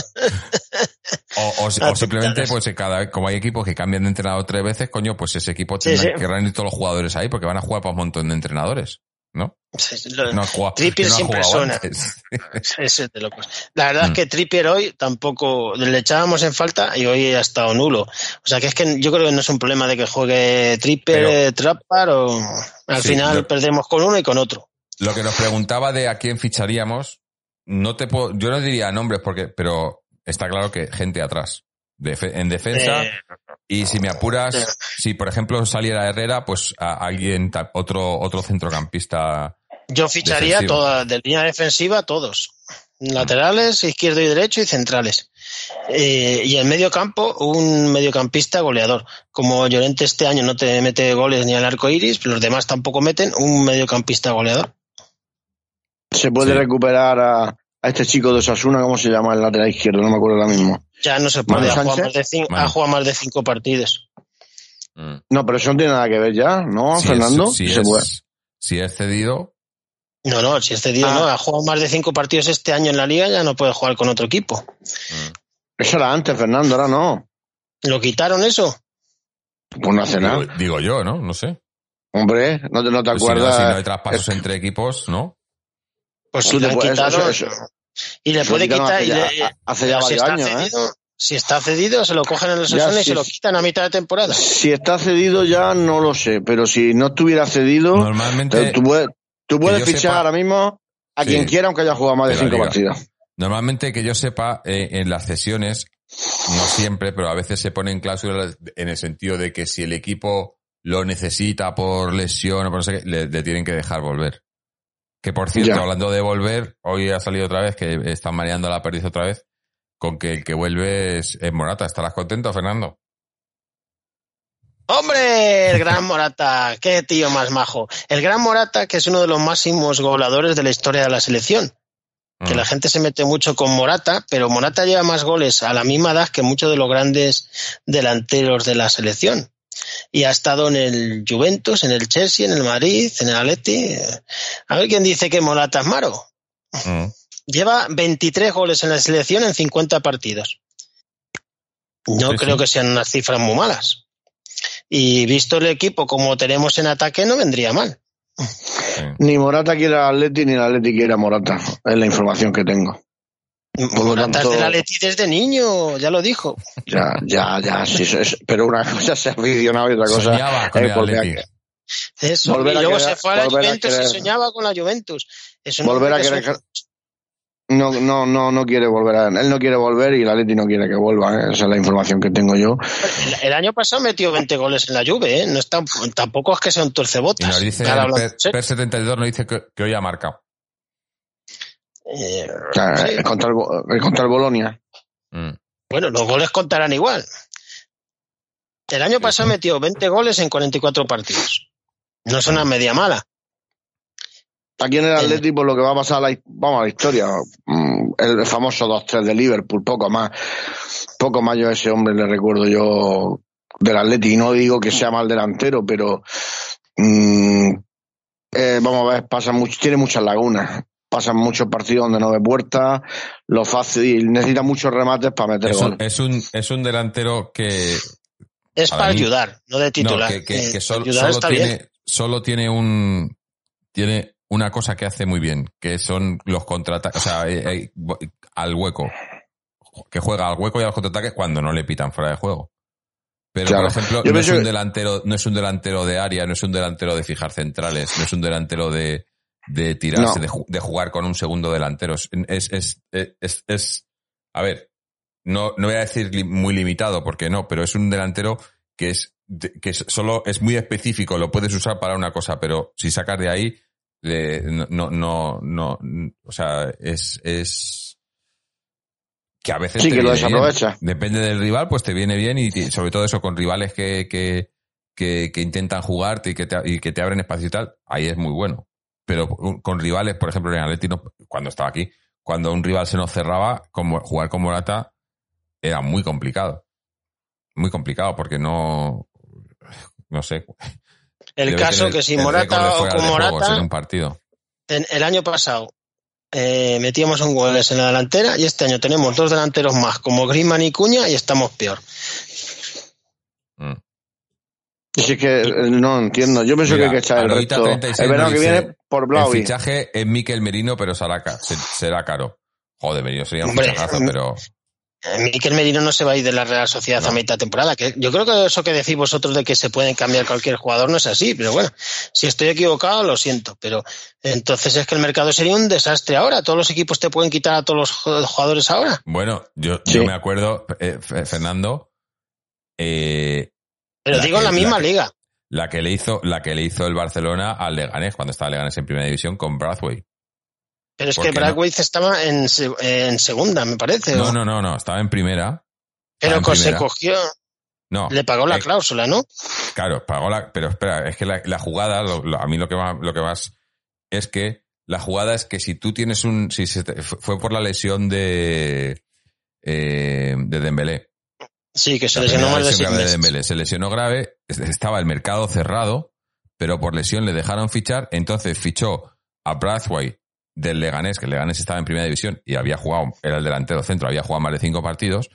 Speaker 3: O, o si- o simplemente, pues cada vez, como hay equipos que cambian de entrenador tres veces, coño, pues ese equipo
Speaker 5: Sí,
Speaker 3: tendrá
Speaker 5: sí.
Speaker 3: que reunir todos los jugadores ahí porque van a jugar para un montón de entrenadores, ¿no?
Speaker 5: Lo-
Speaker 3: No jugado,
Speaker 5: Trippier
Speaker 3: no
Speaker 5: siempre suena. es de locos. La verdad
Speaker 3: Mm.
Speaker 5: es que Trippier hoy tampoco le echábamos en falta y hoy ha estado nulo. O sea que es que yo creo que no es un problema de que juegue Trippier, Trappar o al
Speaker 3: Sí,
Speaker 5: final
Speaker 3: lo-
Speaker 5: perdemos con uno y con otro.
Speaker 3: Lo que nos preguntaba de a quién ficharíamos, no te puedo, yo no diría nombres porque, pero está claro que gente atrás. En defensa,
Speaker 5: Eh,
Speaker 3: y si me apuras,
Speaker 5: eh.
Speaker 3: si por ejemplo saliera Herrera, pues a alguien, otro, otro centrocampista.
Speaker 5: yo ficharía
Speaker 3: defensivo.
Speaker 5: toda, de línea defensiva todos. Laterales, izquierdo y derecho y centrales. Eh, y en medio campo, un mediocampista goleador. Como Llorente este año no te mete goles ni al arco iris, los demás tampoco meten, un mediocampista goleador.
Speaker 4: Se puede
Speaker 3: Sí.
Speaker 4: recuperar a, a este chico de Osasuna, ¿cómo se llama el lateral izquierdo? No me acuerdo ahora mismo.
Speaker 5: Ya no se puede, ha jugado, más de cinco,
Speaker 3: Manu.
Speaker 5: ha jugado más de cinco partidos.
Speaker 3: Mm.
Speaker 4: No, pero eso no tiene nada que ver ya, ¿no,
Speaker 3: Si es-
Speaker 4: Fernando?
Speaker 3: si,
Speaker 4: Se
Speaker 3: es,
Speaker 4: puede.
Speaker 3: si es cedido,
Speaker 5: No, no, si es cedido,
Speaker 4: Ah.
Speaker 5: no, ha jugado más de cinco partidos este año en la liga, ya no puede jugar con otro equipo.
Speaker 3: mm.
Speaker 4: Eso era antes, Fernando, ahora no.
Speaker 5: ¿Lo quitaron eso?
Speaker 4: Pues no hace nada.
Speaker 3: digo, yo, ¿no? No sé.
Speaker 4: Hombre, ¿no te, no te
Speaker 3: Pues si, no,
Speaker 4: acuerdas?
Speaker 3: si no hay traspasos entre equipos, ¿no?
Speaker 5: Pues si le han quitado
Speaker 4: eso- eso-
Speaker 5: y le puede quitar.
Speaker 4: hace
Speaker 5: y
Speaker 4: ya-
Speaker 5: le-
Speaker 4: hace ya
Speaker 5: si
Speaker 4: varios
Speaker 5: está
Speaker 4: años, ¿eh?
Speaker 5: cedido, Si está cedido, se lo cogen en el
Speaker 4: Ya,
Speaker 5: Osasuna y se lo quitan a mitad de temporada.
Speaker 4: Si está cedido ya no lo sé, pero si no estuviera cedido,
Speaker 3: Normalmente,
Speaker 4: eh, tú puedes, tú puedes fichar
Speaker 3: sepa-
Speaker 4: ahora mismo a
Speaker 3: Sí.
Speaker 4: quien quiera aunque haya jugado más de cinco
Speaker 3: liga.
Speaker 4: partidos.
Speaker 3: normalmente que yo sepa, eh, en las cesiones, no siempre, pero a veces se ponen cláusulas en el sentido de que si el equipo lo necesita por lesión o por no sé qué, le, le tienen que dejar volver. Que por cierto,
Speaker 4: Ya.
Speaker 3: hablando de volver, hoy ha salido otra vez que están mareando la perdiz otra vez, con que el que vuelve es, es Morata. ¿Estarás contento, Fernando?
Speaker 5: ¡Hombre! El gran Morata. ¡Qué tío más majo! El gran Morata, que es uno de los máximos goleadores de la historia de la selección. Que
Speaker 3: Mm.
Speaker 5: la gente se mete mucho con Morata, pero Morata lleva más goles a la misma edad que muchos de los grandes delanteros de la selección. Y ha estado en el Juventus, en el Chelsea, en el Madrid, en el Atleti. A ver quién dice que Morata es malo.
Speaker 3: Mm.
Speaker 5: Lleva 23 goles en la selección en 50 partidos. No
Speaker 3: Sí,
Speaker 5: creo
Speaker 3: sí.
Speaker 5: que sean unas cifras muy malas. Y visto el equipo como tenemos en ataque, no vendría mal.
Speaker 3: Sí.
Speaker 4: Ni Morata quiere al Atleti ni el Atleti quiere a Morata. Es la información que tengo. Lo
Speaker 5: Morata
Speaker 4: tanto-
Speaker 5: es del Atleti desde niño, ya lo dijo.
Speaker 4: Ya, ya, ya, sí, eso es- pero una cosa se ha aficionado y otra cosa
Speaker 3: Soñaba con
Speaker 4: es
Speaker 3: el
Speaker 4: volver a-
Speaker 3: Atleti.
Speaker 5: Eso,
Speaker 4: Volver
Speaker 5: y
Speaker 4: a
Speaker 5: luego
Speaker 4: querer-
Speaker 5: se fue a la
Speaker 4: volver a
Speaker 5: Juventus y soñaba con la Juventus. Es un
Speaker 4: volver a querer no, no, no, no quiere volver a, él no quiere volver y el Atleti no quiere que vuelva, ¿eh? esa es la información que tengo yo.
Speaker 5: El, el año pasado metió 20 goles en la Juve, ¿eh? No está, tampoco es que sea un
Speaker 3: Y
Speaker 5: torcebotas.
Speaker 3: nos dice,
Speaker 5: Ahora
Speaker 3: el
Speaker 5: hablando
Speaker 3: Per,
Speaker 5: en serio.
Speaker 3: Per 72 nos dice que, que hoy ha marcado.
Speaker 5: Eh, sí.
Speaker 4: es contra el, es contra el Bolonia.
Speaker 3: Mm.
Speaker 5: Bueno, los goles contarán igual. El año pasado metió 20 goles en 44 partidos. No es una media mala.
Speaker 4: Aquí en el Atleti, por lo que va a pasar, a la, vamos a la historia, mm, el famoso 2-3 de Liverpool, poco más. Poco más yo a ese hombre le recuerdo yo del Atleti. Y no digo que sea mal delantero, pero mm, eh, vamos a ver, pasa mucho, tiene muchas lagunas. Pasan muchos partidos donde no ve puertas, lo fácil, necesita muchos remates para meter
Speaker 3: Es
Speaker 4: gol.
Speaker 3: un, es, un, es un delantero que,
Speaker 5: Es
Speaker 3: Para mí-
Speaker 5: ayudar, no de titular.
Speaker 3: No, que, que-
Speaker 5: Eh,
Speaker 3: que solo,
Speaker 5: está bien.
Speaker 3: tiene, solo tiene un tiene una cosa que hace muy bien, que son los contraataques, o sea, eh, eh, al hueco. Que juega al hueco y a los contraataques cuando no le pitan fuera de juego. Pero,
Speaker 4: Claro.
Speaker 3: por ejemplo,
Speaker 4: Yo
Speaker 3: no es un
Speaker 4: que-
Speaker 3: delantero, no es un delantero de área, no es un delantero de fijar centrales, no es un delantero de, de tirarse,
Speaker 4: No.
Speaker 3: de, de jugar con un segundo delantero. Es, es, es, es, a ver, no, no voy a decir li- muy limitado, porque no, pero es un delantero que es, que solo es muy específico, lo puedes usar para una cosa, pero si sacas de ahí, eh, no, no, no, no, o sea, es, es, que a veces
Speaker 4: Sí,
Speaker 3: te
Speaker 4: que lo
Speaker 3: bien.
Speaker 4: desaprovecha.
Speaker 3: Depende del rival, pues te viene bien y, y sobre todo eso con rivales que, que, que, que intentan jugarte y que, te, y que te abren espacio y tal, ahí es muy bueno. Pero con rivales, por ejemplo, en Atleti, no- cuando estaba aquí, cuando un rival se nos cerraba, como, jugar con Morata era muy complicado. Muy complicado porque no, no sé.
Speaker 5: El caso
Speaker 3: tener
Speaker 5: que si
Speaker 3: el
Speaker 5: Morata o con
Speaker 3: juegos en
Speaker 5: Morata,
Speaker 3: un partido.
Speaker 5: en- el año pasado eh, metíamos un goles en la delantera y este año tenemos dos delanteros más, como Griezmann y Cuña, y estamos peor.
Speaker 3: Mm.
Speaker 4: Y si es que eh, no entiendo. Yo pienso
Speaker 3: Mira,
Speaker 4: que hay que echar el
Speaker 3: Aroita
Speaker 4: resto.
Speaker 3: 36
Speaker 4: El verano
Speaker 3: nos
Speaker 4: que
Speaker 3: dice,
Speaker 4: viene por
Speaker 3: El
Speaker 4: Blaui.
Speaker 3: fichaje es Miquel Merino, pero será, ca- se- será caro. Joder, Merino sería un fichajazo, pero
Speaker 5: Eh, Miquel Merino no se va a ir de la Real Sociedad
Speaker 3: No.
Speaker 5: a mitad de temporada. Que yo creo que eso que decís vosotros de que se pueden cambiar cualquier jugador no es así, pero bueno, si estoy equivocado lo siento, pero entonces es que el mercado sería un desastre ahora. Todos los equipos te pueden quitar a todos los ju- jugadores ahora.
Speaker 3: bueno, yo,
Speaker 4: Sí.
Speaker 3: yo me acuerdo, eh, Fernando, eh,
Speaker 5: Pero
Speaker 3: La
Speaker 5: digo en la misma
Speaker 3: la que-
Speaker 5: liga.
Speaker 3: la que le hizo, la que le hizo el Barcelona al Leganés, cuando estaba Leganés en primera división con Brathwaite.
Speaker 5: Pero es
Speaker 3: ¿por
Speaker 5: que
Speaker 3: qué no?
Speaker 5: Estaba en, en segunda, me parece.
Speaker 3: No, no, no, no, estaba en primera.
Speaker 5: pero
Speaker 3: en
Speaker 5: co- se
Speaker 3: primera.
Speaker 5: cogió,
Speaker 3: No,
Speaker 5: le pagó la
Speaker 3: eh,
Speaker 5: cláusula, ¿no?
Speaker 3: Claro, pagó la. Pero espera, es que la, la jugada, lo- lo- a mí lo que más, lo que más es que la jugada es que si tú tienes un. Si se te- fue por la lesión de. Eh, de Dembélé.
Speaker 5: Sí, que se lesionó más de seis.
Speaker 3: Dembélé. Se lesionó grave, es- estaba el mercado cerrado, pero por lesión le dejaron fichar, entonces fichó a Brathwaite del Leganés, que el Leganés estaba en primera división y había jugado, era el delantero centro, había jugado más de cinco partidos,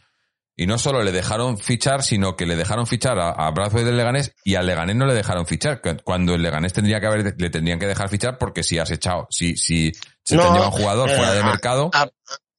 Speaker 3: y no solo le dejaron fichar, sino que le dejaron fichar a, a Brathwaite del Leganés y al Leganés no le dejaron fichar, cu- cuando el Leganés tendría que haber, le tendrían que dejar fichar porque si has echado, si, si se te
Speaker 5: No,
Speaker 3: llevado un jugador
Speaker 5: eh,
Speaker 3: fuera de mercado,
Speaker 5: a-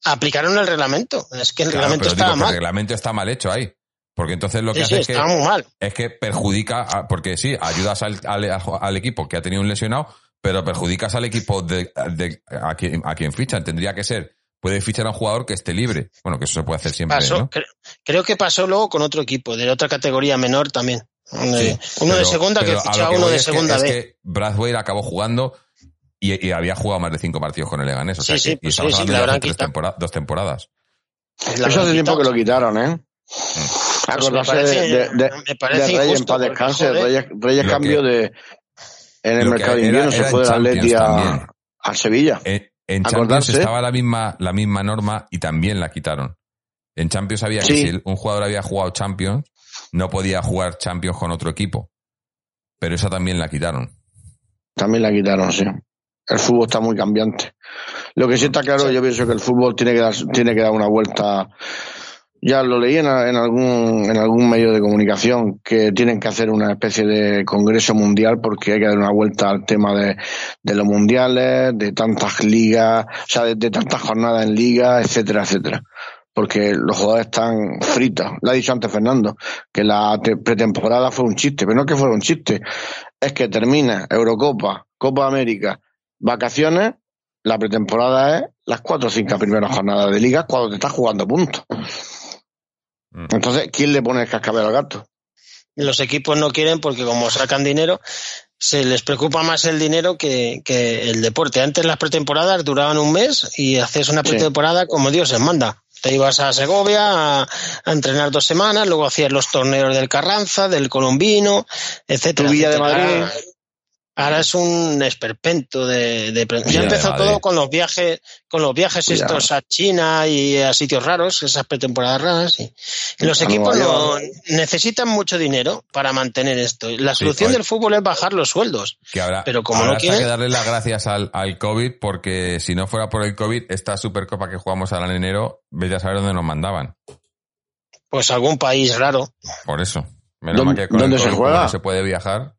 Speaker 5: aplicaron el reglamento. Es que el
Speaker 3: claro,
Speaker 5: reglamento
Speaker 3: digo
Speaker 5: estaba
Speaker 3: que el
Speaker 5: mal.
Speaker 3: reglamento está mal hecho ahí. Porque entonces lo que
Speaker 5: Sí,
Speaker 3: hace
Speaker 5: sí,
Speaker 3: es que
Speaker 5: mal.
Speaker 3: es que perjudica, a- porque sí, ayudas al, al, al equipo que ha tenido un lesionado, pero perjudicas al equipo de, de- a, quien, a quien fichan. Tendría que ser, puede fichar a un jugador que esté libre. Bueno, que eso se puede hacer siempre,
Speaker 5: Pasó,
Speaker 3: ¿no?
Speaker 5: cre- creo que pasó luego con otro equipo, de otra categoría menor también. Uno de segunda que fichó a uno de
Speaker 3: es
Speaker 5: segunda
Speaker 3: es
Speaker 5: B.
Speaker 3: que Brathwaite acabó jugando y, y había jugado más de cinco partidos con el Leganés. O sea,
Speaker 5: Sí,
Speaker 3: y
Speaker 5: pues
Speaker 3: estamos
Speaker 5: sí,
Speaker 3: hablando de tres dos temporadas.
Speaker 5: La
Speaker 4: Eso hace tiempo que lo quitaron, ¿eh?
Speaker 5: Pues me
Speaker 4: Acordarse
Speaker 5: parece-
Speaker 4: de, de, de-
Speaker 5: me parece
Speaker 4: de Reyes en
Speaker 5: injusto,
Speaker 4: paz
Speaker 5: porque,
Speaker 4: descanse. Reyes, Reyes cambio
Speaker 3: que-
Speaker 4: de. En el mercado de invierno se fue del Atleti a, a Sevilla.
Speaker 3: En, en Champions estaba la misma, la misma norma y también la quitaron. En Champions había que si un jugador había jugado Champions, no podía jugar Champions con otro equipo. Pero esa también la quitaron.
Speaker 4: También la quitaron, sí. El fútbol está muy cambiante. Lo que sí está claro, yo pienso que el fútbol tiene que dar, tiene que dar una vuelta. Ya lo leí en, en algún en algún medio de comunicación que tienen que hacer una especie de congreso mundial porque hay que dar una vuelta al tema de, de los mundiales, de tantas ligas, o sea, de, de tantas jornadas en liga, etcétera, etcétera. Porque los jugadores están fritos. Lo ha dicho antes Fernando, que la te- pretemporada fue un chiste, pero no que fuera un chiste. Es que termina Eurocopa, Copa América, vacaciones, la pretemporada es las cuatro o cinco primeras jornadas de liga cuando te estás jugando puntos.
Speaker 3: Mm.
Speaker 4: Entonces, ¿quién le pone el cascabel al gato?
Speaker 5: los equipos no quieren porque como sacan dinero, se les preocupa más el dinero que, que el deporte. Antes las pretemporadas duraban un mes y haces una
Speaker 4: Sí.
Speaker 5: pretemporada como Dios se manda. Te ibas a Segovia a, a entrenar dos semanas, luego hacías los torneos del Carranza, del Colombino, etcétera.
Speaker 4: Tu Villa de. Madrid.
Speaker 5: Ahora, es un esperpento de, ya empezó todo con los viajes, con los viajes estos a China y a sitios raros, esas pretemporadas raras. Y, y los equipos no, necesitan mucho dinero para mantener esto. La solución del fútbol es bajar los sueldos.
Speaker 3: Que habrá,
Speaker 5: Pero como
Speaker 3: habrá
Speaker 5: no quieren-
Speaker 3: que darle las gracias al, al COVID porque si no fuera por el COVID, esta Supercopa que jugamos ahora en enero, vete a saber dónde nos mandaban.
Speaker 5: Pues algún país raro.
Speaker 3: Por eso. Menos
Speaker 4: ¿Dónde-
Speaker 3: mal que con el
Speaker 4: dónde se
Speaker 3: COVID, como
Speaker 4: juega?
Speaker 3: no se puede viajar.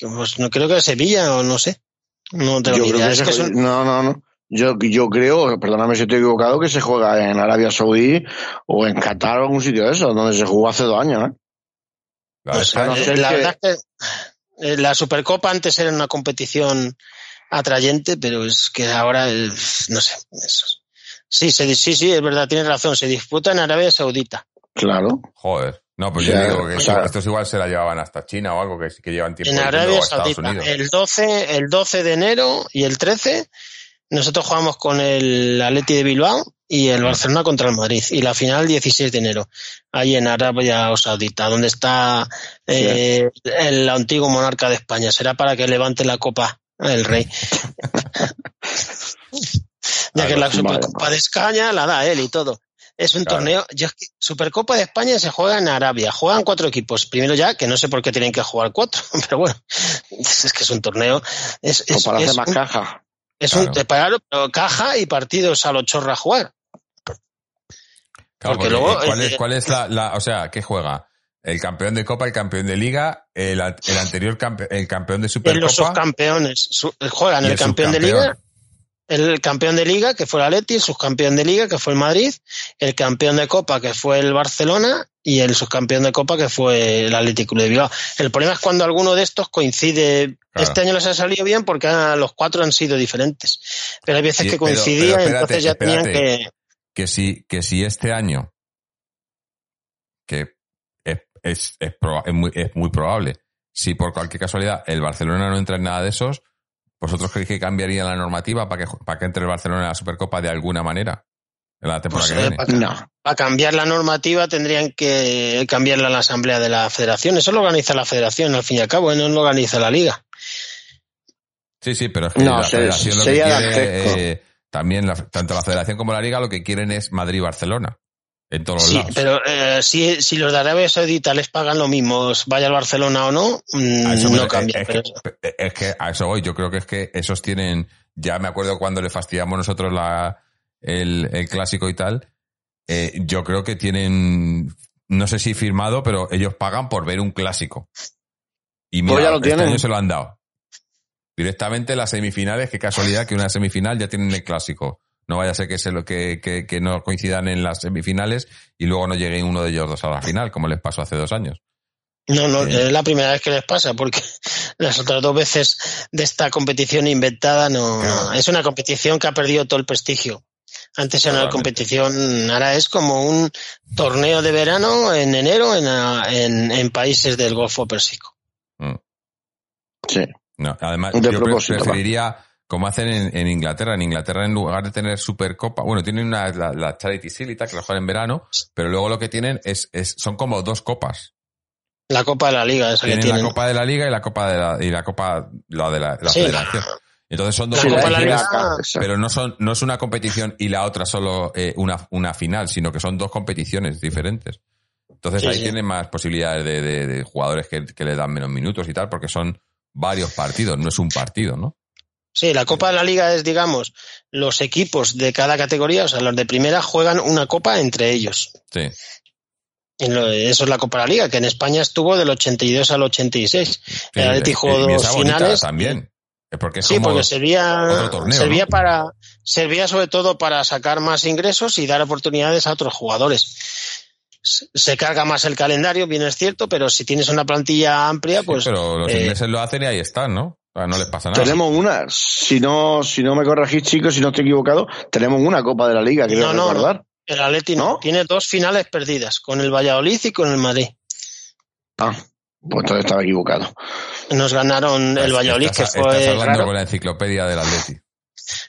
Speaker 5: Pues no creo que Sevilla o no sé. No tengo
Speaker 4: Yo
Speaker 5: ni
Speaker 4: creo
Speaker 5: idea.
Speaker 4: que
Speaker 5: Es
Speaker 4: se
Speaker 5: que
Speaker 4: jue-
Speaker 5: son-
Speaker 4: No, no, no. Yo, yo creo, perdóname si estoy equivocado, que se juega en Arabia Saudí o en Qatar o algún sitio de eso, donde se jugó hace dos años, ¿eh?
Speaker 5: Pues,
Speaker 4: a no
Speaker 5: eh, la
Speaker 4: que-
Speaker 5: verdad es que eh, la Supercopa antes era una competición atrayente, pero es que ahora, no sé. eso Sí, se, sí, sí, es verdad, tienes razón. Se disputa en Arabia Saudita.
Speaker 4: Claro.
Speaker 3: Joder. No, pues yo digo que
Speaker 4: o sea-
Speaker 3: estos igual se la llevaban hasta China o algo que, que llevan tiempo
Speaker 5: En Arabia Saudita. El 12, el 12 de enero y el 13 nosotros jugamos con el Atleti de Bilbao y el Barcelona contra el Madrid. Y la final 16 de enero, ahí en Arabia Saudita, donde está eh, el antiguo monarca de España. Será para que levante la copa el rey. ya que la Supercopa de España la da él y todo. Es un
Speaker 3: Claro.
Speaker 5: torneo. Yo Supercopa de España se juega en Arabia. Juegan cuatro equipos. Primero ya, que no sé por qué tienen que jugar cuatro, pero bueno, es que es un torneo. Es,
Speaker 4: O
Speaker 5: es,
Speaker 4: para
Speaker 5: es
Speaker 4: hacer más
Speaker 5: un-
Speaker 4: caja.
Speaker 5: es
Speaker 3: Claro.
Speaker 5: un pero caja y partidos a lo chorra a jugar.
Speaker 3: Claro,
Speaker 5: Porque
Speaker 3: porque,
Speaker 5: luego,
Speaker 3: ¿cuál,
Speaker 5: eh,
Speaker 3: es, cuál es la, la- o sea, qué juega? El campeón de Copa, el campeón de Liga, el, anterior campe- el campeón de
Speaker 5: En los
Speaker 3: Supercopa
Speaker 5: subcampeones su- juegan
Speaker 3: y
Speaker 5: el,
Speaker 3: el
Speaker 5: campeón de liga, el campeón de liga que fue el Atleti, el subcampeón de liga que fue el Madrid, el campeón de copa que fue el Barcelona y el subcampeón de copa que fue el Atlético de Bilbao. El problema es cuando alguno de estos coincide.
Speaker 3: Claro.
Speaker 5: Este año les ha salido bien porque ah, los cuatro han sido diferentes, pero hay veces
Speaker 3: Sí,
Speaker 5: que coincidían
Speaker 3: espérate,
Speaker 5: entonces ya tenían que
Speaker 3: que si, que si este año, que es, es, es, proba- es muy, es muy probable, si por cualquier casualidad el Barcelona no entra en nada de esos, ¿vosotros creéis que cambiaría la normativa para que, para que entre el Barcelona en la Supercopa de alguna manera? En la temporada
Speaker 5: Pues,
Speaker 3: que viene.
Speaker 5: para-
Speaker 4: No.
Speaker 5: para cambiar la normativa tendrían que cambiarla en la asamblea de la federación. Eso lo organiza la federación, al fin y al cabo, no lo organiza la liga.
Speaker 3: Sí, sí, pero es que
Speaker 4: No,
Speaker 3: la
Speaker 4: se-
Speaker 3: federación lo que quiere, eh, también la- tanto la federación como la liga lo que quieren es Madrid-Barcelona. En todos los
Speaker 5: Sí,
Speaker 3: lados.
Speaker 5: pero eh, si, si los de Arabia Saudita les pagan lo mismo, vaya al Barcelona o no, mm,
Speaker 3: me-
Speaker 5: no cambia.
Speaker 3: es,
Speaker 5: pero
Speaker 3: que, es que a eso voy. Yo creo que es que esos tienen. Ya me acuerdo cuando le fastidiamos nosotros la, el, el clásico y tal. eh, yo creo que tienen. No sé si firmado, pero ellos pagan por ver un clásico. Y mira,
Speaker 4: Pues ya lo
Speaker 3: este
Speaker 4: tienen.
Speaker 3: año se lo han dado. Directamente las semifinales, qué casualidad que una semifinal ya tienen el clásico. No vaya a ser que, se lo, que, que, que no coincidan en las semifinales y luego no llegue uno de ellos dos a la final, como les pasó hace dos años.
Speaker 5: no, no, es la primera vez que les pasa, porque las otras dos veces de esta competición inventada no,
Speaker 3: Claro.
Speaker 5: es una competición que ha perdido todo el prestigio. Antes era una competición, ahora es como un torneo de verano en enero en, en, en países del Golfo Pérsico.
Speaker 3: Mm.
Speaker 4: Sí.
Speaker 3: No, además,
Speaker 4: De
Speaker 3: yo
Speaker 4: va.
Speaker 3: Como hacen en, en Inglaterra, en Inglaterra en lugar de tener Supercopa, bueno, tienen una, la, la Charity tal, que la juegan en verano, pero luego lo que tienen es, es son como dos copas.
Speaker 5: La Copa de la Liga, esa que
Speaker 3: Tienen la Copa de la Liga y la Copa de la, y la Copa, la de la, la
Speaker 5: Sí,
Speaker 3: Federación. Entonces son dos competiciones,
Speaker 4: exacto.
Speaker 3: pero no son, no es una competición y la otra solo eh, una, una final, sino que son dos competiciones diferentes. Entonces
Speaker 5: Sí,
Speaker 3: ahí
Speaker 5: sí.
Speaker 3: tienen más posibilidades de, de- de jugadores que, que le dan menos minutos y tal, porque son varios partidos, no es un partido, ¿no?
Speaker 5: Sí, la Copa de la Liga es, digamos, los equipos de cada categoría, o sea, los de primera juegan una copa entre ellos.
Speaker 3: Sí.
Speaker 5: Eso es la Copa de la Liga, que en España estuvo del 82 al 86.
Speaker 3: Sí,
Speaker 5: el Atleti jugó dos finales.
Speaker 3: también. Es porque es
Speaker 5: Sí,
Speaker 3: como-
Speaker 5: porque servía,
Speaker 3: torneo,
Speaker 5: servía
Speaker 3: ¿no?
Speaker 5: para, servía sobre todo para sacar más ingresos y dar oportunidades a otros jugadores. Se- Se carga más el calendario, bien es cierto, pero si tienes una plantilla amplia,
Speaker 3: Sí,
Speaker 5: pues
Speaker 3: pero los
Speaker 5: eh,
Speaker 3: ingleses lo hacen y ahí están, ¿no? O sea, no les pasa nada.
Speaker 4: Tenemos una, si no, si no me corregís, chicos, si no estoy equivocado, tenemos una Copa de la Liga, quiero
Speaker 5: No, no,
Speaker 4: recordar.
Speaker 5: el Atleti no. Tiene dos finales perdidas, con el Valladolid y con el Madrid.
Speaker 4: Ah, pues entonces estaba equivocado.
Speaker 5: Nos ganaron el Valladolid,
Speaker 3: estás,
Speaker 5: que
Speaker 3: estás
Speaker 5: fue
Speaker 3: hablando
Speaker 5: raro.
Speaker 3: con la enciclopedia del Atleti.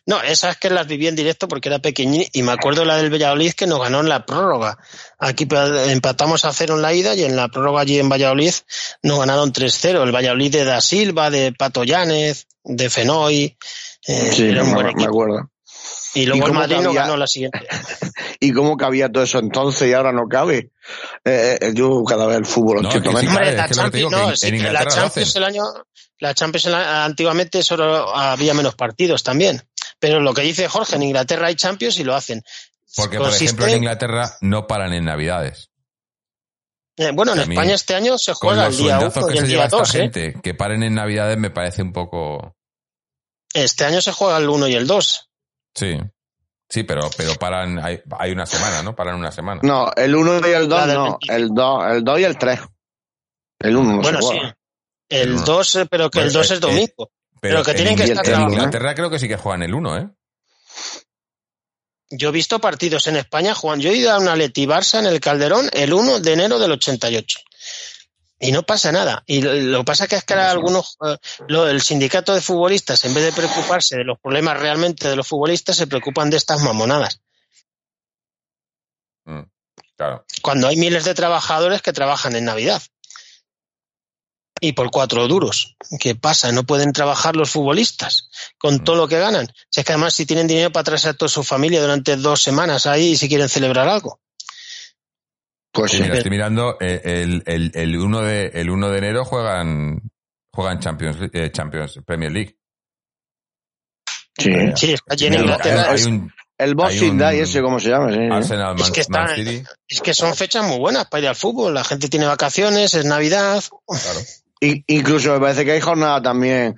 Speaker 5: No, esas que las viví en directo porque era pequeñín y me acuerdo la del Valladolid que nos ganó en la prórroga. Aquí pa- empatamos a cero en la ida y en la prórroga allí en Valladolid nos ganaron 3-0. El Valladolid de Da Silva, de Pato Llanes, de Fenoy. eh,
Speaker 4: Sí,
Speaker 5: era un
Speaker 4: me, acuerdo.
Speaker 5: Y luego
Speaker 4: ¿Y
Speaker 5: el
Speaker 4: cómo
Speaker 5: Madrid nos
Speaker 4: cabía?
Speaker 5: ganó la siguiente.
Speaker 4: ¿Y cómo cabía todo eso entonces y ahora no cabe? Eh, eh, yo cada vez el fútbol lo
Speaker 3: No, sí.
Speaker 5: Hombre, la Champions, no,
Speaker 3: en-
Speaker 5: sí,
Speaker 3: en
Speaker 5: la el año, la Champions antiguamente solo había menos partidos también. Pero lo que dice Jorge, en Inglaterra hay Champions y lo hacen.
Speaker 3: Porque, por
Speaker 5: Consiste-
Speaker 3: ejemplo, en Inglaterra no paran en Navidades.
Speaker 5: eh, bueno, en España este año se juega el día
Speaker 3: sueldazos
Speaker 5: 1
Speaker 3: que
Speaker 5: y el día
Speaker 3: esta
Speaker 5: 2, ¿eh?
Speaker 3: gente, que paren en Navidades me parece un poco...
Speaker 5: Este año se juega el 1 y el 2.
Speaker 3: Sí. Sí, pero, pero paran, hay, hay una semana, ¿no? Paran una semana.
Speaker 4: No, el 1 y el 2
Speaker 5: La del
Speaker 4: no,
Speaker 5: 25.
Speaker 4: el 2 el dos y el 3. El 1 no
Speaker 5: bueno,
Speaker 4: se
Speaker 5: sí.
Speaker 4: juega.
Speaker 5: El
Speaker 3: Bueno.
Speaker 5: 2, eh, pero que el 2
Speaker 3: eh,
Speaker 5: es domingo. Pero que
Speaker 3: en
Speaker 5: tienen que
Speaker 4: estar
Speaker 3: En
Speaker 4: trabajando.
Speaker 3: Inglaterra creo que sí que juegan el 1, ¿eh?
Speaker 5: Yo he visto partidos en España, Juan. Yo he ido a una Leti Barça en el Calderón el 1 de enero del 88. y no pasa nada. Y lo, que pasa es que es que algunos, eh, lo- el sindicato de futbolistas, en vez de preocuparse de los problemas realmente de los futbolistas, se preocupan de estas mamonadas.
Speaker 3: Mm, Claro.
Speaker 5: Cuando hay miles de trabajadores que trabajan en Navidad. Y por cuatro duros. ¿Qué pasa? No pueden trabajar los futbolistas con todo lo que ganan. Si es que además si tienen dinero para traerse a toda su familia durante dos semanas ahí si quieren celebrar algo.
Speaker 4: Pues
Speaker 3: Sí,
Speaker 4: sí.
Speaker 3: mira, estoy mirando, eh, el, el, el, 1 de, el 1 de enero juegan, juegan Champions, eh, Champions Premier League.
Speaker 4: sí.
Speaker 5: Sí, es que allí en Inglaterra
Speaker 3: hay, hay un
Speaker 4: El Boxing Day ese, ¿cómo se llama? Sí, sí.
Speaker 3: Arsenal
Speaker 5: Es
Speaker 3: Man,
Speaker 5: que está-
Speaker 3: Man City.
Speaker 5: Es que son fechas muy buenas para ir al fútbol. La gente tiene vacaciones, es Navidad.
Speaker 3: Claro.
Speaker 4: Incluso me parece que hay jornada también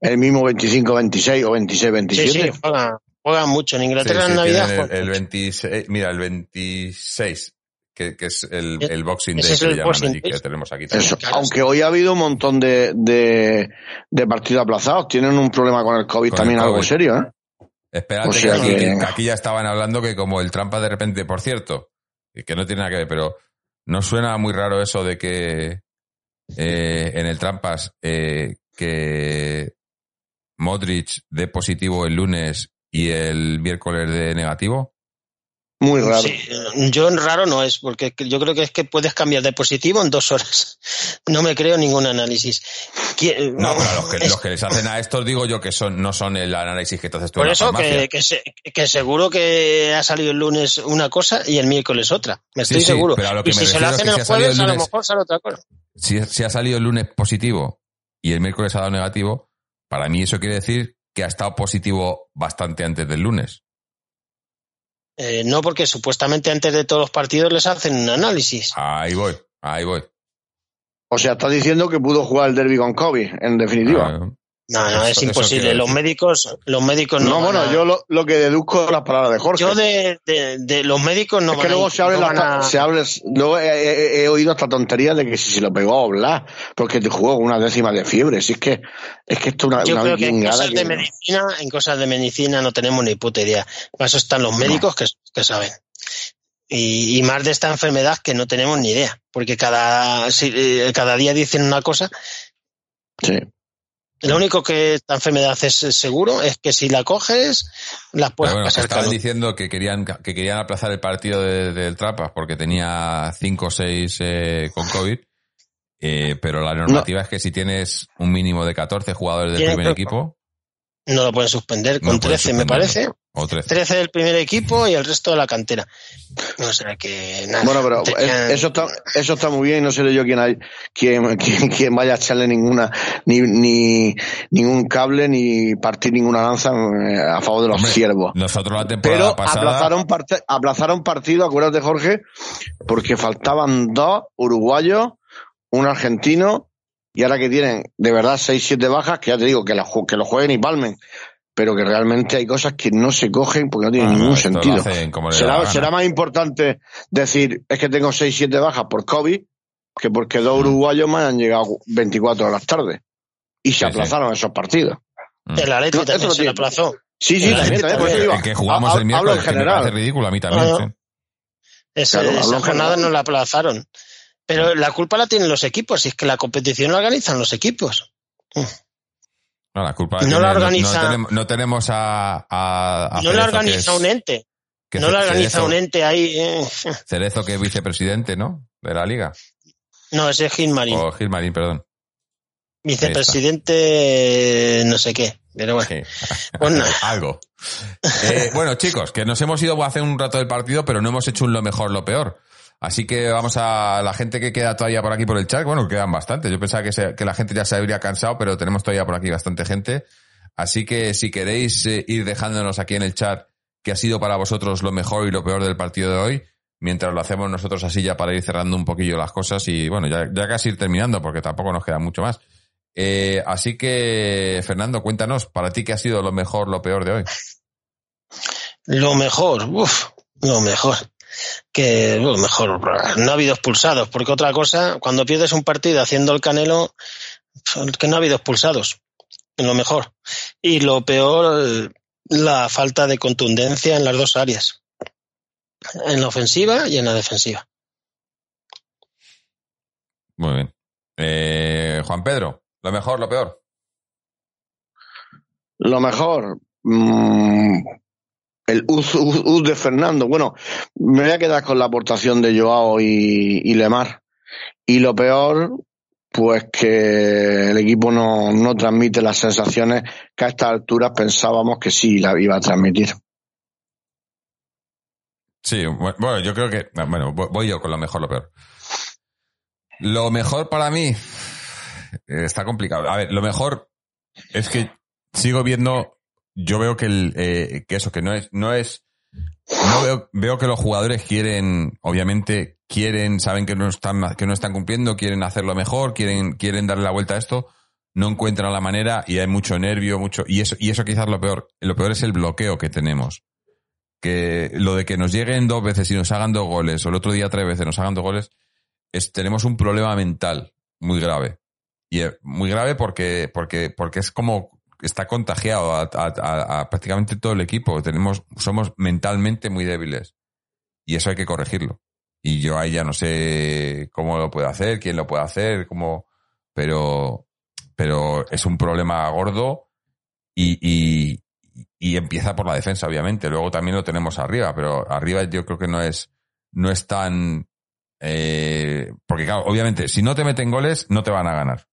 Speaker 4: el mismo 25-26 o
Speaker 5: Sí,
Speaker 4: 26-27.
Speaker 5: sí, juegan, juegan mucho. En Inglaterra
Speaker 3: Sí,
Speaker 5: en
Speaker 3: sí,
Speaker 5: Navidad
Speaker 3: el, el
Speaker 5: mucho.
Speaker 3: 26, mira, el 26, que, que es el,
Speaker 5: Eh,
Speaker 3: el Boxing
Speaker 5: ese
Speaker 3: Day
Speaker 5: es
Speaker 3: que
Speaker 5: el
Speaker 3: le llaman
Speaker 5: Boxing
Speaker 3: allí,
Speaker 5: Day.
Speaker 3: que tenemos aquí también.
Speaker 4: Eso. Aunque hoy ha habido un montón de, de, de partidos aplazados. Tienen un problema con el COVID
Speaker 3: Con
Speaker 4: también
Speaker 3: el
Speaker 4: algo serio, ¿eh?
Speaker 3: Espérate
Speaker 4: O sea
Speaker 3: que, aquí,
Speaker 4: que-
Speaker 3: que aquí ya estaban hablando que como el trampa de repente, por cierto, y que no tiene nada que ver, pero ¿no suena muy raro eso de que eh, en el trampas eh, que Modric dé positivo el lunes y el miércoles de negativo?
Speaker 4: Muy raro.
Speaker 5: Sí, yo en raro no es, porque yo creo que es que puedes cambiar de positivo en dos horas. No me creo ningún análisis. ¿Quién-
Speaker 3: No, pero los que,
Speaker 5: es-
Speaker 3: los que les hacen a estos digo yo que son no son el análisis que te haces tú
Speaker 5: por
Speaker 3: en la
Speaker 5: eso
Speaker 3: farmacia.
Speaker 5: que, que, se- que seguro que ha salido el lunes una cosa y el miércoles otra. Me estoy
Speaker 3: sí,
Speaker 5: seguro.
Speaker 3: pero a lo que
Speaker 5: y
Speaker 3: me
Speaker 5: si se lo hacen
Speaker 3: que
Speaker 5: el
Speaker 3: si
Speaker 5: jueves,
Speaker 3: el
Speaker 5: a lo mejor sale otra cosa.
Speaker 3: si, si ha salido el lunes positivo y el miércoles ha dado negativo, para mí eso quiere decir que ha estado positivo bastante antes del lunes.
Speaker 5: Eh, no, porque supuestamente antes de todos los partidos les hacen un análisis.
Speaker 3: Ahí voy, ahí voy.
Speaker 4: O sea, estás diciendo que pudo jugar el derby con COVID, en definitiva.
Speaker 5: No, no, es
Speaker 3: eso
Speaker 5: imposible. Los médicos, los médicos no.
Speaker 4: no, bueno,
Speaker 5: a-
Speaker 4: yo lo, lo que deduzco de las palabras de Jorge.
Speaker 5: yo de, de, de los médicos no
Speaker 4: es
Speaker 5: van
Speaker 4: que luego se abre,
Speaker 5: no
Speaker 4: la-
Speaker 5: van a-
Speaker 4: se abre luego he, he- he oído esta tontería de que si se lo pegó a Blas, porque te jugó con una décima de fiebre. Si es que, es que esto es una,
Speaker 5: Yo
Speaker 4: una
Speaker 5: creo que en cosas de medicina, en cosas de medicina no tenemos ni puta idea. Para eso están los médicos que, que saben. Y, y más de esta enfermedad que no tenemos ni idea, porque cada, si- eh, cada día dicen una cosa.
Speaker 4: Sí.
Speaker 5: Lo único que esta enfermedad es seguro es que si la coges, la
Speaker 3: Pero
Speaker 5: puedes
Speaker 3: bueno,
Speaker 5: pasar
Speaker 3: estaban diciendo que querían, que querían aplazar el partido de- del Trapas porque tenía 5 o 6 eh, con COVID. Eh, pero la normativa es que si tienes un mínimo de 14 jugadores del primer equipo,
Speaker 5: No lo pueden suspender
Speaker 3: No
Speaker 5: con
Speaker 3: pueden
Speaker 5: 13, me parece.
Speaker 3: O 13.
Speaker 5: 13 del primer equipo y el resto de la cantera. O sea que nada.
Speaker 4: Bueno, pero
Speaker 5: tenían-
Speaker 4: eh, eso está, eso está muy bien. No seré yo quien, hay, quien, quien, quien vaya a echarle ninguna, ni, ni ningún cable, ni partir ninguna lanza eh, a favor de los
Speaker 3: Hombre,
Speaker 4: siervos.
Speaker 3: Nosotros la temporada
Speaker 4: Pero
Speaker 3: pasada.
Speaker 4: aplazaron, parte, aplazaron partido, acuérdate Jorge, porque faltaban dos uruguayos, un argentino, y ahora que tienen de verdad seis, siete bajas, que ya te digo, que, la que lo jueguen y palmen, pero que realmente hay cosas que no se cogen porque no tienen
Speaker 3: Ah, no,
Speaker 4: ningún sentido. Será, será más importante decir, es que tengo seis, siete bajas por COVID, que porque dos uruguayos me han llegado 24 horas tarde. Y se
Speaker 3: Sí, sí.
Speaker 4: aplazaron esos partidos.
Speaker 5: El Atleti
Speaker 4: No,
Speaker 5: también se lo
Speaker 4: tiene.
Speaker 5: aplazó.
Speaker 4: Sí, sí,
Speaker 5: El
Speaker 4: también, también,
Speaker 5: también.
Speaker 4: digo,
Speaker 3: El que jugamos
Speaker 4: ha-
Speaker 3: el
Speaker 4: ha- hablo
Speaker 3: miércoles,
Speaker 4: en
Speaker 3: que me parece
Speaker 4: general.
Speaker 3: ridículo a mí también.
Speaker 5: Ah,
Speaker 3: sí.
Speaker 5: Esa,
Speaker 4: Claro,
Speaker 5: jornada
Speaker 4: general.
Speaker 5: no la aplazaron. Pero la culpa la tienen los equipos, y es que la competición la organizan los equipos.
Speaker 3: No, la culpa
Speaker 5: No la organiza-
Speaker 3: no, tenemos, no tenemos a, a, a
Speaker 5: no la organiza un ente. No la organiza
Speaker 3: Cerezo-
Speaker 5: un ente ahí. eh.
Speaker 3: Cerezo, que es vicepresidente, ¿no? De la liga.
Speaker 5: No, ese es Gilmarín.
Speaker 3: O Gilmarín, perdón.
Speaker 5: Vicepresidente, no sé qué. Pero bueno.
Speaker 3: Sí.
Speaker 5: Pues.
Speaker 3: Algo. Eh, bueno, chicos, que nos hemos ido hace un rato del partido, pero no hemos hecho un lo mejor, lo peor. Así que vamos a la gente que queda todavía por aquí por el chat. Bueno, quedan bastante. Yo pensaba que, que la gente ya se habría cansado, pero tenemos todavía por aquí bastante gente. Así que si queréis eh, ir dejándonos aquí en el chat qué ha sido para vosotros lo mejor y lo peor del partido de hoy, mientras lo hacemos nosotros así ya para ir cerrando un poquillo las cosas y bueno, ya, ya casi ir terminando porque tampoco nos queda mucho más. Eh, así que, Fernando, cuéntanos, para ti qué ha sido lo mejor, lo peor de hoy.
Speaker 5: Lo mejor, uff, lo mejor. Que lo mejor, no ha habido expulsados, porque otra cosa, cuando pierdes un partido haciendo el canelo, que no ha habido expulsados. Lo mejor. Y lo peor, eh, la falta de contundencia en las dos áreas. En la ofensiva y en la defensiva.
Speaker 3: Muy bien. Juan Pedro, lo mejor, lo peor.
Speaker 4: Lo mejor, mm, el uz, uz- uz de Fernando. Bueno, me voy a quedar con la aportación de Joao y, Lemar. Y lo peor, pues que el equipo no, no transmite las sensaciones que a estas alturas pensábamos que sí la iba a transmitir.
Speaker 3: Sí, bu- bueno, yo creo que. Bueno, vo- voy yo con lo mejor, lo peor. Lo mejor para mí. eh, Está complicado. A ver, lo mejor es que sigo viendo. Yo veo que el, eh, que eso, que no es, no es. No veo, veo que los jugadores quieren, obviamente, quieren, saben que no están, que no están cumpliendo, quieren hacerlo mejor, quieren, quieren darle la vuelta a esto, no encuentran la manera y hay mucho nervio, mucho, y eso, y eso quizás lo peor. Lo peor es el bloqueo que tenemos que lo de que nos lleguen dos veces y nos hagan dos goles, o el otro día tres veces nos hagan dos goles, es, tenemos un problema mental muy grave. Y es muy grave porque, porque, porque es como está contagiado a, a- prácticamente todo el equipo. Tenemos, somos mentalmente muy débiles. Y eso hay que corregirlo. Y yo ahí ya no sé cómo lo puedo hacer, quién lo puede hacer, cómo, pero, pero es un problema gordo y, y, empieza por la defensa, obviamente. Luego también lo tenemos arriba, pero arriba yo creo que no es, no es tan, eh, porque obviamente, si no te meten goles, no te van a ganar.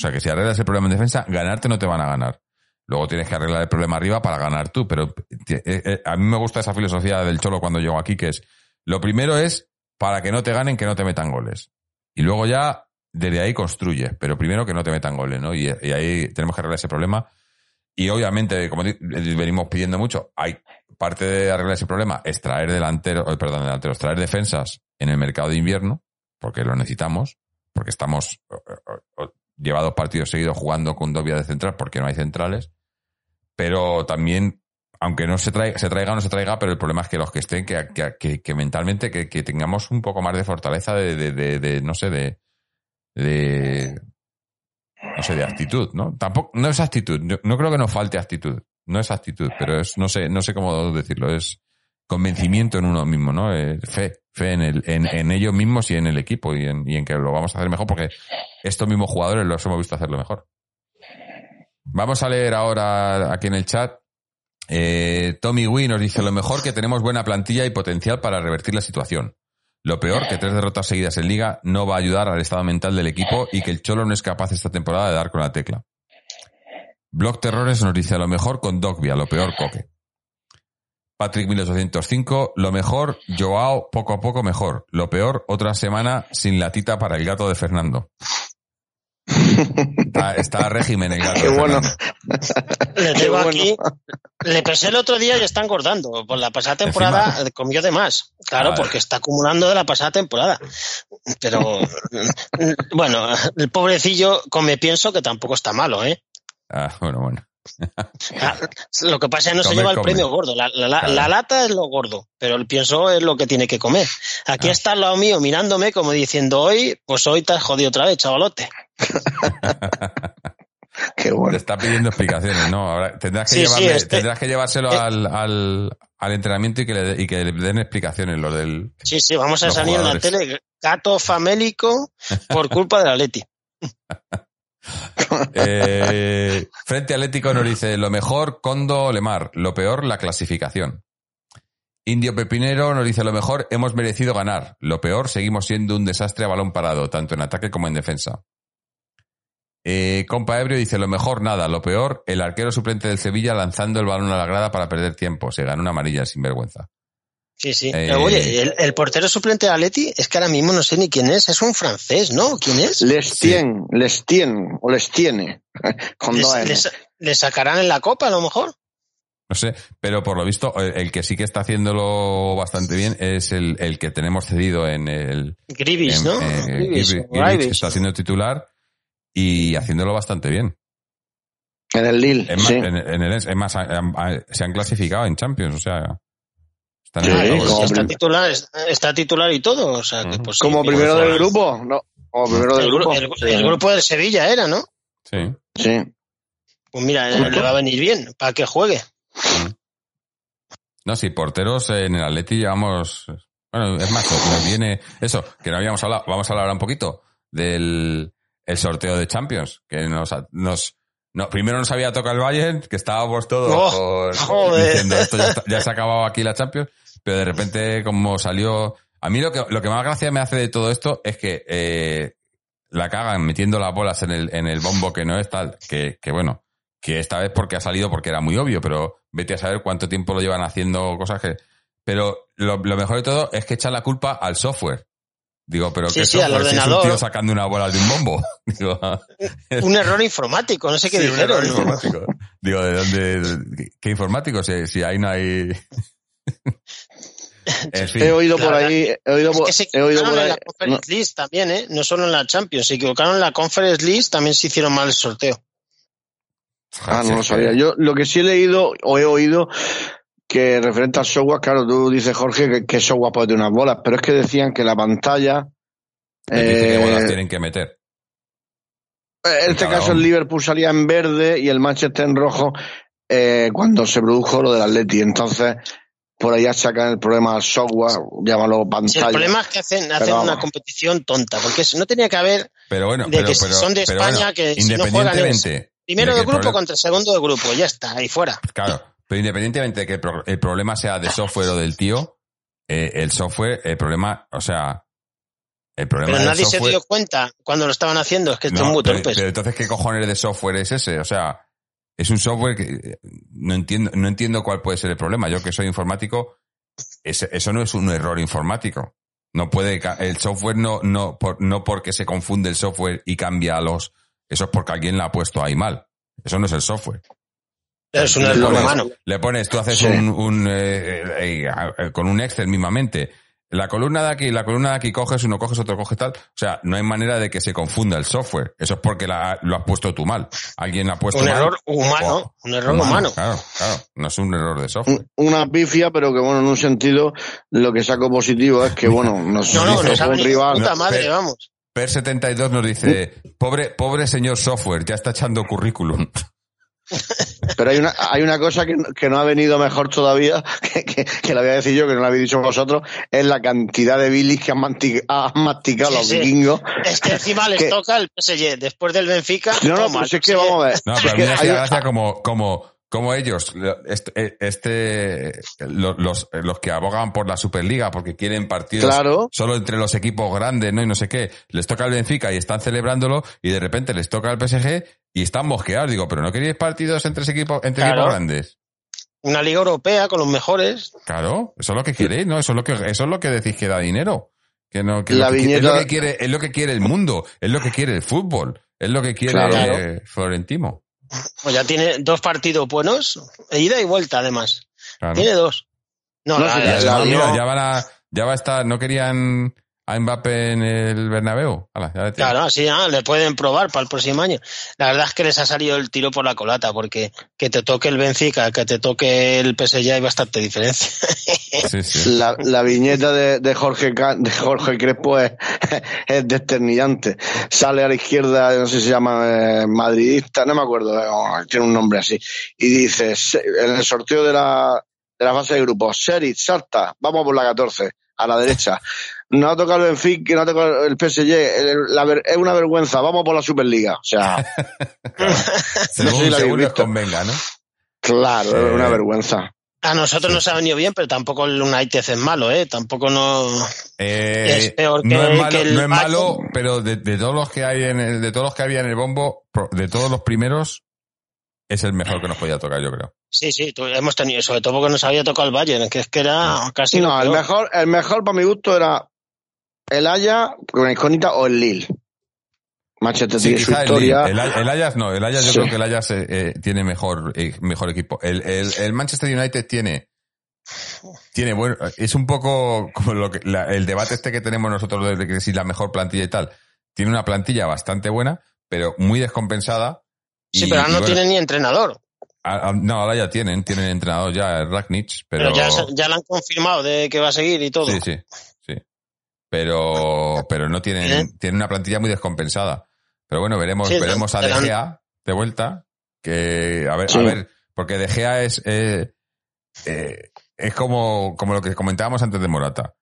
Speaker 3: O sea que si arreglas el problema en defensa, ganarte no te van a ganar. Luego tienes que arreglar el problema arriba para ganar tú, pero eh, eh, a mí me gusta esa filosofía del Cholo cuando llego aquí, que es, lo primero es para que no te ganen, que no te metan goles. Y luego ya, desde ahí construyes, pero primero que no te metan goles, ¿no? Y, y ahí tenemos que arreglar ese problema. Y obviamente, como di- venimos pidiendo mucho, hay parte de arreglar ese problema, es traer delanteros, eh, perdón, delanteros, traer defensas en el mercado de invierno, porque lo necesitamos, porque estamos eh, llevados partidos seguidos jugando con dos vías de central, porque no hay centrales. Pero también, aunque no se traiga, se traiga o no se traiga, pero el problema es que los que estén, que, que, que- mentalmente, que, tengamos un poco más de fortaleza de, de, de- de, no sé, de, de, no sé, de actitud, ¿no? Tampoco, no es actitud, yo no creo que nos falte actitud, no es actitud, pero es, no sé, no sé cómo decirlo, es convencimiento en uno mismo, ¿no? Eh, fe, fe en, el, en, en ellos mismos y en el equipo y en, y en que lo vamos a hacer mejor porque estos mismos jugadores los hemos visto hacerlo mejor. Vamos a leer ahora aquí en el chat. Eh, Tommy Wee nos dice lo mejor que tenemos buena plantilla y potencial para revertir la situación. Lo peor que tres derrotas seguidas en liga no va a ayudar al estado mental del equipo y que el Cholo no es capaz esta temporada de dar con la tecla. Block Terrores nos dice lo mejor con Dogbia, lo peor Coque. Patrick 1805, lo mejor Joao poco a poco mejor. Lo peor otra semana sin la tita para el gato de Fernando. Está, está a régimen el gato.
Speaker 4: Qué
Speaker 3: de
Speaker 4: bueno.
Speaker 5: Le tengo
Speaker 4: bueno.
Speaker 5: aquí. Le pesé el otro día y está engordando. Por la pasada temporada eh, comió de más. Claro,
Speaker 3: vale.
Speaker 5: porque está acumulando de la pasada temporada. Pero bueno, el pobrecillo come pienso que tampoco está malo, ¿eh?
Speaker 3: Ah, bueno, bueno.
Speaker 5: Lo que pasa es que no se lleva el
Speaker 3: come.
Speaker 5: premio gordo. La, la- la-
Speaker 3: Claro.
Speaker 5: la lata es lo gordo, pero el pienso es lo que tiene que comer. Aquí
Speaker 3: Ah.
Speaker 5: está al lado mío mirándome como diciendo hoy, pues hoy te has jodido otra vez, chavalote.
Speaker 4: Qué
Speaker 3: Te
Speaker 4: bueno.
Speaker 3: está pidiendo explicaciones, ¿no? Ahora tendrás que,
Speaker 5: Sí, este-
Speaker 3: tendrás que llevárselo
Speaker 5: eh.
Speaker 3: al, al, al entrenamiento y que, le, y que le den explicaciones lo del...
Speaker 5: Sí, sí, vamos a salir en la tele gato famélico por culpa del Atleti.
Speaker 3: Eh, Frente Atlético nos dice, lo mejor, Condo Lemar, lo peor, la clasificación. Indio Pepinero nos dice, lo mejor, hemos merecido ganar. Lo peor, seguimos siendo un desastre a balón parado, tanto en ataque como en defensa. Eh, Compa Ebrio dice, lo mejor, nada. Lo peor, el arquero suplente del Sevilla lanzando el balón a la grada para perder tiempo. Se ganó una amarilla sin vergüenza.
Speaker 5: Sí, sí.
Speaker 3: Eh,
Speaker 5: Pero, oye, el, el portero suplente de Atleti es que ahora mismo no sé ni quién es. Es un francés, ¿no? ¿Quién es?
Speaker 4: Les tien, les tien, o les tiene. Con
Speaker 5: ¿Le,
Speaker 4: dos
Speaker 5: le
Speaker 4: N.
Speaker 5: sa- le sacarán en la copa a lo mejor?
Speaker 3: No sé, pero por lo visto, el, el que sí que está haciéndolo bastante bien es el, el que tenemos cedido en el,
Speaker 5: Grivis,
Speaker 3: en-
Speaker 5: ¿no?
Speaker 3: eh, está siendo titular y haciéndolo bastante bien.
Speaker 4: En el Lille,
Speaker 3: Es más,
Speaker 4: sí.
Speaker 3: en, en el, es más, se han clasificado en Champions, o sea, están
Speaker 4: Sí, como
Speaker 5: está titular, está titular y todo, o sea que pues
Speaker 4: Como primero del grupo, no. Como primero del
Speaker 5: el, gru-
Speaker 4: grupo.
Speaker 5: el- el grupo del Sevilla era, ¿no?
Speaker 3: Sí.
Speaker 4: Sí.
Speaker 5: Pues mira, eh, le va a venir bien para que juegue.
Speaker 3: No, sí, porteros en el Atleti llevamos, bueno, es más, nos viene eso, que no habíamos hablado, vamos a hablar ahora un poquito del el sorteo de Champions, que nos, nos, no, primero nos había tocado el Bayern, que estábamos todos
Speaker 5: Oh,
Speaker 3: por-
Speaker 5: joder.
Speaker 3: diciendo esto ya, está- ya se ha acabado aquí la Champions, pero de repente como salió, a mí lo que, lo que más gracia me hace de todo esto es que, eh, la cagan metiendo las bolas en el, en el bombo que no es tal, que, que bueno, que esta vez porque ha salido porque era muy obvio, pero vete a saber cuánto tiempo lo llevan haciendo cosas que, pero lo, lo mejor de todo es que echan la culpa al software. Digo, pero
Speaker 5: Sí,
Speaker 3: ¿qué
Speaker 5: sí, al
Speaker 3: software? Si es un
Speaker 5: ordenador.
Speaker 3: tío sacando una bola de un bombo. Digo,
Speaker 5: Un error informático, no sé qué
Speaker 3: Sí, un error informático. Digo, ¿de dónde? ¿Qué informático? Si, si ahí no hay. en fin.
Speaker 4: He oído por ahí, he oído
Speaker 5: Es
Speaker 4: por,
Speaker 5: que se
Speaker 4: he oído por
Speaker 5: en
Speaker 4: ahí.
Speaker 5: la Conference List también, ¿eh? No solo en la Champions, se equivocaron en la Conference List, también se hicieron mal el sorteo.
Speaker 4: Ah, no lo sabía. Yo lo que sí he leído o he oído que referente al software, claro, tú dices, Jorge, que, que software puede tener unas bolas, pero es que decían que la pantalla,
Speaker 3: qué
Speaker 4: eh,
Speaker 3: bolas tienen que meter.
Speaker 4: en este caso el. Liverpool salía en verde y el Manchester en rojo eh, cuando se produjo lo del Atleti. Entonces, por ahí sacan el problema al software, llámalo
Speaker 5: Si el
Speaker 4: pantalla.
Speaker 5: problema es que hacen, hacen
Speaker 4: Pero
Speaker 5: una competición tonta, porque no tenía que haber
Speaker 3: Pero bueno,
Speaker 5: de
Speaker 3: pero,
Speaker 5: que
Speaker 3: pero-
Speaker 5: son de
Speaker 3: pero
Speaker 5: España,
Speaker 3: bueno,
Speaker 5: que si no juegan es primero
Speaker 3: de
Speaker 5: grupo contra el segundo de grupo, ya está, ahí fuera.
Speaker 3: Claro, pero independientemente de que el, pro- el problema sea de software o del tío, eh, el software, el problema, o sea, el problema
Speaker 5: Pero nadie se dio cuenta cuando lo estaban haciendo, es que son
Speaker 3: No,
Speaker 5: muy
Speaker 3: pero,
Speaker 5: torpes.
Speaker 3: pero entonces, ¿qué cojones de software es ese? O sea, es un software que eh, no entiendo, no entiendo cuál puede ser el problema. Yo que soy informático, eso no es un error informático. No puede, ca- el software no, no, por, no porque se confunde el software y cambia a los, eso es porque alguien la ha puesto ahí mal. Eso no es el software.
Speaker 5: Es un error humano.
Speaker 3: Le pones, tú haces
Speaker 4: Sí.
Speaker 3: un, un, eh, eh, eh, con un Excel mismamente. La columna de aquí, la columna de aquí coges, uno coges, otro coges tal. O sea, no hay manera de que se confunda el software. Eso es porque la- lo has puesto tú mal. Alguien la ha puesto
Speaker 5: Un
Speaker 3: mal.
Speaker 5: error humano,
Speaker 3: O-
Speaker 5: un error humano.
Speaker 3: Claro, claro. No es un error de software.
Speaker 4: Un- Una pifia, pero que bueno, en un sentido, lo que saco positivo es que bueno, nos
Speaker 5: No, no, nos
Speaker 4: un rival.
Speaker 5: puta
Speaker 3: No,
Speaker 5: madre, vamos.
Speaker 3: Per72 nos dice, pobre, pobre señor software, ya está echando currículum.
Speaker 4: Pero hay una, hay una cosa que, que no ha venido mejor todavía, que, que, que la voy a decir yo, que no la habéis dicho vosotros, es la cantidad de bilis que han, han masticado
Speaker 5: Sí,
Speaker 4: los
Speaker 5: sí.
Speaker 4: vikingos.
Speaker 5: Es que encima les
Speaker 4: Que-
Speaker 5: toca el PSG después del Benfica.
Speaker 4: No, no, si es que vamos a ver.
Speaker 3: No, pero
Speaker 4: es
Speaker 3: a mí me hace gracia como, como, como ellos, este, este- lo- los, los que abogan por la Superliga porque quieren partidos
Speaker 4: Claro.
Speaker 3: solo entre los equipos grandes, ¿no? Y no sé qué. Les toca el Benfica y están celebrándolo y de repente les toca el PSG y están mosqueados. Digo, pero no queréis partidos entre ese equipo, entre
Speaker 5: Claro.
Speaker 3: equipos grandes.
Speaker 5: Una liga europea con los mejores.
Speaker 3: Claro, eso es lo que queréis, ¿no? Eso es lo que, eso es lo que decís que da dinero. Que no, que
Speaker 4: La
Speaker 3: lo que- es lo que quiere, es lo que quiere el mundo, es lo que quiere el fútbol, es lo que quiere
Speaker 4: Claro.
Speaker 3: eh, Florentino.
Speaker 5: Pues ya tiene dos partidos buenos, e ida y vuelta además.
Speaker 3: Claro.
Speaker 5: Tiene dos. No,
Speaker 4: No,
Speaker 5: la-
Speaker 3: mira, ya van a, ya va a estar, no querían a Mbappé en el Bernabéu. Hala, ya le.
Speaker 5: Claro, así ya le pueden probar para el próximo año. La verdad es que les ha salido el tiro por la colata, porque que te toque el Benfica, que te toque el PSG hay bastante diferencia.
Speaker 3: Sí, sí.
Speaker 4: La, la viñeta de, de Jorge Ca- de Jorge Crespo es, es desternillante. Sale a la izquierda, no sé si se llama eh, madridista, no me acuerdo, eh, oh, tiene un nombre así. Y dice, "Se- en el sorteo de la, de la fase de grupos, Serit, salta, vamos por la 14, a la derecha. No ha tocado el Benfica, no ha tocado el PSG, el- la es una vergüenza, vamos por la Superliga. O sea,
Speaker 3: Según,
Speaker 4: sé si la habéis
Speaker 3: según les
Speaker 4: visto.
Speaker 3: convenga, ¿no?
Speaker 4: claro,
Speaker 3: Sí.
Speaker 4: es una vergüenza.
Speaker 5: A nosotros nos ha venido bien, pero tampoco el United es malo, ¿eh? Tampoco no...
Speaker 3: Eh,
Speaker 5: Es peor
Speaker 3: no
Speaker 5: que-
Speaker 3: es malo,
Speaker 5: que el
Speaker 3: no es malo, pero de, de todos los que hay en el, de todos los que había en el bombo, de todos los primeros, es el mejor que nos podía tocar, yo creo.
Speaker 5: Sí, sí, hemos tenido, sobre todo porque nos había tocado el Bayern, que es que era casi...
Speaker 4: No, el mejor, el mejor para mi gusto era el Haya con incógnita o el Lille. Manchester
Speaker 3: Sí,
Speaker 4: su
Speaker 3: el, el, Ajax no, el Ajax yo creo que el Ajax eh, tiene mejor, eh, mejor equipo. El, el, el Manchester United tiene, tiene bueno, es un poco como lo que, la- el debate este que tenemos nosotros de que si la mejor plantilla y tal. Tiene una plantilla bastante buena, pero muy descompensada.
Speaker 5: Sí,
Speaker 3: Y-
Speaker 5: pero ahora no
Speaker 3: bueno,
Speaker 5: tiene ni entrenador.
Speaker 3: a- a- no, ahora ya tienen, tienen entrenador ya, Ragnich, pero,
Speaker 5: Pero, ya, ya le han confirmado de que va a seguir y todo.
Speaker 3: Sí, sí. Pero, pero no tienen,
Speaker 5: ¿Eh?
Speaker 3: tienen una plantilla muy descompensada. Pero bueno, veremos,
Speaker 5: Sí,
Speaker 3: veremos a De Gea de vuelta. Que, a ver,
Speaker 4: Sí.
Speaker 3: a ver, porque De Gea es, eh, eh, es como, como lo que comentábamos antes de Morata.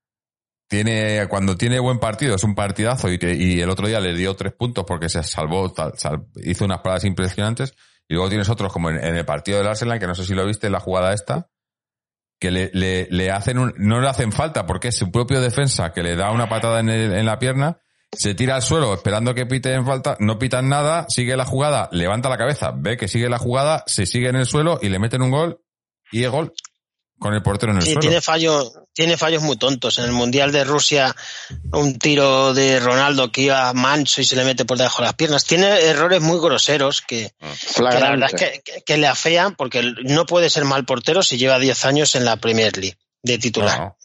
Speaker 3: tiene, cuando tiene buen partido, es un partidazo y, que, y el otro día le dio tres puntos porque se salvó, tal- sal- hizo unas paradas impresionantes. Y luego tienes otros como en, en el partido del Arsenal, que no sé si lo viste, la jugada esta, que le, le, le hacen un, no le hacen falta porque es su propio defensa que le da una patada en, el- en la pierna, se tira al suelo esperando que piten falta, no pitan nada, sigue la jugada, levanta la cabeza, ve que sigue la jugada, se sigue en el suelo y le meten un gol y es gol con el portero en el
Speaker 5: Sí,
Speaker 3: suelo.
Speaker 5: tiene fallos, tiene fallos muy tontos. En el Mundial de Rusia, un tiro de Ronaldo que iba manso y se le mete por debajo de las piernas. Tiene errores muy groseros que, que la verdad es que, que- que le afean porque no puede ser mal portero si lleva 10 años en la Premier League de titular.
Speaker 3: No.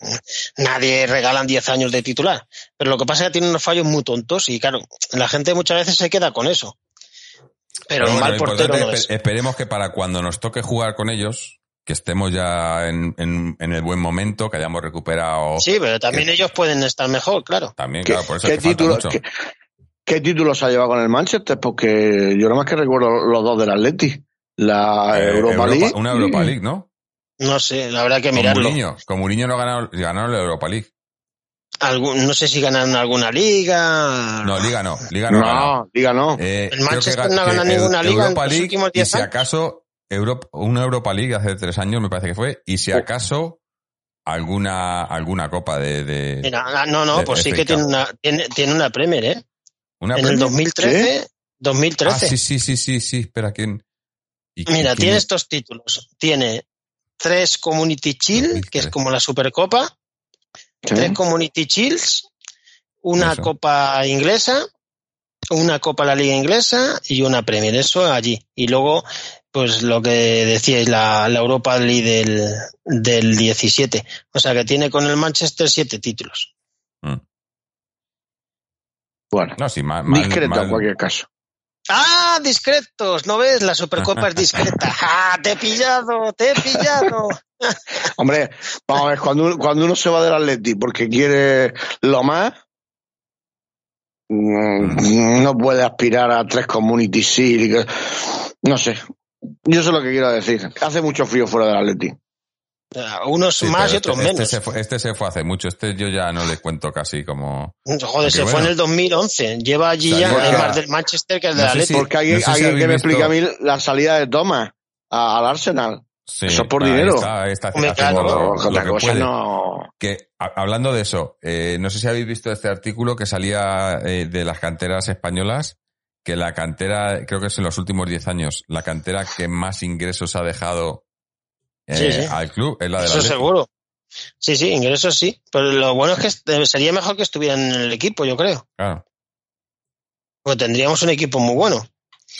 Speaker 5: Nadie regalan 10 años de titular. Pero lo que pasa es que tiene unos fallos muy tontos y claro, la gente muchas veces se queda con eso. Pero,
Speaker 3: bueno,
Speaker 5: mal portero no
Speaker 3: es
Speaker 5: es.
Speaker 3: espe- Esperemos que para cuando nos toque jugar con ellos, que estemos ya en, en, en el buen momento, que hayamos recuperado
Speaker 5: Sí, pero también ellos pueden estar mejor, claro.
Speaker 3: también,
Speaker 4: ¿Qué,
Speaker 3: claro, por eso
Speaker 4: qué
Speaker 3: es que falta
Speaker 4: título-
Speaker 3: mucho.
Speaker 4: qué- qué títulos ha llevado con el Manchester? Porque yo nada más que recuerdo los dos del Atleti. La
Speaker 3: Eh,
Speaker 4: Europa,
Speaker 3: Europa-
Speaker 4: League.
Speaker 3: una Europa League, ¿no?
Speaker 5: No sé, la verdad que
Speaker 3: Con
Speaker 5: mirarlo.
Speaker 3: Mourinho, con Mourinho no ganaron, ganaron la Europa League.
Speaker 5: Algún- no sé si ganan alguna liga.
Speaker 3: No, Liga no, Liga no.
Speaker 4: No, diga no.
Speaker 3: Eh,
Speaker 5: El
Speaker 3: que
Speaker 5: Manchester
Speaker 3: ga-
Speaker 5: no gana
Speaker 3: que
Speaker 5: ninguna liga en los
Speaker 3: League
Speaker 5: últimos
Speaker 3: y
Speaker 5: 10
Speaker 3: si acaso Europa, una Europa League hace tres años me parece que fue y si acaso alguna alguna copa de, de
Speaker 5: Mira, ah, no, no,
Speaker 3: de
Speaker 5: pues sí que tiene una, tiene, tiene una Premier, ¿eh?
Speaker 3: una
Speaker 5: en el
Speaker 3: Premier?
Speaker 5: 2013, 2013.
Speaker 3: Ah, sí, sí, sí, sí, sí, espera, ¿quién? ¿Y
Speaker 5: Mira,
Speaker 3: quién-
Speaker 5: tiene estos títulos. Tiene tres Community Shield, que es
Speaker 3: 2013.
Speaker 5: como la Supercopa,
Speaker 4: Sí.
Speaker 5: tres Community Shields, una
Speaker 3: Eso.
Speaker 5: Copa inglesa, una Copa de la Liga Inglesa y una Premier. Eso allí. Y luego, pues lo que decíais, la, la Europa League del, del 17. O sea que tiene con el Manchester siete títulos.
Speaker 3: Mm.
Speaker 4: Bueno,
Speaker 3: No, sí, mal, mal-
Speaker 4: discreto
Speaker 3: mal-
Speaker 4: en cualquier caso.
Speaker 5: ¡Ah, discretos! ¿No ves? La Supercopa es discreta. ¡Ah, te he pillado! ¡Te he pillado!
Speaker 4: Hombre, vamos a ver, cuando, uno- cuando uno se va del Atleti porque quiere lo más, mm, no puede aspirar a tres Community que- No sé. Yo sé lo que quiero decir. Hace mucho frío fuera del Atleti.
Speaker 5: Sea, Unos
Speaker 3: Sí,
Speaker 5: más y otros
Speaker 3: este,
Speaker 5: menos.
Speaker 3: Este se, fue, este se fue hace mucho, este yo ya no le cuento casi como...
Speaker 5: Joder, se fue en el 2011. Lleva allí ya es más del Manchester que el del
Speaker 3: No
Speaker 5: Atleti.
Speaker 4: Porque alguien,
Speaker 3: no sé si
Speaker 4: alguien que me
Speaker 3: visto-
Speaker 4: explique a mí la salida de Thomas a- al Arsenal.
Speaker 3: Sí,
Speaker 4: Eso es por dinero.
Speaker 3: está, está
Speaker 5: claro.
Speaker 3: lo- lo que
Speaker 4: cosa
Speaker 3: puede.
Speaker 4: no.
Speaker 3: Que, a- hablando de eso, eh, no sé si habéis visto este artículo que salía eh, de las canteras españolas, que la cantera, creo que es en los últimos 10 años, la cantera que más ingresos ha dejado eh,
Speaker 5: Sí, sí.
Speaker 3: al club es la de la
Speaker 5: Eso seguro. Sí, sí, ingresos sí. Pero lo bueno es que est- sería mejor que estuvieran en el equipo, yo creo.
Speaker 3: Claro.
Speaker 5: Porque tendríamos un equipo muy bueno.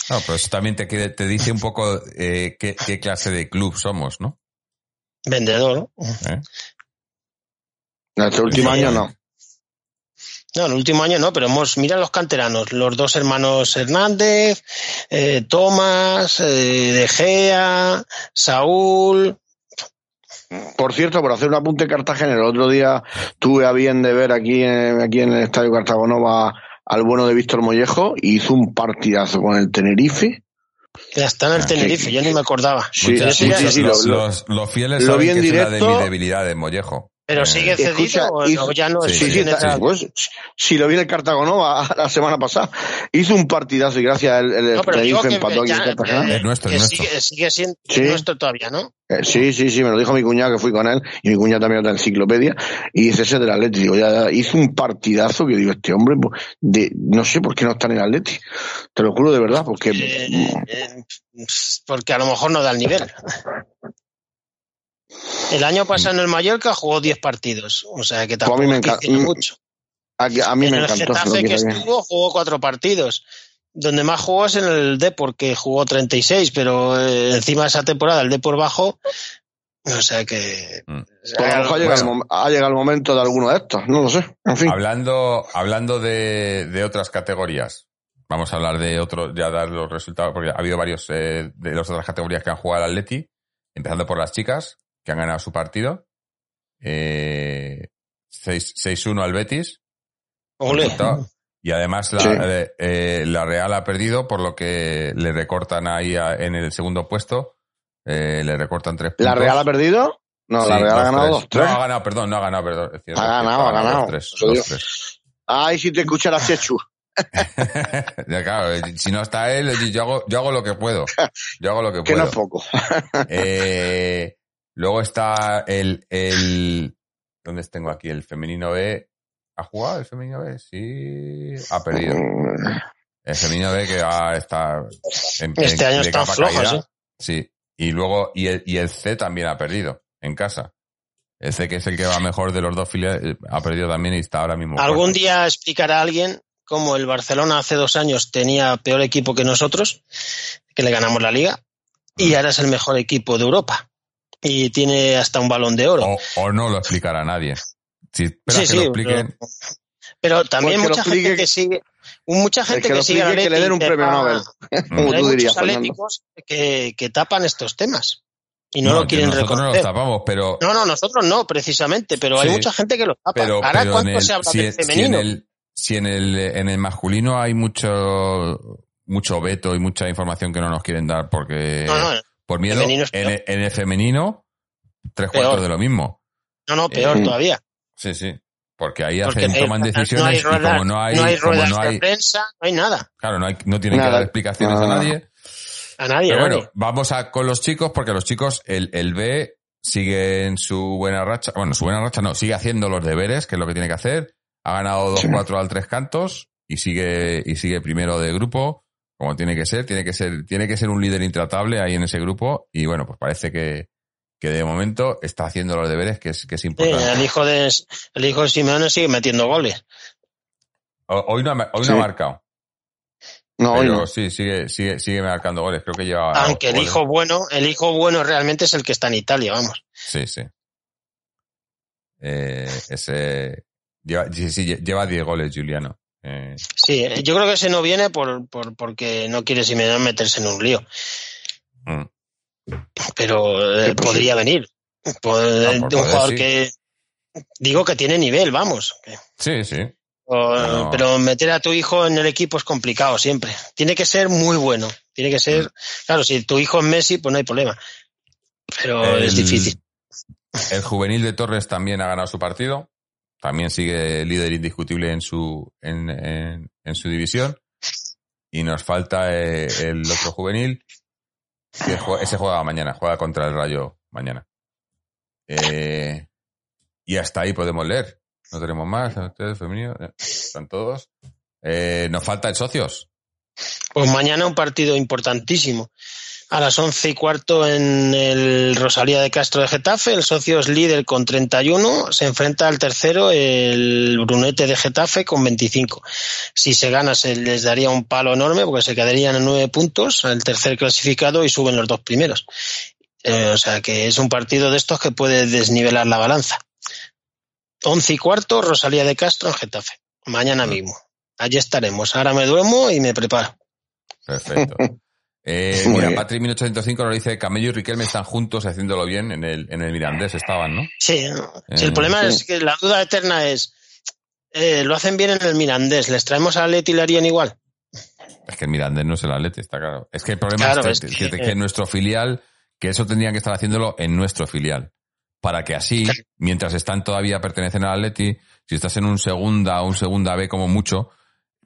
Speaker 3: No, pero eso también te, te dice un poco eh, qué, qué clase de club somos, ¿no?
Speaker 5: Vendedor, ¿no?
Speaker 3: ¿Eh?
Speaker 4: En este último
Speaker 5: Sí.
Speaker 4: año no.
Speaker 5: No, el último año no, pero hemos, mira los canteranos, los dos hermanos Hernández, eh, Tomás, eh, De Gea, Saúl.
Speaker 4: Por cierto, por hacer un apunte Cartagena, el otro día tuve a bien de ver aquí en, aquí en el Estadio Cartagonova al bueno de Víctor Mollejo y hizo un partidazo con el Tenerife.
Speaker 5: Ya está en el
Speaker 3: Ah,
Speaker 5: Tenerife, yo ni me acordaba.
Speaker 4: Sí,
Speaker 3: Muchas-
Speaker 4: sí, sí, sí,
Speaker 3: los,
Speaker 4: lo- lo-
Speaker 3: los- los fieles
Speaker 4: lo
Speaker 3: saben
Speaker 4: vi en
Speaker 3: que es una de
Speaker 4: directo.
Speaker 3: mis debilidades, Mollejo.
Speaker 5: Pero
Speaker 3: Eh,
Speaker 5: sigue cedido
Speaker 4: Escucha,
Speaker 5: o,
Speaker 4: hizo-
Speaker 5: ya no
Speaker 3: Sí,
Speaker 5: es
Speaker 4: Sí, está- pues, si lo vi en el Cartagonova la semana pasada, hizo un partidazo y gracias a él el
Speaker 5: No, pero digo
Speaker 4: Tenerife
Speaker 5: que,
Speaker 4: empató aquí en
Speaker 5: ya,
Speaker 4: Cartagena.
Speaker 5: eh,
Speaker 3: Es nuestro,
Speaker 5: que
Speaker 3: es nuestro.
Speaker 5: Sigue, sigue siendo
Speaker 4: Sí.
Speaker 5: nuestro todavía, ¿no?
Speaker 4: Eh, sí, sí, sí, me lo dijo mi cuñado que fui con él y mi cuñado también otra enciclopedia y dice ese del Atleti. Digo, ya, ya, hizo un partidazo que digo, este hombre, pues, de, no sé por qué no está en el Atleti. Te lo juro de verdad, porque
Speaker 5: Eh, eh, porque a lo mejor no da el nivel. El año pasado en el Mallorca jugó 10 partidos, o sea que
Speaker 4: Pues a mí
Speaker 5: tampoco
Speaker 4: me encanta- mm,
Speaker 5: mucho.
Speaker 4: a, a mí
Speaker 5: en
Speaker 4: me
Speaker 5: el
Speaker 4: encantó.
Speaker 5: Getafe que estuvo jugó cuatro partidos. Donde más jugó es en el Depor, que jugó 36, pero eh, encima de esa temporada el Depor bajó. O sea que...
Speaker 3: Mm.
Speaker 4: Pues a lo mejor el, ha llegado el momento de alguno de estos, no lo sé. En fin,
Speaker 3: Hablando, hablando de, de otras categorías, vamos a hablar de otro, ya dar los resultados, porque ha habido varios eh, de las otras categorías que han jugado al Atleti, empezando por las chicas, que han ganado su partido. Eh, 6 6-1 al Betis.
Speaker 5: Ole.
Speaker 3: Y además la,
Speaker 4: Sí.
Speaker 3: eh, eh, la Real ha perdido, por lo que le recortan ahí a- en el segundo puesto. eh, le recortan tres puntos.
Speaker 4: ¿la Real ha perdido? No,
Speaker 3: Sí,
Speaker 4: la Real ha ganado
Speaker 3: tres.
Speaker 4: dos, tres.
Speaker 3: No, ha ganado, perdón, no ha ganado, perdón. es cierto,
Speaker 4: Ha ganado, ha ganado.
Speaker 3: dos, tres,
Speaker 4: Eso
Speaker 3: dos,
Speaker 4: digo.
Speaker 3: tres.
Speaker 4: Ay, si te escucha la Chechu.
Speaker 3: Claro, eh, si no está él, yo hago, yo hago lo que puedo. Yo hago lo que
Speaker 4: Que no
Speaker 3: puedo.
Speaker 4: es poco.
Speaker 3: Eh, luego está el, el. ¿Dónde tengo aquí? El femenino B. ¿Ha jugado el femenino B? Sí. Ha perdido. El femenino B que va a estar. En,
Speaker 5: Este
Speaker 3: en-
Speaker 5: año
Speaker 3: de capa caída.
Speaker 5: ¿eh?
Speaker 3: Sí. Y luego, y el, y el C también ha perdido en casa. El C, que es el que va mejor de los dos filiales, eh, ha perdido también y está ahora mismo.
Speaker 5: Algún día explicará alguien cómo el Barcelona hace dos años tenía peor equipo que nosotros, que le ganamos la liga, y ahora es el mejor equipo de Europa. Y tiene hasta un balón de oro.
Speaker 3: O, o no lo explicará nadie. Si esperas
Speaker 5: Sí,
Speaker 3: que
Speaker 5: sí,
Speaker 3: lo expliquen.
Speaker 5: pero, pero también
Speaker 4: Pues
Speaker 5: mucha gente que sigue, mucha gente
Speaker 4: que
Speaker 5: que, sigue
Speaker 4: que le den un premio Nobel. Como
Speaker 5: pero hay
Speaker 4: tú dirías,
Speaker 5: muchos que, que tapan estos temas y no, lo quieren
Speaker 3: nosotros no los
Speaker 5: reconocer.
Speaker 3: tapamos, pero,
Speaker 5: No, no, nosotros no, precisamente, pero hay
Speaker 3: Sí.
Speaker 5: mucha gente que lo tapa.
Speaker 3: pero,
Speaker 5: Ahora,
Speaker 3: pero
Speaker 5: ¿cuánto
Speaker 3: el,
Speaker 5: se habla
Speaker 3: si,
Speaker 5: del
Speaker 3: si en
Speaker 5: femenino?
Speaker 3: el, si en el, en el masculino hay mucho, mucho veto y mucha información que no nos quieren dar porque,
Speaker 5: no, no,
Speaker 3: por miedo, en, en el femenino, tres
Speaker 5: Peor.
Speaker 3: cuartos de lo mismo.
Speaker 5: no, no, peor
Speaker 3: Eh,
Speaker 5: todavía.
Speaker 3: Sí, sí. Porque ahí
Speaker 5: Porque
Speaker 3: hacen,
Speaker 5: eh,
Speaker 3: toman
Speaker 5: no
Speaker 3: decisiones
Speaker 5: hay
Speaker 3: y como no hay,
Speaker 5: no hay
Speaker 3: como
Speaker 5: de prensa, no hay nada.
Speaker 3: claro, no hay, no tienen que dar explicaciones a
Speaker 4: Nada.
Speaker 3: nadie.
Speaker 5: A nadie,
Speaker 3: Pero
Speaker 5: nadie.
Speaker 3: bueno, vamos a con los chicos, porque los chicos, el, el B sigue en su buena racha. Bueno, su buena racha no, sigue haciendo los deberes, que es lo que tiene que hacer. Ha ganado 2-4 al tres cantos y sigue, y sigue primero de grupo, como tiene que ser. Tiene que ser, tiene que ser un líder intratable ahí en ese grupo. Y bueno, pues parece que, que de momento está haciendo los deberes, que es, que es
Speaker 5: Sí,
Speaker 3: importante.
Speaker 5: el hijo de el hijo de Simeone sigue metiendo goles.
Speaker 3: Hoy no ha, hoy no
Speaker 4: Sí.
Speaker 3: ha marcado.
Speaker 4: No, hoy
Speaker 3: Pero
Speaker 4: no.
Speaker 3: sí, sigue, sigue, sigue marcando goles. Creo que lleva.
Speaker 5: Aunque el
Speaker 3: goles.
Speaker 5: hijo bueno, el hijo bueno realmente es el que está en Italia, vamos.
Speaker 3: Sí, sí. Eh, ese. Lleva, sí, sí, lleva 10 goles, Juliano. Eh,
Speaker 5: Sí, yo creo que ese no viene por, por porque no quiere Simeone meterse en un lío,
Speaker 3: mm.
Speaker 5: pero eh,
Speaker 4: Sí, pues
Speaker 5: podría venir. Pues, de
Speaker 3: por
Speaker 5: un
Speaker 3: poder,
Speaker 5: jugador
Speaker 3: sí.
Speaker 5: que digo que tiene nivel, vamos.
Speaker 3: Sí, sí.
Speaker 5: O-
Speaker 3: No.
Speaker 5: Pero meter a tu hijo en el equipo es complicado siempre. Tiene que ser muy bueno. Tiene que ser, claro, si tu hijo es Messi, pues no hay problema. Pero
Speaker 3: El-
Speaker 5: es difícil.
Speaker 3: El juvenil de Torres también ha ganado su partido. También sigue líder indiscutible en su, en, en- en su división. Y nos falta eh, el otro juvenil, que jue- ese juega mañana, juega contra el Rayo mañana. Eh, y hasta ahí podemos leer. No tenemos más. Ustedes, femenino, eh, están todos. Eh, nos falta el socios.
Speaker 5: Pues mañana un partido importantísimo. A las once y cuarto en el Rosalía de Castro de Getafe, el socio es líder con 31, se enfrenta al tercero, el Brunete de Getafe, con 25. Si se gana, se les daría un palo enorme porque se quedarían en nueve puntos, el tercer clasificado y suben los dos primeros. Eh, o sea que es un partido de estos que puede desnivelar la balanza. Once y cuarto, Rosalía de Castro en Getafe. Mañana mismo. Allí estaremos. Ahora me duermo y me preparo.
Speaker 3: Perfecto. Eh, mira,
Speaker 4: bien.
Speaker 3: Patri 1805 nos dice Camello y Riquelme están juntos haciéndolo bien en el, en el Mirandés, estaban, ¿no?
Speaker 5: Sí, sí, el
Speaker 3: Eh,
Speaker 5: problema
Speaker 4: sí.
Speaker 5: es que la duda eterna es, eh, lo hacen bien en el Mirandés, ¿les traemos a Leti y le harían igual?
Speaker 3: Es que el Mirandés no es el Atleti, está claro. Es que el problema
Speaker 5: Claro,
Speaker 3: es, que,
Speaker 5: es
Speaker 3: que-
Speaker 5: que-
Speaker 3: que nuestro filial, que eso tendrían que estar haciéndolo en nuestro filial. Para que así, mientras están todavía pertenecen al Atleti, si estás en un segunda o un segunda B como mucho,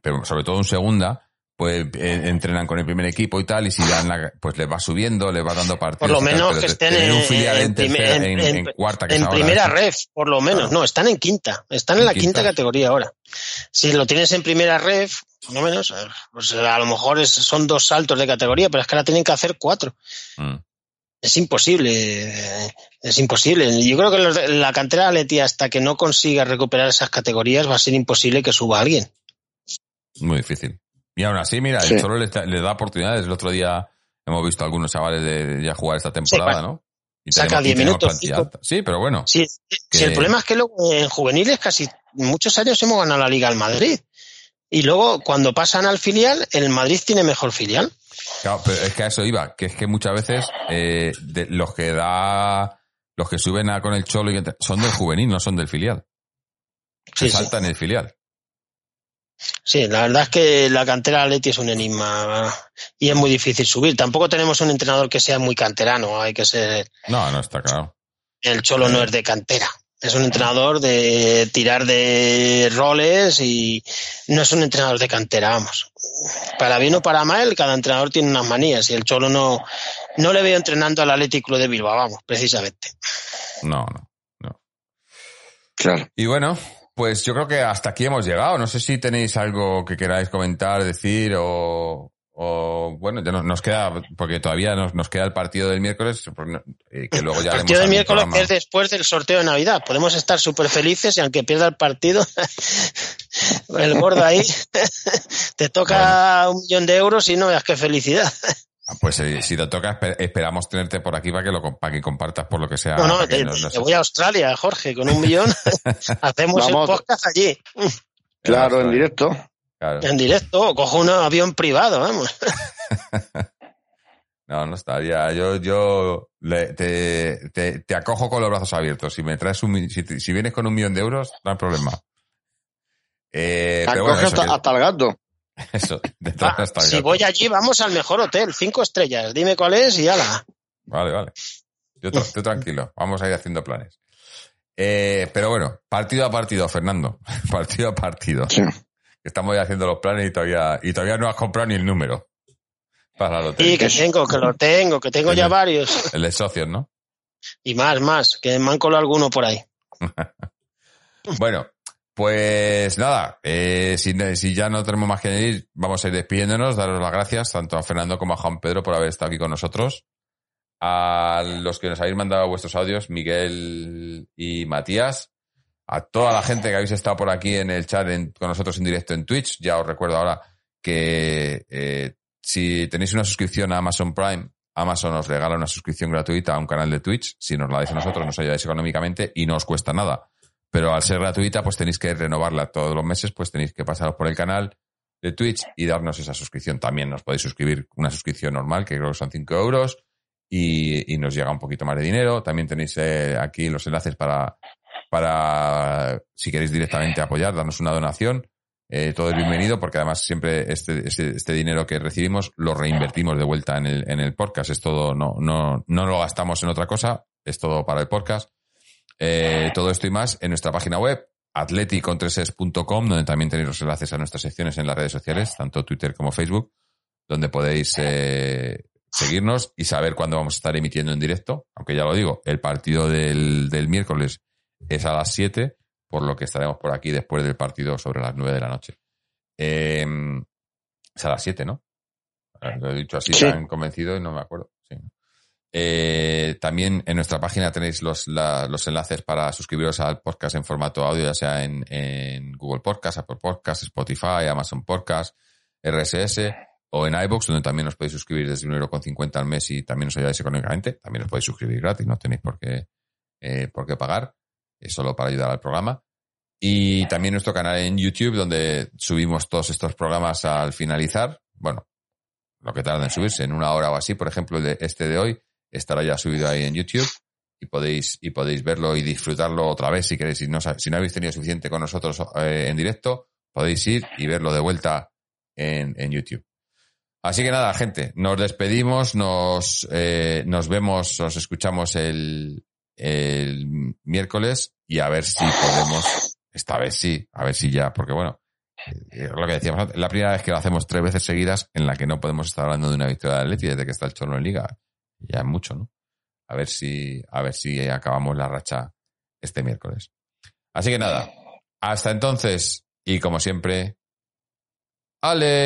Speaker 3: pero sobre todo un segunda, pues eh, entrenan con el primer equipo y tal, y si dan la, pues les va subiendo, les va dando partidos.
Speaker 5: Por lo
Speaker 3: tal,
Speaker 5: menos que estén
Speaker 3: un
Speaker 5: en-
Speaker 3: filial en,
Speaker 5: en primer-
Speaker 3: tercera-
Speaker 5: en-
Speaker 3: en-
Speaker 5: en-
Speaker 3: en cuarta, que
Speaker 5: En primera
Speaker 3: eso.
Speaker 5: ref, por lo menos.
Speaker 3: Claro.
Speaker 5: No, están en quinta, están en, la quinta
Speaker 3: quinta.
Speaker 5: categoría ahora. Si lo tienes en primera ref, por lo menos, eh, pues a lo mejor es- son dos saltos de categoría, pero es que ahora tienen que hacer cuatro.
Speaker 3: Mm.
Speaker 5: Es imposible, eh, es imposible. Yo creo que los de- la cantera de Leti, hasta que no consiga recuperar esas categorías, va a ser imposible que suba alguien.
Speaker 3: Muy difícil. Y aún así, mira,
Speaker 4: Sí.
Speaker 3: el Cholo les da, oportunidades. El otro día hemos visto a algunos chavales de, de ya jugar esta temporada, ¿no? Y
Speaker 5: saca
Speaker 3: tenemos- y
Speaker 5: 10
Speaker 3: tenemos
Speaker 5: minutos.
Speaker 3: Sí, pero bueno.
Speaker 5: Sí,
Speaker 3: Que-
Speaker 5: el problema es que luego en juveniles casi muchos años hemos ganado la Liga al Madrid. Y luego, cuando pasan al filial, el Madrid tiene mejor filial.
Speaker 3: Claro, pero es que a eso iba, que es que muchas veces eh, de- los que da, los que suben a con el Cholo y son del juvenil, no son del filial. Se
Speaker 5: Sí, sí.
Speaker 3: saltan el filial.
Speaker 5: Sí, la verdad es que la cantera de Leti es un enigma y es muy difícil subir. Tampoco tenemos un entrenador que sea muy canterano, hay que ser...
Speaker 3: No, no está claro.
Speaker 5: El Cholo no es de cantera. Es un entrenador de tirar de roles y no es un entrenador de cantera, vamos. Para bien o para mal, cada entrenador tiene unas manías y el Cholo no, no le veo entrenando al Atlético de Bilbao, vamos, precisamente.
Speaker 3: No, no, no.
Speaker 4: Claro.
Speaker 3: Y bueno, pues yo creo que hasta aquí hemos llegado. No sé si tenéis algo que queráis comentar, decir o, o bueno, ya nos, nos queda, porque todavía nos, nos queda el partido del miércoles, pues, eh, que luego ya
Speaker 5: El partido del miércoles es después del sorteo de Navidad. Podemos estar súper felices y aunque pierda el partido, el gordo ahí, te toca un millón de euros y no veas qué felicidad.
Speaker 3: Ah, Pues eh, si te toca, esper- esperamos tenerte por aquí para que lo para que compartas por lo que sea.
Speaker 5: No, no, te,
Speaker 3: nos-
Speaker 5: te voy a Australia, Jorge, con un millón. Hacemos
Speaker 4: Vamos.
Speaker 5: el podcast allí,
Speaker 4: Claro, en directo.
Speaker 3: Claro.
Speaker 5: en directo. o Cojo un avión privado, vamos.
Speaker 3: No, no estaría. Yo, yo le- te, te, te acojo con los brazos abiertos. Si me traes un, si, si vienes con un millón de euros, no hay problema. Eh, pero bueno,
Speaker 4: Acoge
Speaker 3: eso,
Speaker 4: hasta,
Speaker 3: que-
Speaker 4: hasta el gato.
Speaker 3: eso, de
Speaker 5: Va,
Speaker 3: todas hasta el
Speaker 5: si voy allí, vamos al mejor hotel, cinco estrellas. Dime cuál es y ala.
Speaker 3: Vale, vale. Yo tra- tú tranquilo, vamos a ir haciendo planes. Eh, pero bueno, partido a partido, Fernando. Partido a partido.
Speaker 4: Sí.
Speaker 3: Estamos ya haciendo los planes y todavía, y todavía no has comprado ni el número para la lotería.
Speaker 5: Y que tengo, que lo tengo, que tengo ya varios.
Speaker 3: El de socios, ¿no?
Speaker 5: Y más, más, que me han colado alguno por ahí.
Speaker 3: Bueno, pues nada, eh, si, ya no tenemos más que añadir, vamos a ir despidiéndonos, daros las gracias tanto a Fernando como a Juan Pedro por haber estado aquí con nosotros. A los que nos habéis mandado vuestros audios, Miguel y Matías. A toda la gente que habéis estado por aquí en el chat con nosotros en directo en Twitch. Ya os recuerdo ahora que eh, si tenéis una suscripción a Amazon Prime, Amazon os regala una suscripción gratuita a un canal de Twitch. Si nos la dais a nosotros, nos ayudáis económicamente y no os cuesta nada. Pero al ser gratuita, pues tenéis que renovarla todos los meses, pues tenéis que pasaros por el canal de Twitch y darnos esa suscripción. También nos podéis suscribir una suscripción normal, que creo que son 5 euros, y, nos llega un poquito más de dinero. También tenéis eh, aquí los enlaces para, para, si queréis directamente apoyar, darnos una donación. Eh, todo es bienvenido porque además siempre este, este, este dinero que recibimos lo reinvertimos de vuelta en el, en el podcast. Es todo, no, no, no lo gastamos en otra cosa, es todo para el podcast. Eh, todo esto y más en nuestra página web, atleticontreses.com, donde también tenéis los enlaces a nuestras secciones en las redes sociales, tanto Twitter como Facebook, donde podéis eh, seguirnos y saber cuándo vamos a estar emitiendo en directo. Aunque ya lo digo, el partido del, del miércoles es a las 7, por lo que estaremos por aquí después del partido sobre las 9 de la noche. Eh, es a las 7, ¿no? Lo he dicho así
Speaker 4: Sí.
Speaker 3: tan convencido y no me acuerdo. Eh, también en nuestra página tenéis los, la- los enlaces para suscribiros al podcast en formato audio, ya sea en, Google Podcast, Apple Podcast, Spotify, Amazon Podcast, RSS o en iBox, donde también os podéis suscribir desde 1,50€ al mes y también os ayudáis económicamente. También os podéis suscribir gratis, no tenéis por qué, eh, por qué pagar, es solo para ayudar al programa. Y también nuestro canal en YouTube, donde subimos todos estos programas al finalizar. Bueno, lo que tarda en subirse, en una hora o así. Por ejemplo, el de este de hoy estará ya subido ahí en YouTube y podéis, y podéis verlo y disfrutarlo otra vez si queréis. Si no, si no habéis tenido suficiente con nosotros eh, en directo, podéis ir y verlo de vuelta en, en YouTube. Así que nada, gente, nos despedimos, nos, eh, nos vemos, nos escuchamos el, el miércoles y a ver si podemos, esta vez sí, a ver si ya, porque bueno, eh, lo que decíamos la primera vez que lo hacemos tres veces seguidas en la que no podemos estar hablando de una victoria de Atleti desde que está el Cholo en Liga ya es mucho, ¿no? A ver si, a ver si acabamos la racha este miércoles. Así que nada, hasta entonces y como siempre, Aleti.